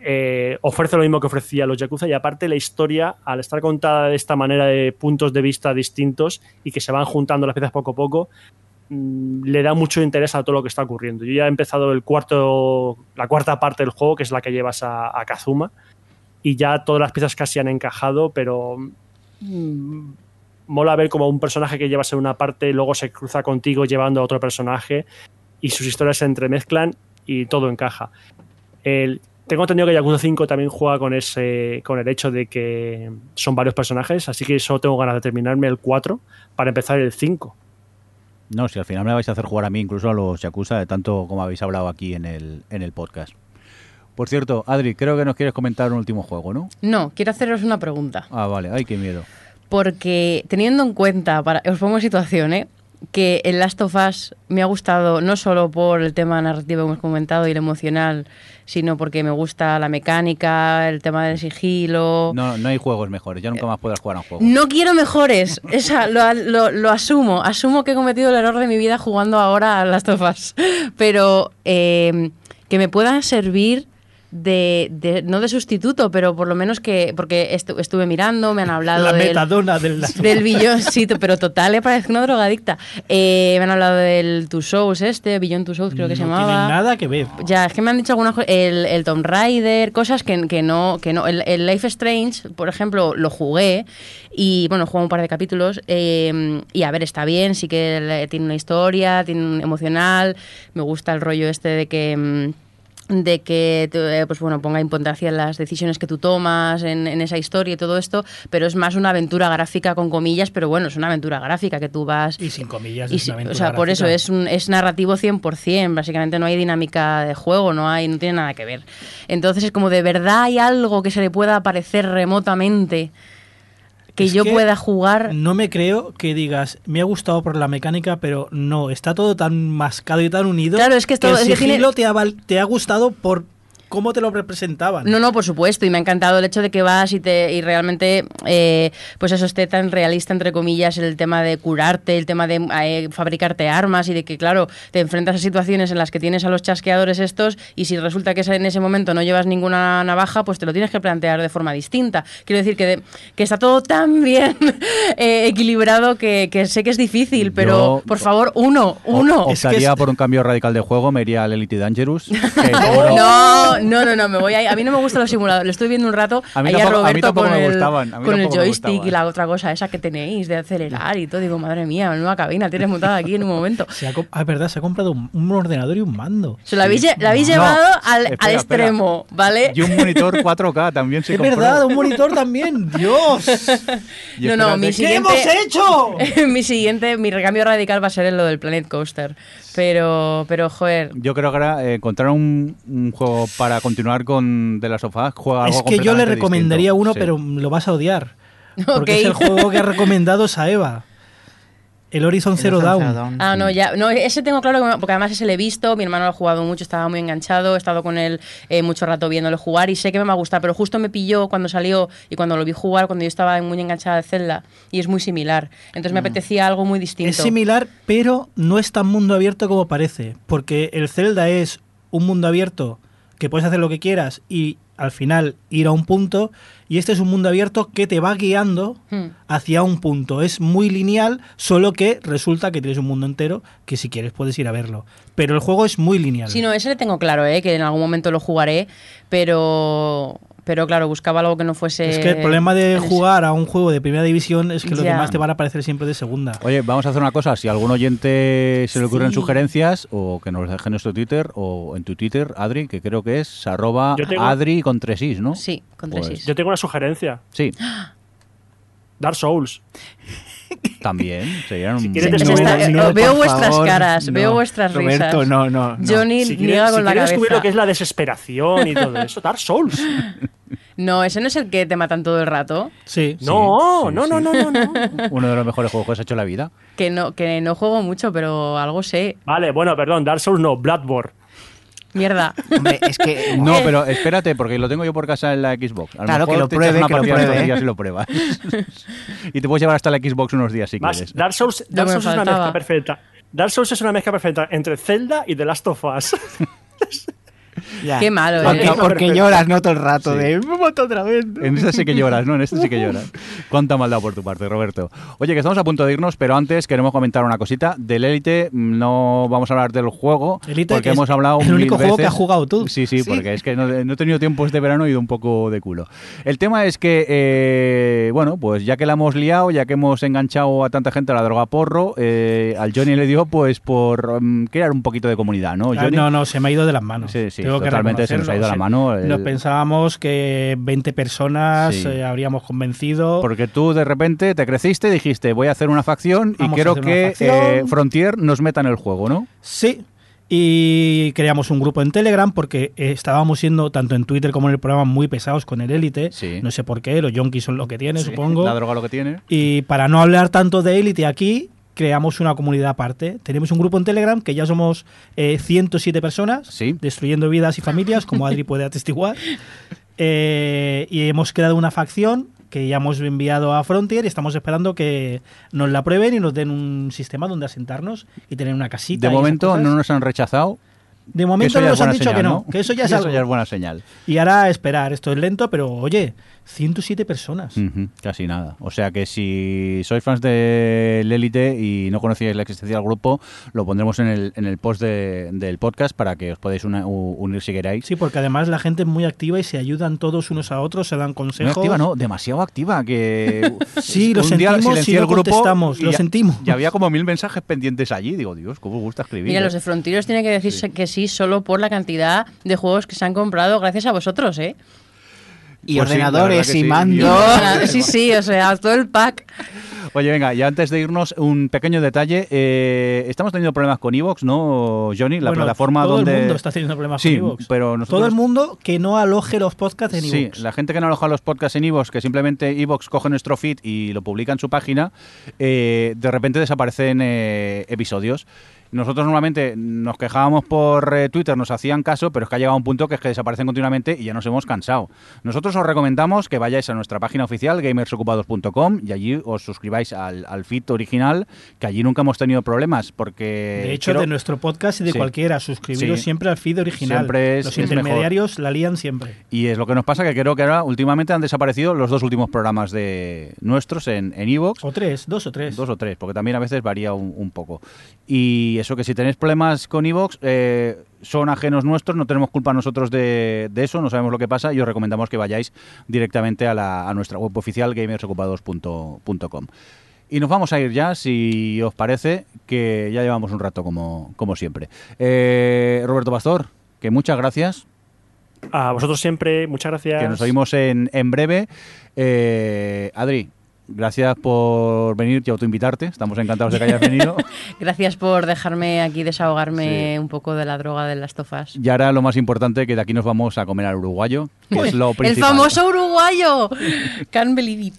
D: eh, ofrece lo mismo que ofrecía los Yakuza y aparte la historia, al estar contada de esta manera de puntos de vista distintos y que se van juntando las piezas poco a poco, mm, le da mucho interés a todo lo que está ocurriendo. Yo ya he empezado el cuarto, la cuarta parte del juego, que es la que llevas a, Kazuma, y ya todas las piezas casi han encajado, pero mm, mola ver como un personaje que llevas en una parte luego se cruza contigo llevando a otro personaje y sus historias se entremezclan y todo encaja. El, tengo entendido que Yakuza 5 también juega con ese con el hecho de que son varios personajes, así que solo tengo ganas de terminarme el 4 para empezar el 5.
A: No, si al final me vais a hacer jugar a mí, incluso a los Yakuza, de tanto como habéis hablado aquí en el, en el podcast. Por cierto, Adri, creo que nos quieres comentar un último juego, ¿no?
F: No, quiero haceros una pregunta.
A: Ah, vale, ay, qué miedo.
F: Porque teniendo en cuenta, para, os pongo en situación, ¿eh? que el Last of Us me ha gustado no solo por el tema narrativo que hemos comentado y el emocional, sino porque me gusta la mecánica, el tema del sigilo.
A: No, no hay juegos mejores, ya nunca más puedas jugar a un juego.
F: No quiero mejores, Esa, lo, lo, asumo, asumo que he cometido el error de mi vida jugando ahora a Last of Us, pero eh, que me puedan servir de, no de sustituto, pero por lo menos que, porque estuve mirando, me han hablado
B: la
F: del,
B: metadona del,
F: del billón, sí, pero total, le parece una drogadicta. Eh, me han hablado del Two Souls este, Billón Two Souls creo que se llamaba. No
B: tiene nada que ver.
F: Ya, es que me han dicho algunas cosas, el, el Tomb Raider, cosas que, que no, que no, el, Life Strange, por ejemplo, lo jugué y bueno, jugué un par de capítulos eh, y a ver, está bien, sí que tiene una historia, tiene un emocional, me gusta el rollo este de que mm, de que eh, pues bueno ponga importancia en las decisiones que tú tomas en, esa historia y todo esto pero es más una aventura gráfica con comillas pero bueno es una aventura gráfica que tú vas
B: y sin comillas
F: y
B: es una
F: o sea por eso es un, es narrativo 100% básicamente no hay dinámica de juego no hay no tiene nada que ver. Entonces es como de verdad hay algo que se le pueda parecer remotamente que yo pueda jugar.
B: No me creo que digas, me ha gustado por la mecánica, pero no, está todo tan mascado y tan unido.
F: Claro, es que, esto,
B: el te, ha, te ha gustado por cómo te lo representaban.
F: No, no, por supuesto, y me ha encantado el hecho de que vas y, te, y realmente, eh, pues eso esté tan realista, entre comillas, el tema de curarte, el tema de eh, fabricarte armas y de que, claro, te enfrentas a situaciones en las que tienes a los chasqueadores estos y si resulta que en ese momento no llevas ninguna navaja, pues te lo tienes que plantear de forma distinta. Quiero decir que, que está todo tan bien eh, equilibrado que, sé que es difícil, pero por favor, uno, uno.
A: Optaría por un cambio radical de juego, me iría al Elite Dangerous.
F: no, no, no, no, me voy a, a mí no me gustan los simuladores. Le estoy viendo un rato a, mí a Roberto con, el, con el joystick y la otra cosa esa que tenéis de acelerar y todo. Digo, madre mía, nueva cabina tienes montada aquí en un momento.
B: Se ha, ah, verdad, se ha comprado un, ordenador y un mando.
F: Se lo habéis, llevado al, al extremo, ¿vale?
A: Y un monitor 4K también se
B: Es verdad, un monitor también. ¡Dios!
F: no, no, mi siguiente,
B: ¿Qué hemos hecho?
F: mi siguiente, mi recambio radical va a ser en lo del Planet Coaster. Pero, pero joder.
A: Yo creo que ahora eh, encontrar un, juego para continuar con de las sofás, juega algo
B: Es que yo le recomendaría uno, pero lo vas a odiar. Porque es el juego que ha recomendado Saeva. El Horizon Zero Dawn.
F: Ah, no, ya. No, ese tengo claro, porque además ese lo he visto, mi hermano lo ha jugado mucho, estaba muy enganchado, he estado con él eh, mucho rato viéndolo jugar y sé que me va a gustar, pero justo me pilló cuando salió y cuando lo vi jugar, cuando yo estaba muy enganchada de Zelda, y es muy similar. Entonces me mm. apetecía algo muy distinto.
B: Es similar, pero no es tan mundo abierto como parece, porque el Zelda es un mundo abierto que puedes hacer lo que quieras y al final ir a un punto y este es un mundo abierto que te va guiando hmm. hacia un punto. Es muy lineal, solo que resulta que tienes un mundo entero que si quieres puedes ir a verlo. Pero el juego es muy lineal.
F: Sí, no, ese le tengo claro, ¿eh? que en algún momento lo jugaré, pero pero claro, buscaba algo que no fuese.
B: Es que el problema de jugar a un juego de primera división es que los demás te van a parecer siempre de segunda.
A: Oye, vamos a hacer una cosa. Si algún oyente se le ocurren sugerencias, o que nos deje en nuestro Twitter, o en tu Twitter, Adri, que creo que es arroba Adri con tres is, ¿no?
F: Sí, con tres pues
D: Yo tengo una sugerencia.
A: Sí.
D: Dark Souls.
A: También, serían un...
F: veo vuestras caras, veo vuestras
B: Roberto,
F: risas.
B: no, no.
F: Johnny
D: si
F: niega con
D: si
F: la cabeza.
D: descubrir lo que es la desesperación y todo eso, Dark Souls.
F: No, ese no es el que te matan todo el rato.
B: Sí.
D: No, no, no, no, no, no.
A: Uno de los mejores juegos que has hecho en la vida.
F: Que no, que no juego mucho, pero algo sé.
D: Vale, bueno, perdón, Dark Souls no, Bloodborne.
F: Mierda.
C: Hombre, es que.
A: No, pero espérate, porque lo tengo yo por casa en la Xbox.
C: A claro, que lo pruebe, que lo pruebe.
A: Y lo pruebas. y te puedes llevar hasta la Xbox unos días si quieres.
D: Dark Souls, Dark Souls es una mezcla perfecta. Dark Souls es una mezcla perfecta entre Zelda y The Last of Us.
F: Qué malo,
C: porque,
F: ¿eh?
C: porque lloras, ¿no? Todo el rato de me otra vez.
A: En esta sí que lloras, ¿no? En esta sí que lloras. Cuánta maldad por tu parte, Roberto. Oye, que estamos a punto de irnos, pero antes queremos comentar una cosita. Del Elite no vamos a hablar del juego, Elite, porque hemos hablado
B: el único juego que has jugado tú.
A: Sí, sí, porque es que no, he tenido tiempo este verano y he ido un poco de culo. El tema es que, eh, bueno, pues ya que la hemos liado, ya que hemos enganchado a tanta gente a la droga porro, eh, al Johnny le dio pues por mm, crear un poquito de comunidad, ¿no?
B: Ah, no, no, se me ha ido de las manos.
A: Sí, sí, totalmente se nos ha ido la mano.
B: Nos pensábamos que 20 personas eh, habríamos convencido.
A: Porque tú de repente te creciste y dijiste, voy a hacer una facción y quiero que eh, Frontier nos meta en el juego, ¿no?
B: Sí, y creamos un grupo en Telegram porque estábamos siendo, tanto en Twitter como en el programa, muy pesados con el Élite. No sé por qué, los yonkis son lo que tiene, supongo.
A: La droga lo que tiene.
B: Y para no hablar tanto de Élite aquí, creamos una comunidad aparte. Tenemos un grupo en Telegram que ya somos 107 eh, personas, destruyendo vidas y familias, como Adri puede atestiguar. Eh, y hemos creado una facción que ya hemos enviado a Frontier y estamos esperando que nos la prueben y nos den un sistema donde asentarnos y tener una casita.
A: De momento no nos han rechazado.
B: De momento nos han dicho que no, que eso ya es,
A: eso ya es buena señal.
B: Y ahora esperar, esto es lento, pero oye, 107 personas.
A: casi nada. O sea que si sois fans del Élite y no conocíais la existencia del grupo, lo pondremos en el, en el post del podcast para que os podáis unir si queráis.
B: Sí, porque además la gente es muy activa y se ayudan todos unos a otros, se dan consejos.
A: Muy activa, no, demasiado activa. Que
B: sí, lo sentimos y el grupo lo sentimos.
A: Y había como mil mensajes pendientes allí. Digo, Dios, cómo gusta escribir.
F: Mira,
A: ¿eh?
F: los de Frontiers tienen que decirse que sí solo por la cantidad de juegos que se han comprado gracias a vosotros, ¿eh?
C: Y
A: Pues sí,
C: ordenadores y
A: sí.
C: mandos.
F: sí, sí, o sea, todo el pack.
A: Oye, venga, y antes de irnos, un pequeño detalle. eh, estamos teniendo problemas con Evox, ¿no, Johnny? La
B: Bueno,
A: plataforma
B: todo
A: donde.
B: el mundo está teniendo problemas
A: Sí,
B: con iVoox.
A: pero nosotros-
B: Todo el mundo que no aloje los podcasts en
A: Sí,
B: iVoox.
A: la gente que no aloja los podcasts en Evox, que simplemente Evox coge nuestro feed y lo publica en su página, eh, de repente desaparecen eh, episodios. Nosotros normalmente nos quejábamos por eh, Twitter, nos hacían caso, pero es que ha llegado un punto que es que desaparecen continuamente y ya nos hemos cansado. Nosotros os recomendamos que vayáis a nuestra página oficial, gamersocupados.com, y allí os suscribáis al, al feed original, que allí nunca hemos tenido problemas, porque...
B: De hecho,
A: quiero-
B: de nuestro podcast y de
A: Sí.
B: cualquiera, suscribiros
A: Sí.
B: siempre al feed original.
A: Siempre es-
B: Los
A: es
B: intermediarios la lían siempre.
A: Y es lo que nos pasa, que creo que ahora últimamente han desaparecido los dos últimos programas de nuestros en en Evox.
B: O tres, dos o tres.
A: Dos o tres, porque también a veces varía un, un poco. Y eso que si tenéis problemas con Evox, eh, son ajenos nuestros, no tenemos culpa nosotros de, de eso, no sabemos lo que pasa y os recomendamos que vayáis directamente a, la- a nuestra web oficial gamersocupados.com. Y nos vamos a ir ya, si os parece, que ya llevamos un rato como, como siempre. Eh, Roberto Pastor, que muchas gracias,
D: A vosotros siempre, muchas gracias.
A: que nos oímos en, en breve. Eh, Adri, gracias por venir y autoinvitarte. Estamos encantados de que hayas venido.
F: Gracias por dejarme aquí desahogarme
A: Sí.
F: un poco de la droga de las tofas.
A: Y ahora lo más importante, que de aquí nos vamos a comer al uruguayo, que es lo
F: El famoso uruguayo. Can't believe it.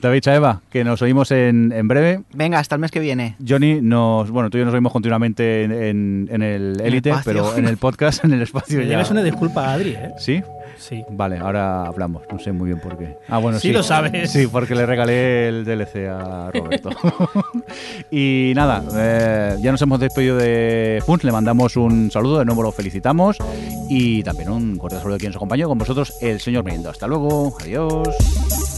A: David Chaeva, que nos oímos en, en breve.
C: Venga, hasta el mes que viene.
A: Johnny, nos, bueno, tú y yo nos oímos continuamente en, en- en el Élite, pero en el podcast, en el espacio
B: Le
A: ya.
B: debes una disculpa a Adri, ¿eh?
A: ¿Sí?
B: Sí.
A: Vale, ahora hablamos. No sé muy bien por qué. Ah, bueno, sí.
B: Sí lo sabes.
A: Sí, porque le regalé el DLC a Roberto. y nada, eh, ya nos hemos despedido de Funs. Le mandamos un saludo, de nuevo lo felicitamos. Y también un cordial saludo de quien nos acompañó con vosotros, el señor Mendo. Hasta luego, adiós.